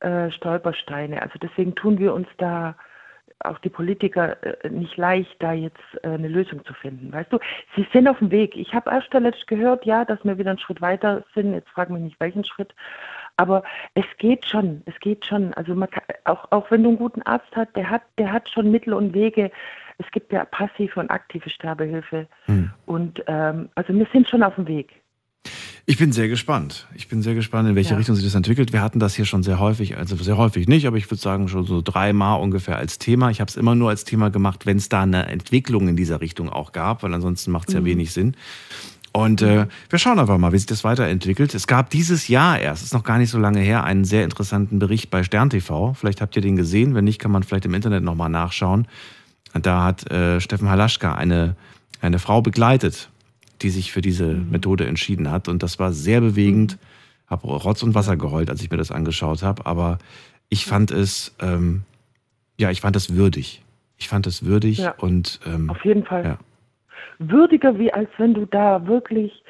äh, Stolpersteine. Also deswegen tun wir uns da auch die Politiker äh, nicht leicht, da jetzt äh, eine Lösung zu finden. Weißt du, sie sind auf dem Weg. Ich habe erst letzt gehört, ja, dass wir wieder einen Schritt weiter sind. Jetzt frag mich nicht, welchen Schritt. Aber es geht schon, es geht schon. Also man kann, auch, auch wenn du einen guten Arzt hast, der hat, der hat schon Mittel und Wege. Es gibt ja passive und aktive Sterbehilfe. Hm. Und ähm, also wir sind schon auf dem Weg. Ich bin sehr gespannt. Ich bin sehr gespannt, in welche Ja. Richtung sich das entwickelt. Wir hatten das hier schon sehr häufig, also sehr häufig nicht, aber ich würde sagen schon so dreimal ungefähr als Thema. Ich habe es immer nur als Thema gemacht, wenn es da eine Entwicklung in dieser Richtung auch gab, weil ansonsten macht es ja Mhm. wenig Sinn. Und äh, wir schauen einfach mal, wie sich das weiterentwickelt. Es gab dieses Jahr erst, ist noch gar nicht so lange her, einen sehr interessanten Bericht bei Stern TV. Vielleicht habt ihr den gesehen. Wenn nicht, kann man vielleicht im Internet nochmal nachschauen. Da hat äh, Steffen Halaschka eine, eine Frau begleitet, die sich für diese Methode entschieden hat. Und das war sehr bewegend. Habe Rotz und Wasser geheult, als ich mir das angeschaut habe. Aber ich fand es, ähm, ja, ich fand es würdig. Ich fand es würdig Ja. und ähm, Auf jeden Fall. Ja. Würdiger, wie als wenn du da wirklich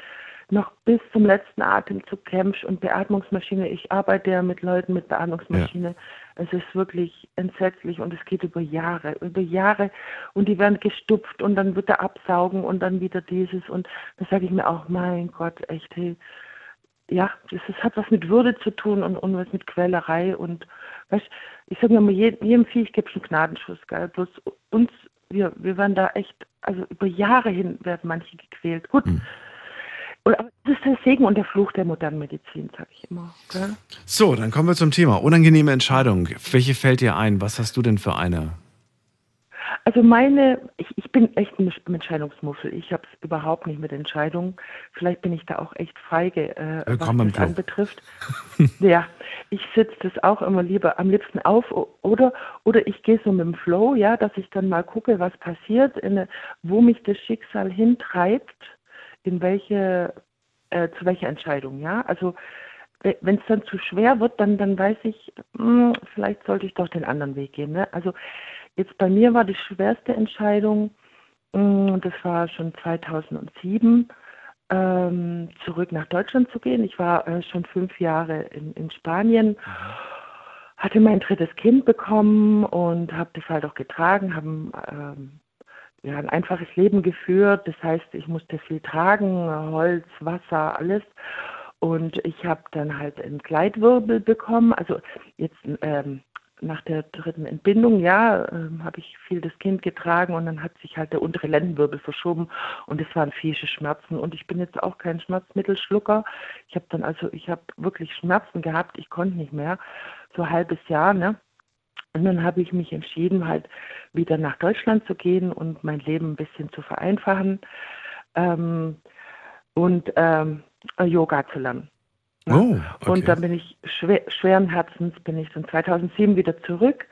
noch bis zum letzten Atemzug kämpfst und Beatmungsmaschine. Ich arbeite ja mit Leuten mit Beatmungsmaschine. Es ist wirklich entsetzlich und es geht über Jahre, über Jahre und die werden gestupft und dann wird er absaugen und dann wieder dieses und da sage ich mir auch, mein Gott, echt, hey, ja, das, das hat was mit Würde zu tun und, und was mit Quälerei und weißt, ich sage mir mal, jedem, jedem Viech gibt es einen Gnadenschuss, geil. Bloß uns, wir, wir werden da echt, also über Jahre hin werden manche gequält. Gut. Und, aber der Segen und der Fluch der modernen Medizin, sage ich immer. Gell? So, dann kommen wir zum Thema. Unangenehme Entscheidung. Welche fällt dir ein? Was hast du denn für eine? Also meine, ich, ich bin echt ein Entscheidungsmuffel. Ich habe es überhaupt nicht mit Entscheidungen. Vielleicht bin ich da auch echt feige, äh, Willkommen was im das anbetrifft. ja, ich sitze das auch immer lieber am liebsten auf oder oder ich gehe so mit dem Flow, ja, dass ich dann mal gucke, was passiert, in, wo mich das Schicksal hintreibt, in welche äh, zu welcher Entscheidung, ja. Also wenn es dann zu schwer wird, dann, dann weiß ich, hm, vielleicht sollte ich doch den anderen Weg gehen. Ne? Also jetzt bei mir war die schwerste Entscheidung, hm, das war schon 2007, ähm, zurück nach Deutschland zu gehen. Ich war äh, schon fünf Jahre in, in Spanien, hatte mein drittes Kind bekommen und habe das halt auch getragen, haben ähm, ja, ein einfaches Leben geführt. Das heißt, ich musste viel tragen, Holz, Wasser, alles. Und ich habe dann halt einen Gleitwirbel bekommen. Also jetzt ähm, nach der dritten Entbindung, ja, ähm, habe ich viel das Kind getragen und dann hat sich halt der untere Lendenwirbel verschoben und es waren fiesche Schmerzen. Und ich bin jetzt auch kein Schmerzmittelschlucker. Ich habe dann also, ich habe wirklich Schmerzen gehabt. Ich konnte nicht mehr. So ein halbes Jahr, ne? Und dann habe ich mich entschieden, halt wieder nach Deutschland zu gehen und mein Leben ein bisschen zu vereinfachen ähm, und ähm, Yoga zu lernen. Ja. Oh, okay. Und dann bin ich schwer, schweren Herzens bin ich dann 2007 wieder zurück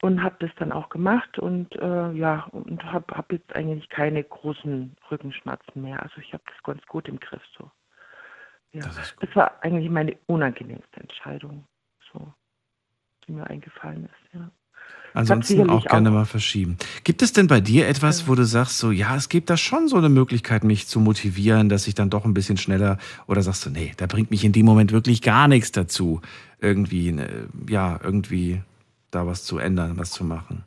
und habe das dann auch gemacht und äh, ja und habe hab jetzt eigentlich keine großen Rückenschmerzen mehr. Also ich habe das ganz gut im Griff so. Ja, das, war eigentlich meine unangenehmste Entscheidung, die mir eingefallen ist. Ja. Ansonsten auch gerne auch- mal verschieben. Gibt es denn bei dir etwas, wo du sagst, so, ja, es gibt da schon so eine Möglichkeit, mich zu motivieren, dass ich dann doch ein bisschen schneller, oder sagst du, nee, da bringt mich in dem Moment wirklich gar nichts dazu, irgendwie, ne, ja, irgendwie da was zu ändern, was zu machen?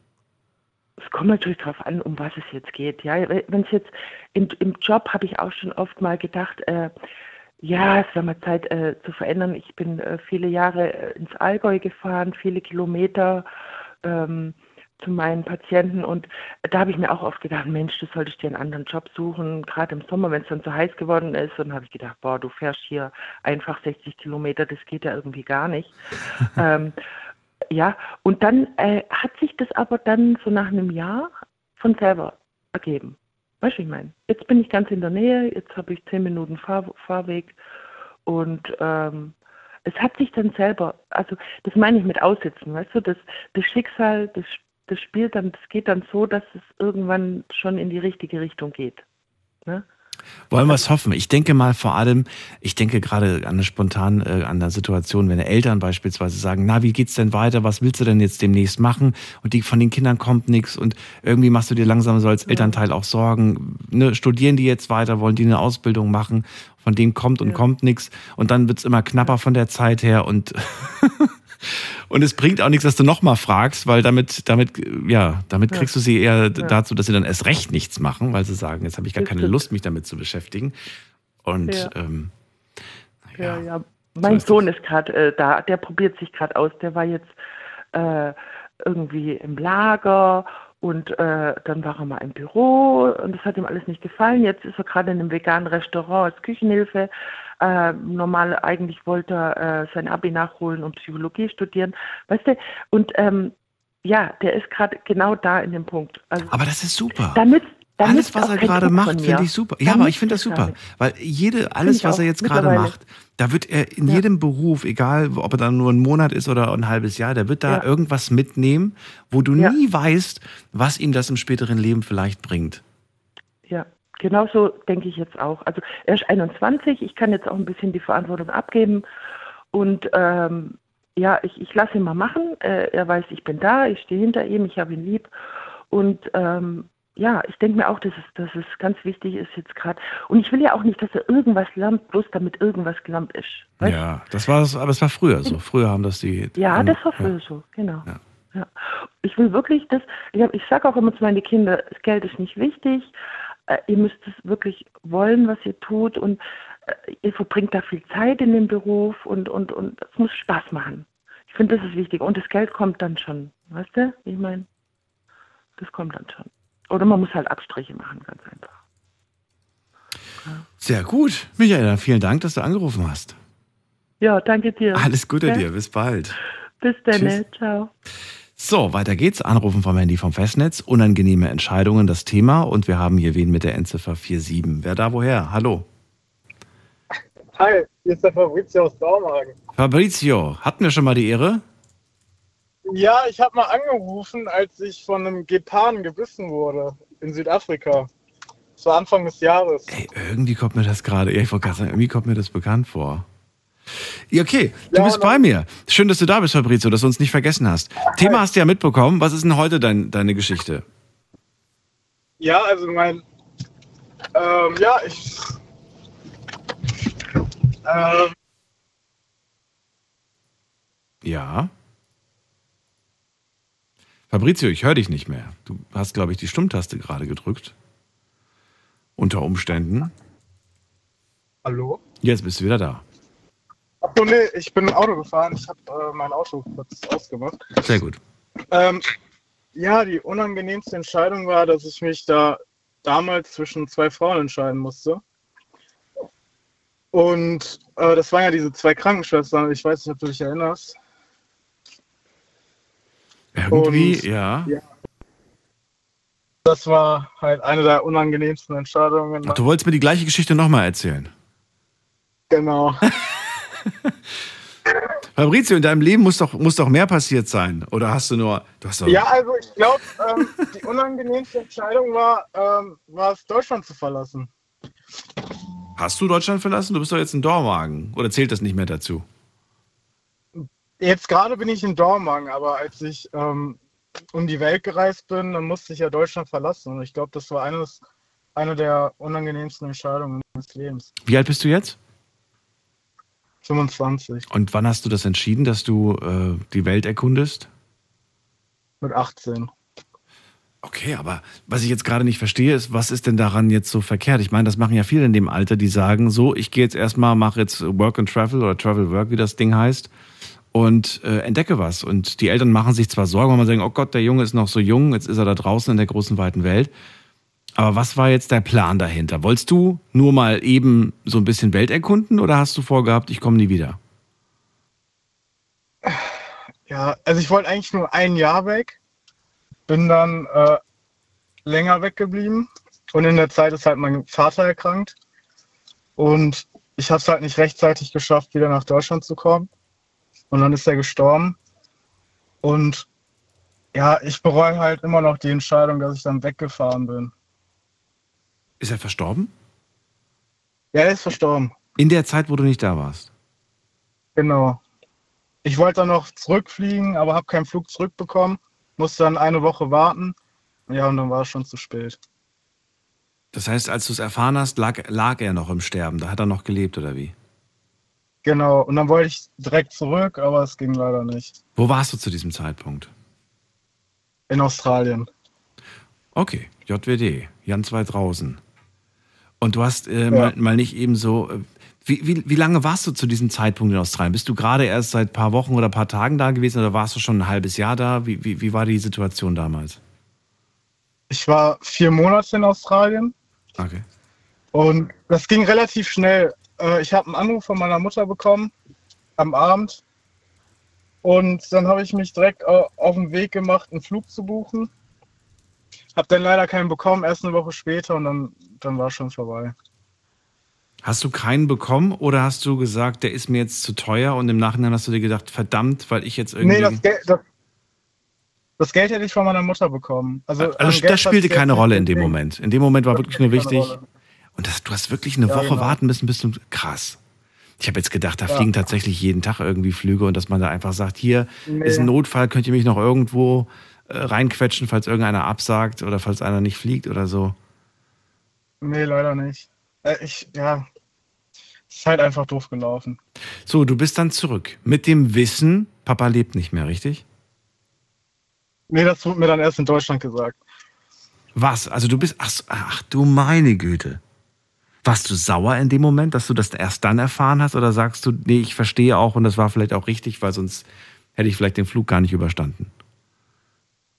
Es kommt natürlich darauf an, um was es jetzt geht. Ja, wenn es jetzt im, im Job habe ich auch schon oft mal gedacht, äh, ja, es wäre mal Zeit äh, zu verändern. Ich bin äh, viele Jahre äh, ins Allgäu gefahren, viele Kilometer ähm, zu meinen Patienten und da habe ich mir auch oft gedacht, Mensch, du solltest dir einen anderen Job suchen, gerade im Sommer, wenn es dann so heiß geworden ist. Und dann habe ich gedacht, boah, du fährst hier einfach 60 Kilometer, das geht ja irgendwie gar nicht. ähm, ja, und dann äh, hat sich das aber dann so nach einem Jahr von selber ergeben. Weißt du, ich meine? Jetzt bin ich ganz in der Nähe, jetzt habe ich zehn Minuten Fahr Fahrweg und ähm, es hat sich dann selber, also das meine ich mit Aussitzen, weißt du, das, das Schicksal, das, das spielt dann, das geht dann so, dass es irgendwann schon in die richtige Richtung geht. Ne? Wollen wir es hoffen? Ich denke mal vor allem, ich denke gerade an eine spontan äh, an der Situation, wenn Eltern beispielsweise sagen, na, wie geht's denn weiter? Was willst du denn jetzt demnächst machen? Und die von den Kindern kommt nichts und irgendwie machst du dir langsam so als Elternteil auch Sorgen. Ne, studieren die jetzt weiter, wollen die eine Ausbildung machen? Von denen kommt und kommt nichts und dann wird's immer knapper von der Zeit her und und es bringt auch nichts, dass du nochmal fragst, weil damit, damit, ja, damit Ja. kriegst du sie eher Ja. dazu, dass sie dann erst recht nichts machen, weil sie sagen, jetzt habe ich gar keine. Lust, mich damit zu beschäftigen. Und Ja. ähm, Ja, ja. Mein Sohn ist gerade äh, da, der probiert sich gerade aus. Der war jetzt äh, irgendwie im Lager Und äh, dann war er mal im Büro und das hat ihm alles nicht gefallen. Jetzt ist er gerade in einem veganen Restaurant als Küchenhilfe. Äh, normal eigentlich wollte er äh, sein Abi nachholen und Psychologie studieren. Weißt du? Und ähm, ja, der ist gerade genau da in dem Punkt. Also, Aber das ist super. da nützt, da alles, was er gerade macht, finde ich super. Ja, aber ich finde das super. Weil jede, alles, was er jetzt gerade macht, da wird er in jedem Beruf, egal ob er dann nur einen Monat ist oder ein halbes Jahr, der wird da Ja. irgendwas mitnehmen, wo du Ja. nie weißt, was ihm das im späteren Leben vielleicht bringt. Ja, genauso denke ich jetzt auch. Also er ist 21, ich kann jetzt auch ein bisschen die Verantwortung abgeben und ähm, ja, ich, ich lasse ihn mal machen. Äh, er weiß, ich bin da, ich stehe hinter ihm, ich habe ihn lieb und ähm, ja, ich denke mir auch, dass es, dass es ganz wichtig ist jetzt gerade. Und ich will ja auch nicht, dass er irgendwas lernt, bloß damit irgendwas gelernt ist. Weißt? Ja, das war aber es war früher so. Früher haben das die. Ja, haben- das war früher so, genau. Ja. Ich will wirklich, dass, ich, ich sage auch immer zu meinen Kindern, das Geld ist nicht wichtig, äh, ihr müsst es wirklich wollen, was ihr tut und äh, ihr verbringt da viel Zeit in dem Beruf und, und, und es muss Spaß machen. Ich finde, das ist wichtig und das Geld kommt dann schon, weißt du? Ich meine, das kommt dann schon. Oder man muss halt Abstriche machen, ganz einfach. Sehr gut. Michael, dann vielen Dank, dass du angerufen hast. Ja, danke dir. Alles Gute Ja? dir. Bis bald. Bis dann, ne? ciao. So, weiter geht's. Anrufen vom Handy vom Festnetz. Unangenehme Entscheidungen, das Thema. Und wir haben hier wen mit der Endziffer 47. Wer da woher? Hallo. Hi, hier ist der Fabrizio aus Dormagen. Fabrizio, hatten wir schon mal die Ehre? Ja, ich habe mal angerufen, als ich von einem Geparden gebissen wurde in Südafrika. Das war Anfang des Jahres. Irgendwie kommt mir das gerade, ja, ich wollte gerade sagen, irgendwie kommt mir das bekannt vor. Ja, okay, du Ja, bist bei mir. Schön, dass du da bist, Fabrizio, dass du uns nicht vergessen hast. Thema hast du ja mitbekommen. Was ist denn heute dein, deine Geschichte? Ja, also mein. Ähm, ja, ich. Ähm, Ja. Fabrizio, ich höre dich nicht mehr. Du hast, glaube ich, die Stummtaste gerade gedrückt. Unter Umständen. hallo? Jetzt bist du wieder da. Achso, nee, ich bin Auto gefahren. Ich habe äh, mein Auto kurz ausgemacht. Sehr gut. Ähm, ja, die unangenehmste Entscheidung war, dass ich mich da damals zwischen zwei Frauen entscheiden musste. Und äh, das waren ja diese zwei Krankenschwestern. Ich weiß nicht, ob du dich erinnerst. Irgendwie, Und- ja. Das war halt eine der unangenehmsten Entscheidungen. Ach, du wolltest mir die gleiche Geschichte nochmal erzählen. Genau. Fabrizio, in deinem Leben muss doch, muss doch mehr passiert sein. Oder hast du nur. Du hast doch, Ja, also ich glaube, ähm, die unangenehmste Entscheidung war, ähm, war es, Deutschland zu verlassen. Hast du Deutschland verlassen? Du bist doch jetzt in Dormagen. Oder zählt das nicht mehr dazu? Jetzt gerade bin ich in Dormagen, aber als ich ähm, um die Welt gereist bin, dann musste ich ja Deutschland verlassen. Und ich glaube, das war eines, eine der unangenehmsten Entscheidungen meines Lebens. Wie alt bist du jetzt? 25 Und wann hast du das entschieden, dass du äh, die Welt erkundest? mit 18. Okay, aber was ich jetzt gerade nicht verstehe, ist, was ist denn daran jetzt so verkehrt? Ich meine, das machen ja viele in dem Alter, die sagen, so, ich gehe jetzt erstmal, mache jetzt Work and Travel oder Travel Work, wie das Ding heißt, und äh, entdecke was. Und die Eltern machen sich zwar Sorgen, weil man sagen, oh Gott, der Junge ist noch so jung, jetzt ist er da draußen in der großen, weiten Welt. Aber was war jetzt der Plan dahinter? Wolltest du nur mal eben so ein bisschen Welt erkunden oder hast du vorgehabt, ich komme nie wieder? Ja, also ich wollte eigentlich nur ein Jahr weg, bin dann äh, länger weggeblieben und in der Zeit ist halt mein Vater erkrankt und ich habe es halt nicht rechtzeitig geschafft, wieder nach Deutschland zu kommen und dann ist er gestorben und ja, ich bereue halt immer noch die Entscheidung, dass ich dann weggefahren bin. Ist er verstorben? Ja, er ist verstorben. In der Zeit, wo du nicht da warst? Genau. Ich wollte dann noch zurückfliegen, aber habe keinen Flug zurückbekommen. Musste dann eine Woche warten. Ja, und dann war es schon zu spät. Das heißt, als du es erfahren hast, lag, lag er noch im Sterben. Da hat er noch gelebt, oder wie? Genau. Und dann wollte ich direkt zurück, aber es ging leider nicht. Wo warst du zu diesem Zeitpunkt? In Australien. Okay, JWD, Jan 2000. Und du hast äh, Ja. mal, mal nicht eben so. Äh, wie, wie, wie lange warst du zu diesem Zeitpunkt in Australien? Bist du gerade erst seit ein paar Wochen oder ein paar Tagen da gewesen oder warst du schon ein halbes Jahr da? Wie, wie, wie war die Situation damals? ich war vier Monate in Australien Okay. und das ging relativ schnell. Äh, ich habe einen Anruf von meiner Mutter bekommen am Abend und dann habe ich mich direkt au- auf den Weg gemacht, einen Flug zu buchen. Hab dann leider keinen bekommen, erst eine Woche später und dann, dann war schon vorbei. Hast du keinen bekommen oder hast du gesagt, der ist mir jetzt zu teuer und im Nachhinein hast du dir gedacht, verdammt, weil ich jetzt irgendwie. Nee, das Geld, das, das Geld hätte ich von meiner Mutter bekommen. Also, also Geld das spielte hat's jetzt keine Rolle in dem. Moment. In dem Moment war wirklich nur wichtig. Rolle. Und das, du hast wirklich eine Ja, Woche genau. warten müssen, bis du. Krass. Ich habe jetzt gedacht, da Ja. fliegen tatsächlich jeden Tag irgendwie Flüge und dass man da einfach sagt, hier Nee. ist ein Notfall, könnt ihr mich noch irgendwo äh, reinquetschen, falls irgendeiner absagt oder falls einer nicht fliegt oder so. Nee, leider nicht. Äh, ich, ja, es ist halt einfach doof gelaufen. So, du bist dann zurück. Mit dem Wissen, Papa lebt nicht mehr, richtig? Nee, das wurde mir dann erst in Deutschland gesagt. Was? Also du bist. Ach, ach du meine Güte. Warst du sauer in dem Moment, dass du das erst dann erfahren hast? Oder sagst du, nee, ich verstehe auch und das war vielleicht auch richtig, weil sonst hätte ich vielleicht den Flug gar nicht überstanden?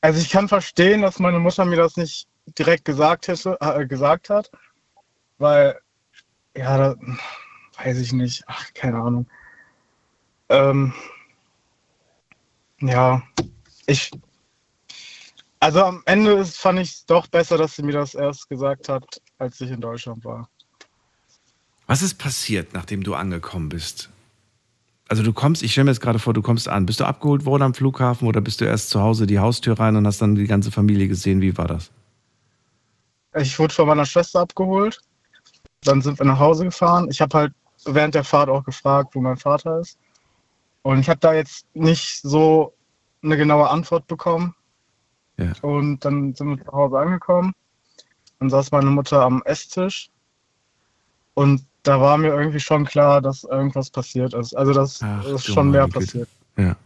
Also ich kann verstehen, dass meine Mutter mir das nicht direkt gesagt, hätte, äh, gesagt hat, weil, ja, da, weiß ich nicht, ach, keine Ahnung. Ähm, ja, ich, also am Ende ist, fand ich es doch besser, dass sie mir das erst gesagt hat, als ich in Deutschland war. Was ist passiert, nachdem du angekommen bist? Also du kommst, ich stelle mir jetzt gerade vor, du kommst an. Bist du abgeholt worden am Flughafen oder bist du erst zu Hause die Haustür rein und hast dann die ganze Familie gesehen? Wie war das? Ich wurde von meiner Schwester abgeholt, dann sind wir nach Hause gefahren. Ich habe halt während der Fahrt auch gefragt, wo mein Vater ist. Und ich habe da jetzt nicht so eine genaue Antwort bekommen. Ja. Und dann sind wir zu Hause angekommen. Dann saß meine Mutter am Esstisch. Und da war mir irgendwie schon klar, dass irgendwas passiert ist. Also, dass Ach, du schon mehr passiert. Ja.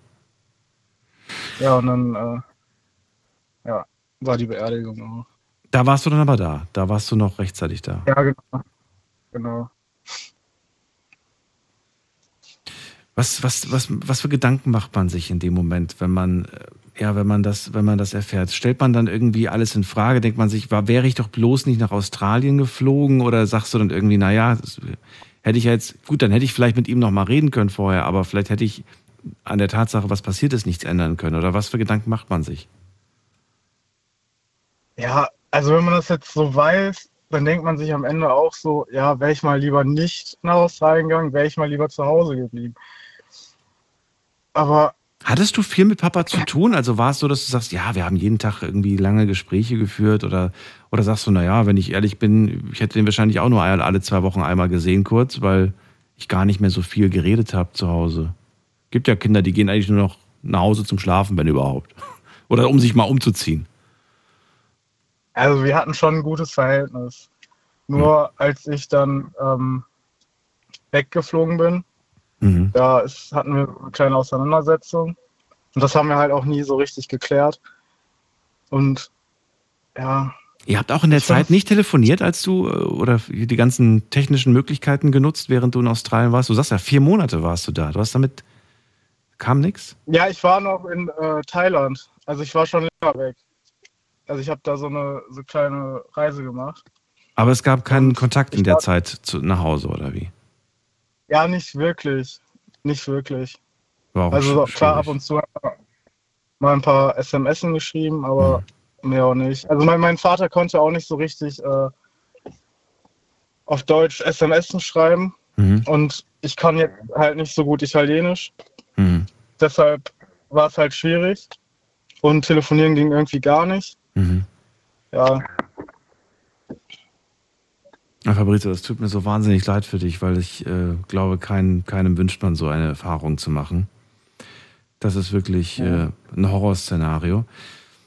Ja, und dann äh, ja, war die Beerdigung auch. Da warst du dann aber da. Da warst du noch rechtzeitig da. Ja, genau. Genau. Was, was, was, was für Gedanken macht man sich in dem Moment, wenn man, äh, ja, wenn man das, wenn man das erfährt? Stellt man dann irgendwie alles in Frage? Denkt man sich, war, wäre ich doch bloß nicht nach Australien geflogen? Oder sagst du dann irgendwie, naja, hätte ich jetzt, gut, dann hätte ich vielleicht mit ihm noch mal reden können vorher, aber vielleicht hätte ich an der Tatsache, was passiert ist, nichts ändern können. Oder was für Gedanken macht man sich? Ja, also wenn man das jetzt so weiß, dann denkt man sich am Ende auch so, ja, wäre ich mal lieber nicht nach Australien gegangen, wäre ich mal lieber zu Hause geblieben. Aber Hattest du viel mit Papa zu tun? Also war es so, dass du sagst, ja, wir haben jeden Tag irgendwie lange Gespräche geführt oder, oder sagst du, naja, wenn ich ehrlich bin, ich hätte den wahrscheinlich auch nur alle zwei Wochen einmal gesehen kurz, weil ich gar nicht mehr so viel geredet habe zu Hause. Gibt ja Kinder, die gehen eigentlich nur noch nach Hause zum Schlafen, wenn überhaupt. Oder um sich mal umzuziehen. also wir hatten schon ein gutes Verhältnis. Nur als ich dann ähm, weggeflogen bin, Mhm. da ist, hatten wir eine kleine Auseinandersetzung. Und das haben wir halt auch nie so richtig geklärt. Und ja, Ihr habt auch in der Zeit nicht telefoniert, als du äh, oder die ganzen technischen Möglichkeiten genutzt, während du in Australien warst. Du sagst ja, vier Monate warst du da. Du hast damit, kam nix? Ja, ich war noch in äh, Thailand. Also ich war schon länger weg. Also ich habe da so eine so kleine Reise gemacht. Aber es gab keinen Kontakt in der Zeit zu, nach Hause, oder wie? Ja, nicht wirklich. Nicht wirklich. War auch also klar, ab und zu mal ein paar SMS geschrieben, aber Hm. mehr auch nicht. Also mein, mein Vater konnte auch nicht so richtig äh, auf Deutsch SMS schreiben. Mhm. Und ich kann jetzt halt nicht so gut Italienisch. Mhm. Deshalb war es halt schwierig. Und telefonieren ging irgendwie gar nicht. Mhm. Ja, Ja, Fabrizio, es tut mir so wahnsinnig leid für dich, weil ich äh, glaube, kein, keinem wünscht man so eine Erfahrung zu machen. Das ist wirklich äh, ein Horrorszenario.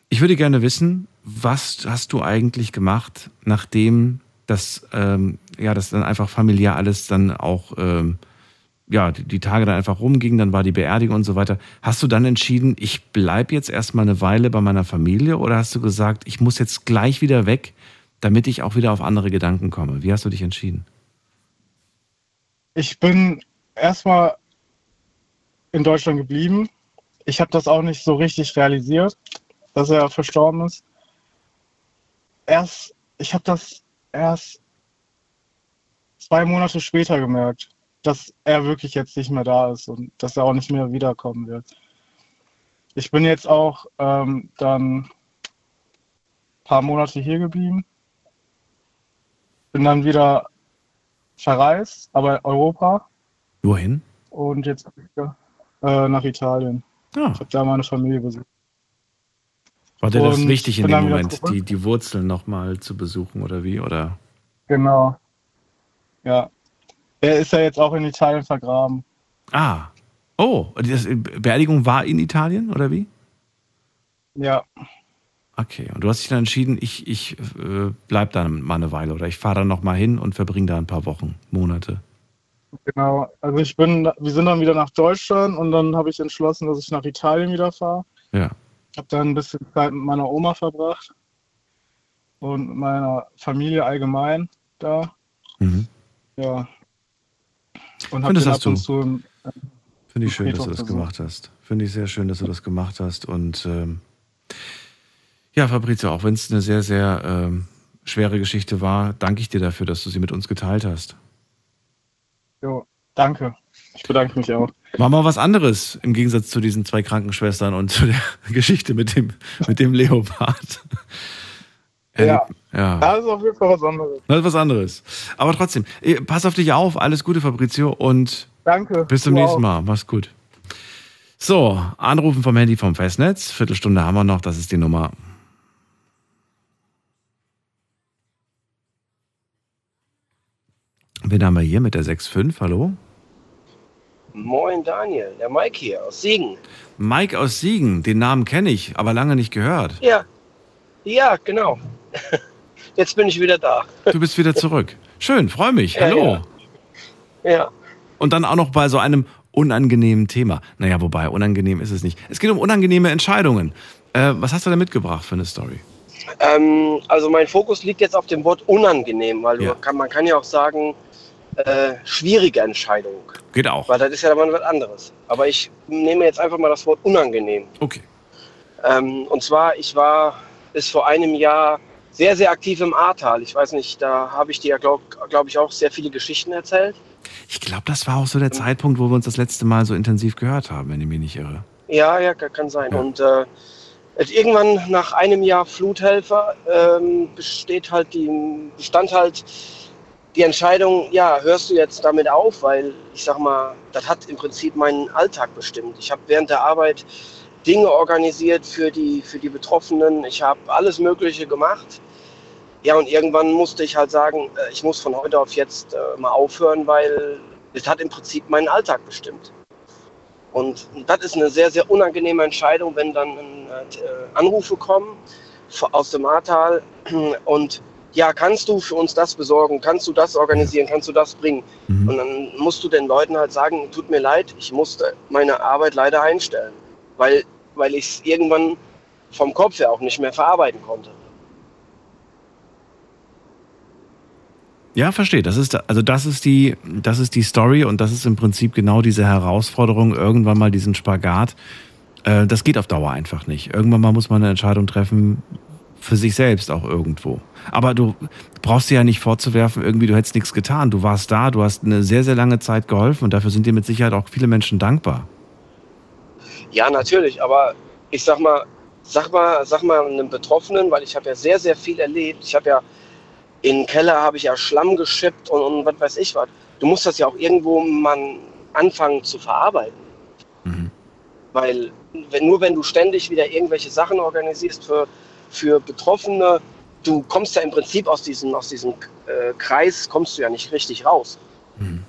Ich würde gerne wissen, was hast du eigentlich gemacht, nachdem das, ähm, ja, das dann einfach familiär alles dann auch, ähm, ja, die, die Tage dann einfach rumgingen, dann war die Beerdigung und so weiter. Hast du dann entschieden, ich bleibe jetzt erstmal eine Weile bei meiner Familie oder hast du gesagt, ich muss jetzt gleich wieder weg, damit ich auch wieder auf andere Gedanken komme? Wie hast du dich entschieden? ich bin erstmal in Deutschland geblieben. Ich habe das auch nicht so richtig realisiert, dass er verstorben ist. erst, ich habe das erst zwei Monate später gemerkt, dass er wirklich jetzt nicht mehr da ist und dass er auch nicht mehr wiederkommen wird. Ich bin jetzt auch ähm, dann ein paar Monate hier geblieben, bin dann wieder verreist, aber Europa Wohin? und jetzt äh, nach Italien. Ja. Ich habe da meine Familie besucht. War dir das Und wichtig in dem Moment, die, die Wurzeln nochmal zu besuchen oder wie? Oder? Genau. Ja. Er ist ja jetzt auch in Italien vergraben. Ah. Oh, die Beerdigung war in Italien oder wie? Ja. Okay, und du hast dich dann entschieden, ich, ich äh, bleib da mal eine Weile oder ich fahre dann nochmal hin und verbringe da ein paar Wochen, Monate. Genau. Also ich bin, wir sind dann wieder nach Deutschland und dann habe ich entschlossen, dass ich nach Italien wieder fahre. Ja. Habe dann ein bisschen Zeit mit meiner Oma verbracht und mit meiner Familie allgemein da. Mhm. Ja. Und habe ab und zu im, Finde ich schön, dass Friedhof du das besucht. gemacht hast. Finde ich sehr schön, dass du das gemacht hast. Und ähm, ja, Fabrizio, auch wenn es eine sehr, sehr ähm, schwere Geschichte war, danke ich dir dafür, dass du sie mit uns geteilt hast. Jo, danke. Ich bedanke mich auch. War mal was anderes im Gegensatz zu diesen zwei Krankenschwestern und zu der Geschichte mit dem, mit dem Leopard. Ja. Ja. Das ist auf jeden Fall was anderes. Das ist was anderes. Aber trotzdem, pass auf dich auf. Alles Gute, Fabrizio. Und Danke. bis zum nächsten auch. Mal. Mach's gut. So, Anrufen vom Handy vom Festnetz. Viertelstunde haben wir noch. Das ist die Nummer. Wen haben wir hier mit der 6.5? Hallo? Moin Daniel, der Mike hier aus Siegen. Mike aus Siegen. Den Namen kenne ich, aber lange nicht gehört. Ja, ja, genau. Jetzt bin ich wieder da. Du bist wieder zurück. Schön, freue mich. Ja, Hallo. ja. Ja, Und dann auch noch bei so einem unangenehmen Thema. Naja, wobei, unangenehm ist es nicht. Es geht um unangenehme Entscheidungen. Äh, was hast du da mitgebracht für eine Story? ähm, also mein Fokus liegt jetzt auf dem Wort unangenehm, weil Ja. kann, man kann ja auch sagen, äh, schwierige Entscheidung. Geht auch. Weil das ist ja dann was anderes. Aber ich nehme jetzt einfach mal das Wort unangenehm. Okay. Ähm, und zwar, ich war bis vor einem Jahr sehr, sehr aktiv im Ahrtal. Ich weiß nicht, da habe ich dir ja, glaube glaub ich, auch sehr viele Geschichten erzählt. Ich glaube, das war auch so der Zeitpunkt, wo wir uns das letzte Mal so intensiv gehört haben, wenn ich mich nicht irre. Ja, ja, kann sein. Und äh, irgendwann nach einem Jahr Fluthelfer ähm, besteht halt die, bestand halt die Entscheidung, ja, hörst du jetzt damit auf, weil ich sag mal, das hat im Prinzip meinen Alltag bestimmt. Ich habe während der Arbeit Dinge organisiert für die, für die Betroffenen. Ich habe alles Mögliche gemacht. Ja, und irgendwann musste ich halt sagen, äh, ich muss von heute auf jetzt äh, mal aufhören, weil es hat im Prinzip meinen Alltag bestimmt. Und das ist eine sehr, sehr unangenehme Entscheidung, wenn dann äh, Anrufe kommen aus dem Ahrtal und ja, kannst du für uns das besorgen, kannst du das organisieren, kannst du das bringen? Und dann musst du den Leuten halt sagen, tut mir leid, ich musste meine Arbeit leider einstellen, weil, weil ich es irgendwann vom Kopf her auch nicht mehr verarbeiten konnte. Ja, verstehe. Das ist also das ist die das ist die Story und das ist im Prinzip genau diese Herausforderung irgendwann mal diesen Spagat. Äh, das geht auf Dauer einfach nicht. Irgendwann mal muss man eine Entscheidung treffen für sich selbst auch irgendwo. Aber du brauchst dir ja nicht vorzuwerfen, irgendwie du hättest nichts getan. Du warst da, du hast eine sehr sehr lange Zeit geholfen und dafür sind dir mit Sicherheit auch viele Menschen dankbar. Ja, natürlich, aber ich sag mal, sag mal, sag mal einem Betroffenen, weil ich habe ja sehr, sehr viel erlebt. Ich habe ja in den Keller habe ich ja Schlamm geschippt und, und was weiß ich was. Du musst das ja auch irgendwo mal anfangen zu verarbeiten. Weil wenn, nur wenn du ständig wieder irgendwelche Sachen organisierst für, für Betroffene, du kommst ja im Prinzip aus diesem, aus diesem äh, Kreis, kommst du ja nicht richtig raus.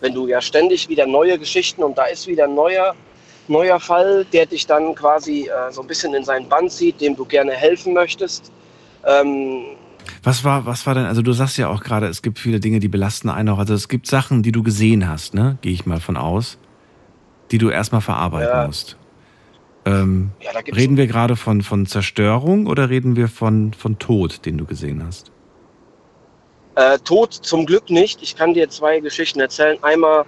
Wenn du ja ständig wieder neue Geschichten und da ist wieder ein neuer, neuer Fall, der dich dann quasi äh, so ein bisschen in seinen Band zieht, dem du gerne helfen möchtest. Ähm, Was war, was war denn, also du sagst ja auch gerade, es gibt viele Dinge, die belasten einen auch. Also es gibt Sachen, die du gesehen hast, ne? Gehe ich mal von aus, die du erstmal verarbeiten Ja. musst. Ähm, Ja, reden wir gerade von, von Zerstörung oder reden wir von, von Tod, den du gesehen hast? Äh, Tod zum Glück nicht. Ich kann dir zwei Geschichten erzählen. Einmal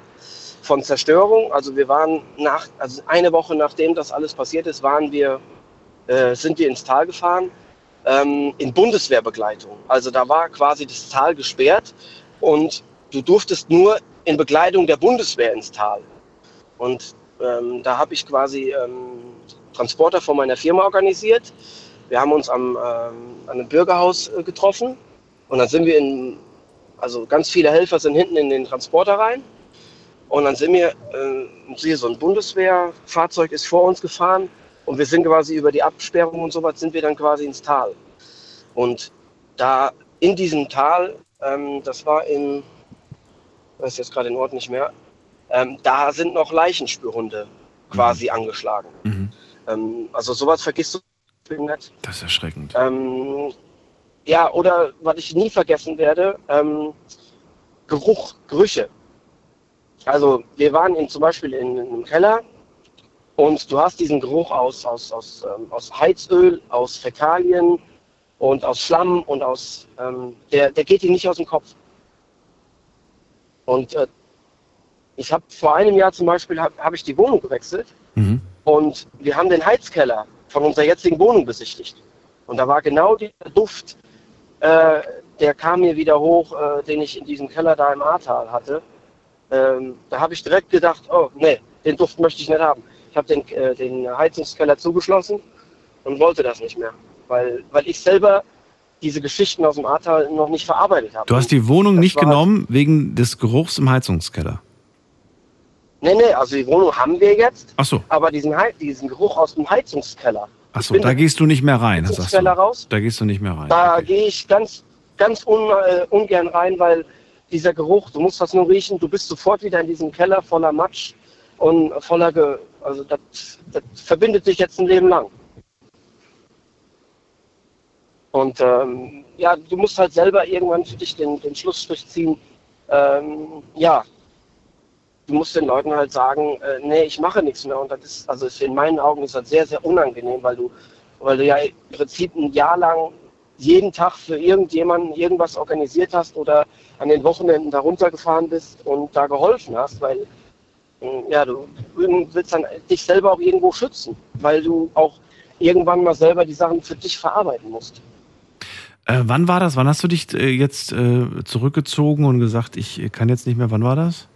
von Zerstörung. Also wir waren nach, also eine Woche nachdem das alles passiert ist, waren wir, äh, sind wir ins Tal gefahren. ähm, in Bundeswehrbegleitung. Also da war quasi das Tal gesperrt und du durftest nur in Begleitung der Bundeswehr ins Tal. Und ähm, da habe ich quasi ähm, Transporter von meiner Firma organisiert. Wir haben uns am, ähm, an einem Bürgerhaus äh, getroffen und dann sind wir in, also ganz viele Helfer sind hinten in den Transporter rein. Und dann sind wir, äh, so ein Bundeswehrfahrzeug ist vor uns gefahren und wir sind quasi über die Absperrung und so was sind wir dann quasi ins Tal. Und da in diesem Tal, ähm, das war in, weiß jetzt gerade den Ort nicht mehr, ähm, da sind noch Leichenspürhunde quasi angeschlagen. Ähm, also sowas vergisst du nicht. Das ist erschreckend. Ähm, ja, oder was ich nie vergessen werde, ähm, Geruch, Gerüche. Also wir waren in, zum Beispiel in, in einem Keller und du hast diesen Geruch aus, aus, aus, ähm, aus Heizöl, aus Fäkalien und aus Schlamm und aus, ähm, der, der geht dir nicht aus dem Kopf. Und äh, ich habe vor einem Jahr zum Beispiel, habe hab ich die Wohnung gewechselt Mhm. und wir haben den Heizkeller von unserer jetzigen Wohnung besichtigt. Und da war genau dieser Duft, äh, der kam mir wieder hoch, äh, den ich in diesem Keller da im Ahrtal hatte. Ähm, da habe ich direkt gedacht, oh nee, den Duft möchte ich nicht haben. Ich habe den, äh, den Heizungskeller zugeschlossen und wollte das nicht mehr, weil, weil ich selber diese Geschichten aus dem Ahrtal noch nicht verarbeitet habe. Du hast die Wohnung Das nicht genommen wegen des Geruchs im Heizungskeller. Nee, nee, also die Wohnung haben wir jetzt, Ach so, aber diesen, diesen Geruch aus dem Heizungskeller, ach so, da gehst du nicht mehr rein, Heizungskeller raus, Da gehst du nicht mehr rein. da gehe ich ganz, ganz un, äh, ungern rein, weil dieser Geruch, du musst das nur riechen, du bist sofort wieder in diesem Keller voller Matsch und voller, Ge also das, das verbindet dich jetzt ein Leben lang. Und ähm, ja, du musst halt selber irgendwann für dich den, den Schlussstrich ziehen. Ähm, ja, du musst den Leuten halt sagen, äh, nee, ich mache nichts mehr. Und das ist, also ist in meinen Augen ist das sehr, sehr unangenehm, weil du, weil du ja im Prinzip ein Jahr lang jeden Tag für irgendjemanden irgendwas organisiert hast oder an den Wochenenden da runtergefahren bist und da geholfen hast, weil äh, ja, du willst dann dich selber auch irgendwo schützen, weil du auch irgendwann mal selber die Sachen für dich verarbeiten musst. Äh, wann war das? Wann hast du dich äh, jetzt äh, zurückgezogen und gesagt, ich kann jetzt nicht mehr? Wann war das?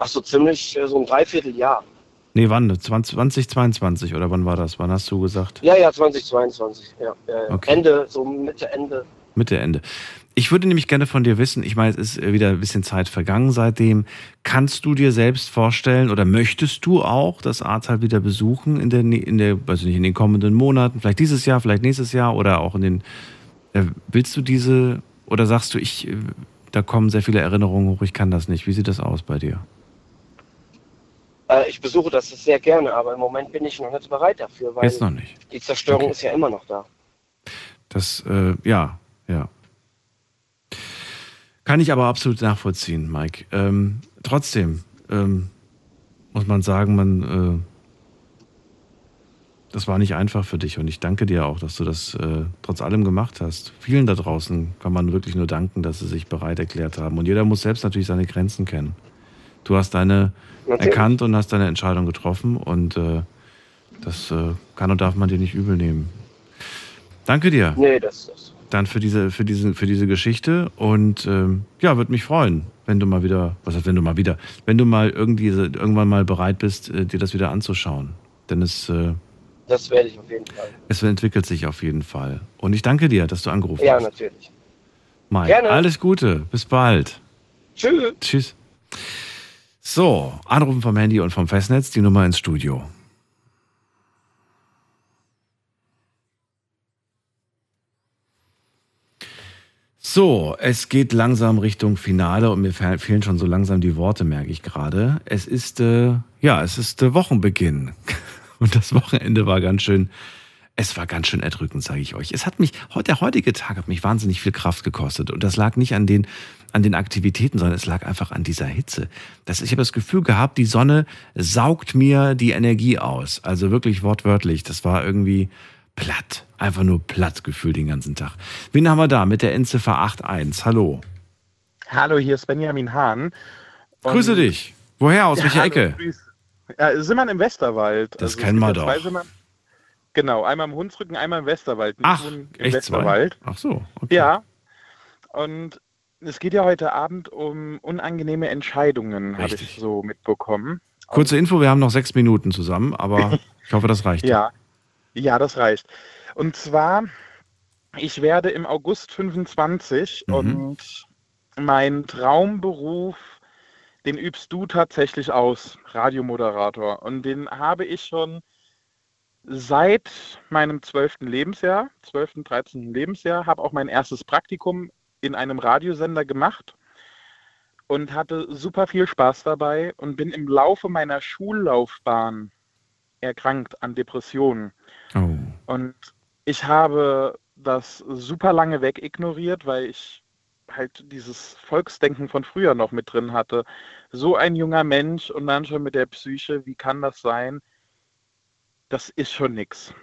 Ach so, ziemlich äh, so ein Dreivierteljahr. Nee, wann? 20, 2022 oder wann war das? Wann hast du gesagt? Ja, ja, 2022. Ja. Okay. Ende, so Mitte, Ende. Mitte, Ende. Ich würde nämlich gerne von dir wissen, ich meine, es ist wieder ein bisschen Zeit vergangen seitdem. Kannst du dir selbst vorstellen oder möchtest du auch das Ahrtal wieder besuchen in der, in der, also nicht in den kommenden Monaten, vielleicht dieses Jahr, vielleicht nächstes Jahr oder auch in den, äh, willst du diese, oder sagst du, ich, äh, da kommen sehr viele Erinnerungen hoch, ich kann das nicht. Wie sieht das aus bei dir? Äh, ich besuche das sehr gerne, aber im Moment bin ich noch nicht bereit dafür, weil Jetzt noch nicht. die Zerstörung ist ja immer noch da. Das, äh, ja, ja. Kann ich aber absolut nachvollziehen, Mike. Ähm, trotzdem ähm, muss man sagen, man, äh, das war nicht einfach für dich und ich danke dir auch, dass du das äh, trotz allem gemacht hast. Vielen da draußen kann man wirklich nur danken, dass sie sich bereit erklärt haben und jeder muss selbst natürlich seine Grenzen kennen. Du hast deine Natürlich. erkannt und hast deine Entscheidung getroffen und äh, das äh, kann und darf man dir nicht übel nehmen. Danke dir Nee, das ist. dann für diese, für diese, für diese Geschichte. Und ähm, ja, würde mich freuen, wenn du mal wieder, was heißt, wenn du mal wieder, wenn du mal irgendwie irgendwann mal bereit bist, äh, dir das wieder anzuschauen. Denn es, äh, Das werde ich auf jeden Fall. es entwickelt sich auf jeden Fall. Und ich danke dir, dass du angerufen Ja, hast. natürlich. Mike, Gerne. alles Gute, bis bald. Tschüss. Tschüss. So, anrufen vom Handy und vom Festnetz, die Nummer ins Studio. So, es geht langsam Richtung Finale und mir fe- fehlen schon so langsam die Worte, merke ich gerade. Es ist, äh, ja, es ist äh, Wochenbeginn. Und das Wochenende war ganz schön, es war ganz schön erdrückend, sage ich euch. Es hat mich, der heutige Tag hat mich wahnsinnig viel Kraft gekostet. Und das lag nicht an den, an den Aktivitäten, sondern es lag einfach an dieser Hitze. Das, ich habe das Gefühl gehabt, die Sonne saugt mir die Energie aus. Also wirklich wortwörtlich. Das war irgendwie platt. Einfach nur platt gefühlt den ganzen Tag. Wen haben wir da mit der Endziffer 81? Hallo. Hallo, hier ist Benjamin Hahn. Und- Grüße dich. Woher? Aus Ja, welcher hallo, Ecke? grüß. Ja, Simmern im Westerwald. Das es kennen wir doch. zwei Genau, einmal im Hunsrücken, einmal im Westerwald. Ich Ach, im echt zwei? Westerwald. Ach so, okay. Ja. Und es geht ja heute Abend um unangenehme Entscheidungen, habe ich so mitbekommen. Kurze Info, wir haben noch sechs Minuten zusammen, aber ich hoffe, das reicht. Ja, ja, das reicht. Und zwar, ich werde im August 25 Mhm. und mein Traumberuf, den übst du tatsächlich aus, Radiomoderator. Und den habe ich schon seit meinem 12. Lebensjahr, 12., 13. Lebensjahr, habe auch mein erstes Praktikum in einem Radiosender gemacht und hatte super viel Spaß dabei und bin im Laufe meiner Schullaufbahn erkrankt an Depressionen. Oh. Und ich habe das super lange wegignoriert, weil ich halt dieses Volksdenken von früher noch mit drin hatte. So ein junger Mensch und dann schon mit der Psyche, wie kann das sein? Das ist schon nix.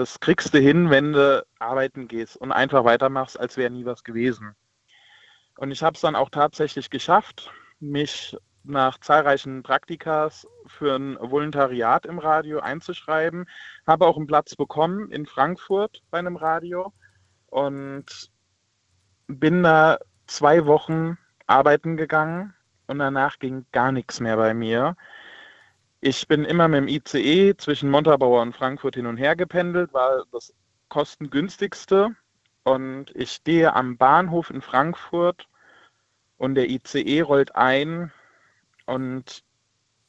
Das kriegst du hin, wenn du arbeiten gehst und einfach weitermachst, als wäre nie was gewesen. Und ich habe es dann auch tatsächlich geschafft, mich nach zahlreichen Praktikas für ein Volontariat im Radio einzuschreiben. Habe auch einen Platz bekommen in Frankfurt bei einem Radio und bin da zwei Wochen arbeiten gegangen und danach ging gar nichts mehr bei mir. Ich bin immer mit dem ICE zwischen Montabaur und Frankfurt hin und her gependelt, war das kostengünstigste. Und ich stehe am Bahnhof in Frankfurt und der ICE rollt ein und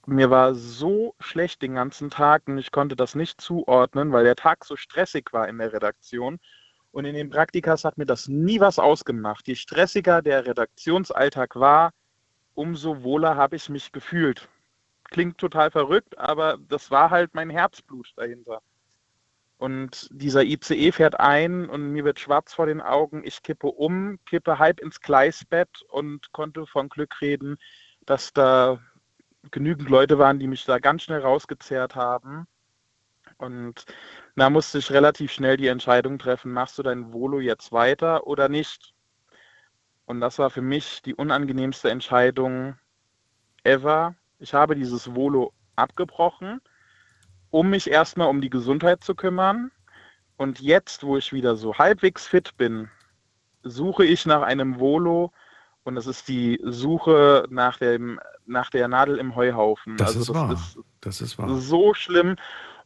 mir war so schlecht den ganzen Tag und ich konnte das nicht zuordnen, weil der Tag so stressig war in der Redaktion. Und in den Praktikas hat mir das nie was ausgemacht. Je stressiger der Redaktionsalltag war, umso wohler habe ich mich gefühlt. Klingt total verrückt, aber das war halt mein Herzblut dahinter. Und dieser ICE fährt ein und mir wird schwarz vor den Augen. Ich kippe um, kippe halb ins Gleisbett und konnte von Glück reden, dass da genügend Leute waren, die mich da ganz schnell rausgezerrt haben. Und da musste ich relativ schnell die Entscheidung treffen, machst du dein Volo jetzt weiter oder nicht? Und das war für mich die unangenehmste Entscheidung ever. Ich habe dieses Volo abgebrochen, um mich erstmal um die Gesundheit zu kümmern. Und jetzt, wo ich wieder so halbwegs fit bin, suche ich nach einem Volo und das ist die Suche nach, dem, nach der Nadel im Heuhaufen. Das also ist das wahr. ist Das ist wahr. so schlimm.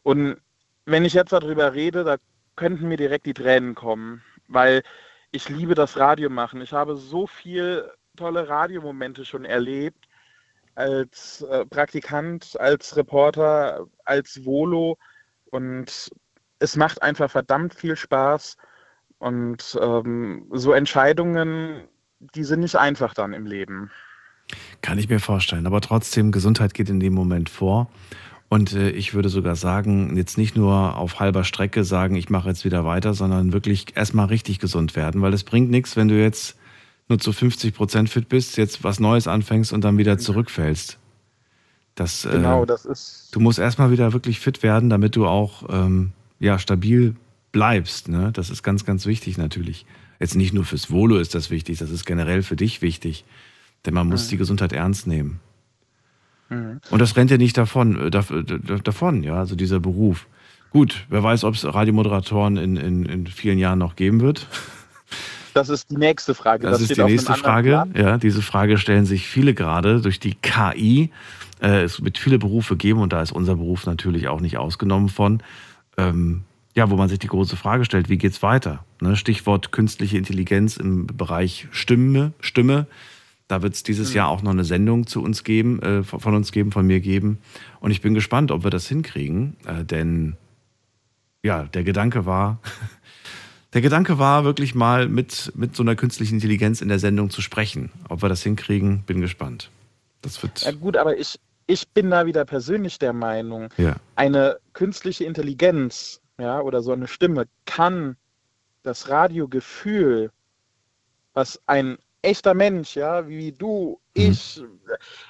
Und wenn ich jetzt darüber rede, da könnten mir direkt die Tränen kommen, weil ich liebe das Radio machen. Ich habe so viel tolle Radiomomente schon erlebt als äh, Praktikant, als Reporter, als Volo und es macht einfach verdammt viel Spaß und ähm, so Entscheidungen, die sind nicht einfach dann im Leben. Kann ich mir vorstellen. Aber trotzdem, Gesundheit geht in dem Moment vor. Und äh, ich würde sogar sagen, jetzt nicht nur auf halber Strecke sagen, ich mache jetzt wieder weiter, sondern wirklich erstmal richtig gesund werden. Weil es bringt nichts, wenn du jetzt nur zu 50 Prozent fit bist, jetzt was Neues anfängst und dann wieder zurückfällst. Das, äh, Genau, das ist Du musst erstmal wieder wirklich fit werden, damit du auch ähm, ja, stabil bleibst. Ne? Das ist ganz, ganz wichtig natürlich. Jetzt nicht nur fürs Volo ist das wichtig, das ist generell für dich wichtig. Denn man muss Mhm. die Gesundheit ernst nehmen. Mhm. Und das rennt ja nicht davon, äh, dav- davon, ja, also dieser Beruf. Gut, wer weiß, ob es Radiomoderatoren in, in, in vielen Jahren noch geben wird. Das ist die nächste Frage. Das, ist steht die nächste Frage. Ja, diese Frage stellen sich viele gerade durch die KI. Äh, es wird viele Berufe geben und da ist unser Beruf natürlich auch nicht ausgenommen von. Ähm, ja, wo man sich die große Frage stellt, wie geht's weiter? Ne, Stichwort künstliche Intelligenz im Bereich Stimme, Stimme. Da wird es dieses Jahr auch noch eine Sendung zu uns geben, äh, von von uns geben, von mir geben. Und ich bin gespannt, ob wir das hinkriegen, äh, denn ja, der Gedanke war, der Gedanke war wirklich mal mit, mit so einer künstlichen Intelligenz in der Sendung zu sprechen. Ob wir das hinkriegen, bin gespannt. Das wird. Ja, gut, aber ich, ich bin da wieder persönlich der Meinung, Ja. eine künstliche Intelligenz, ja, oder so eine Stimme kann das Radiogefühl, was ein echter Mensch, ja, wie du, ich,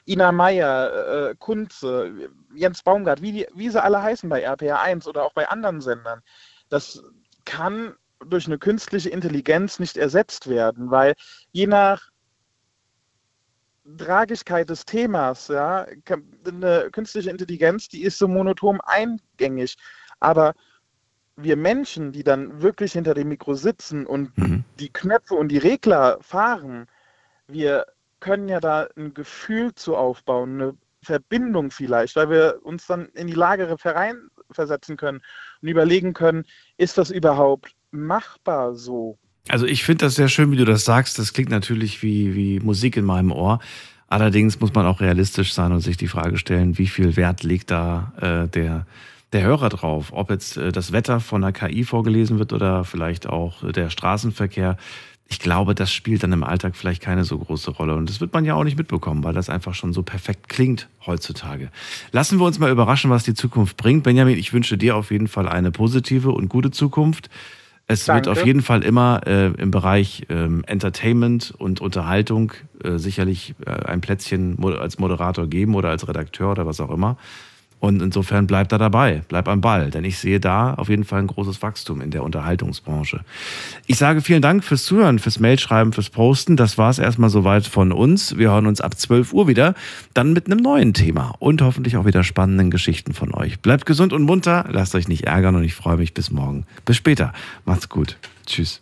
Ina Meyer, äh, Kunze, Jens Baumgart, wie, die, wie sie alle heißen bei RPR 1 oder auch bei anderen Sendern, das kann durch eine künstliche Intelligenz nicht ersetzt werden, weil je nach Tragischkeit des Themas, ja, eine künstliche Intelligenz, die ist so monoton eingängig, aber wir Menschen, die dann wirklich hinter dem Mikro sitzen und Mhm. die Knöpfe und die Regler fahren, wir können ja da ein Gefühl zu aufbauen, eine Verbindung vielleicht, weil wir uns dann in die Lage versetzen können und überlegen können, ist das überhaupt machbar so? Also ich finde das sehr schön, wie du das sagst. Das klingt natürlich wie, wie Musik in meinem Ohr. Allerdings muss man auch realistisch sein und sich die Frage stellen, wie viel Wert legt da äh, der, der Hörer drauf? Ob jetzt äh, das Wetter von der KI vorgelesen wird oder vielleicht auch äh, der Straßenverkehr. Ich glaube, das spielt dann im Alltag vielleicht keine so große Rolle. Und das wird man ja auch nicht mitbekommen, weil das einfach schon so perfekt klingt heutzutage. Lassen wir uns mal überraschen, was die Zukunft bringt. Benjamin, ich wünsche dir auf jeden Fall eine positive und gute Zukunft. Es wird Danke. auf jeden Fall immer äh, im Bereich ähm, Entertainment und Unterhaltung äh, sicherlich äh, ein Plätzchen als Moderator geben oder als Redakteur oder was auch immer. Und insofern bleib da dabei, bleib am Ball, denn ich sehe da auf jeden Fall ein großes Wachstum in der Unterhaltungsbranche. Ich sage vielen Dank fürs Zuhören, fürs Mailschreiben, fürs Posten. Das war es erstmal soweit von uns. Wir hören uns ab 12 Uhr wieder, dann mit einem neuen Thema und hoffentlich auch wieder spannenden Geschichten von euch. Bleibt gesund und munter, lasst euch nicht ärgern und ich freue mich bis morgen. Bis später. Macht's gut. Tschüss.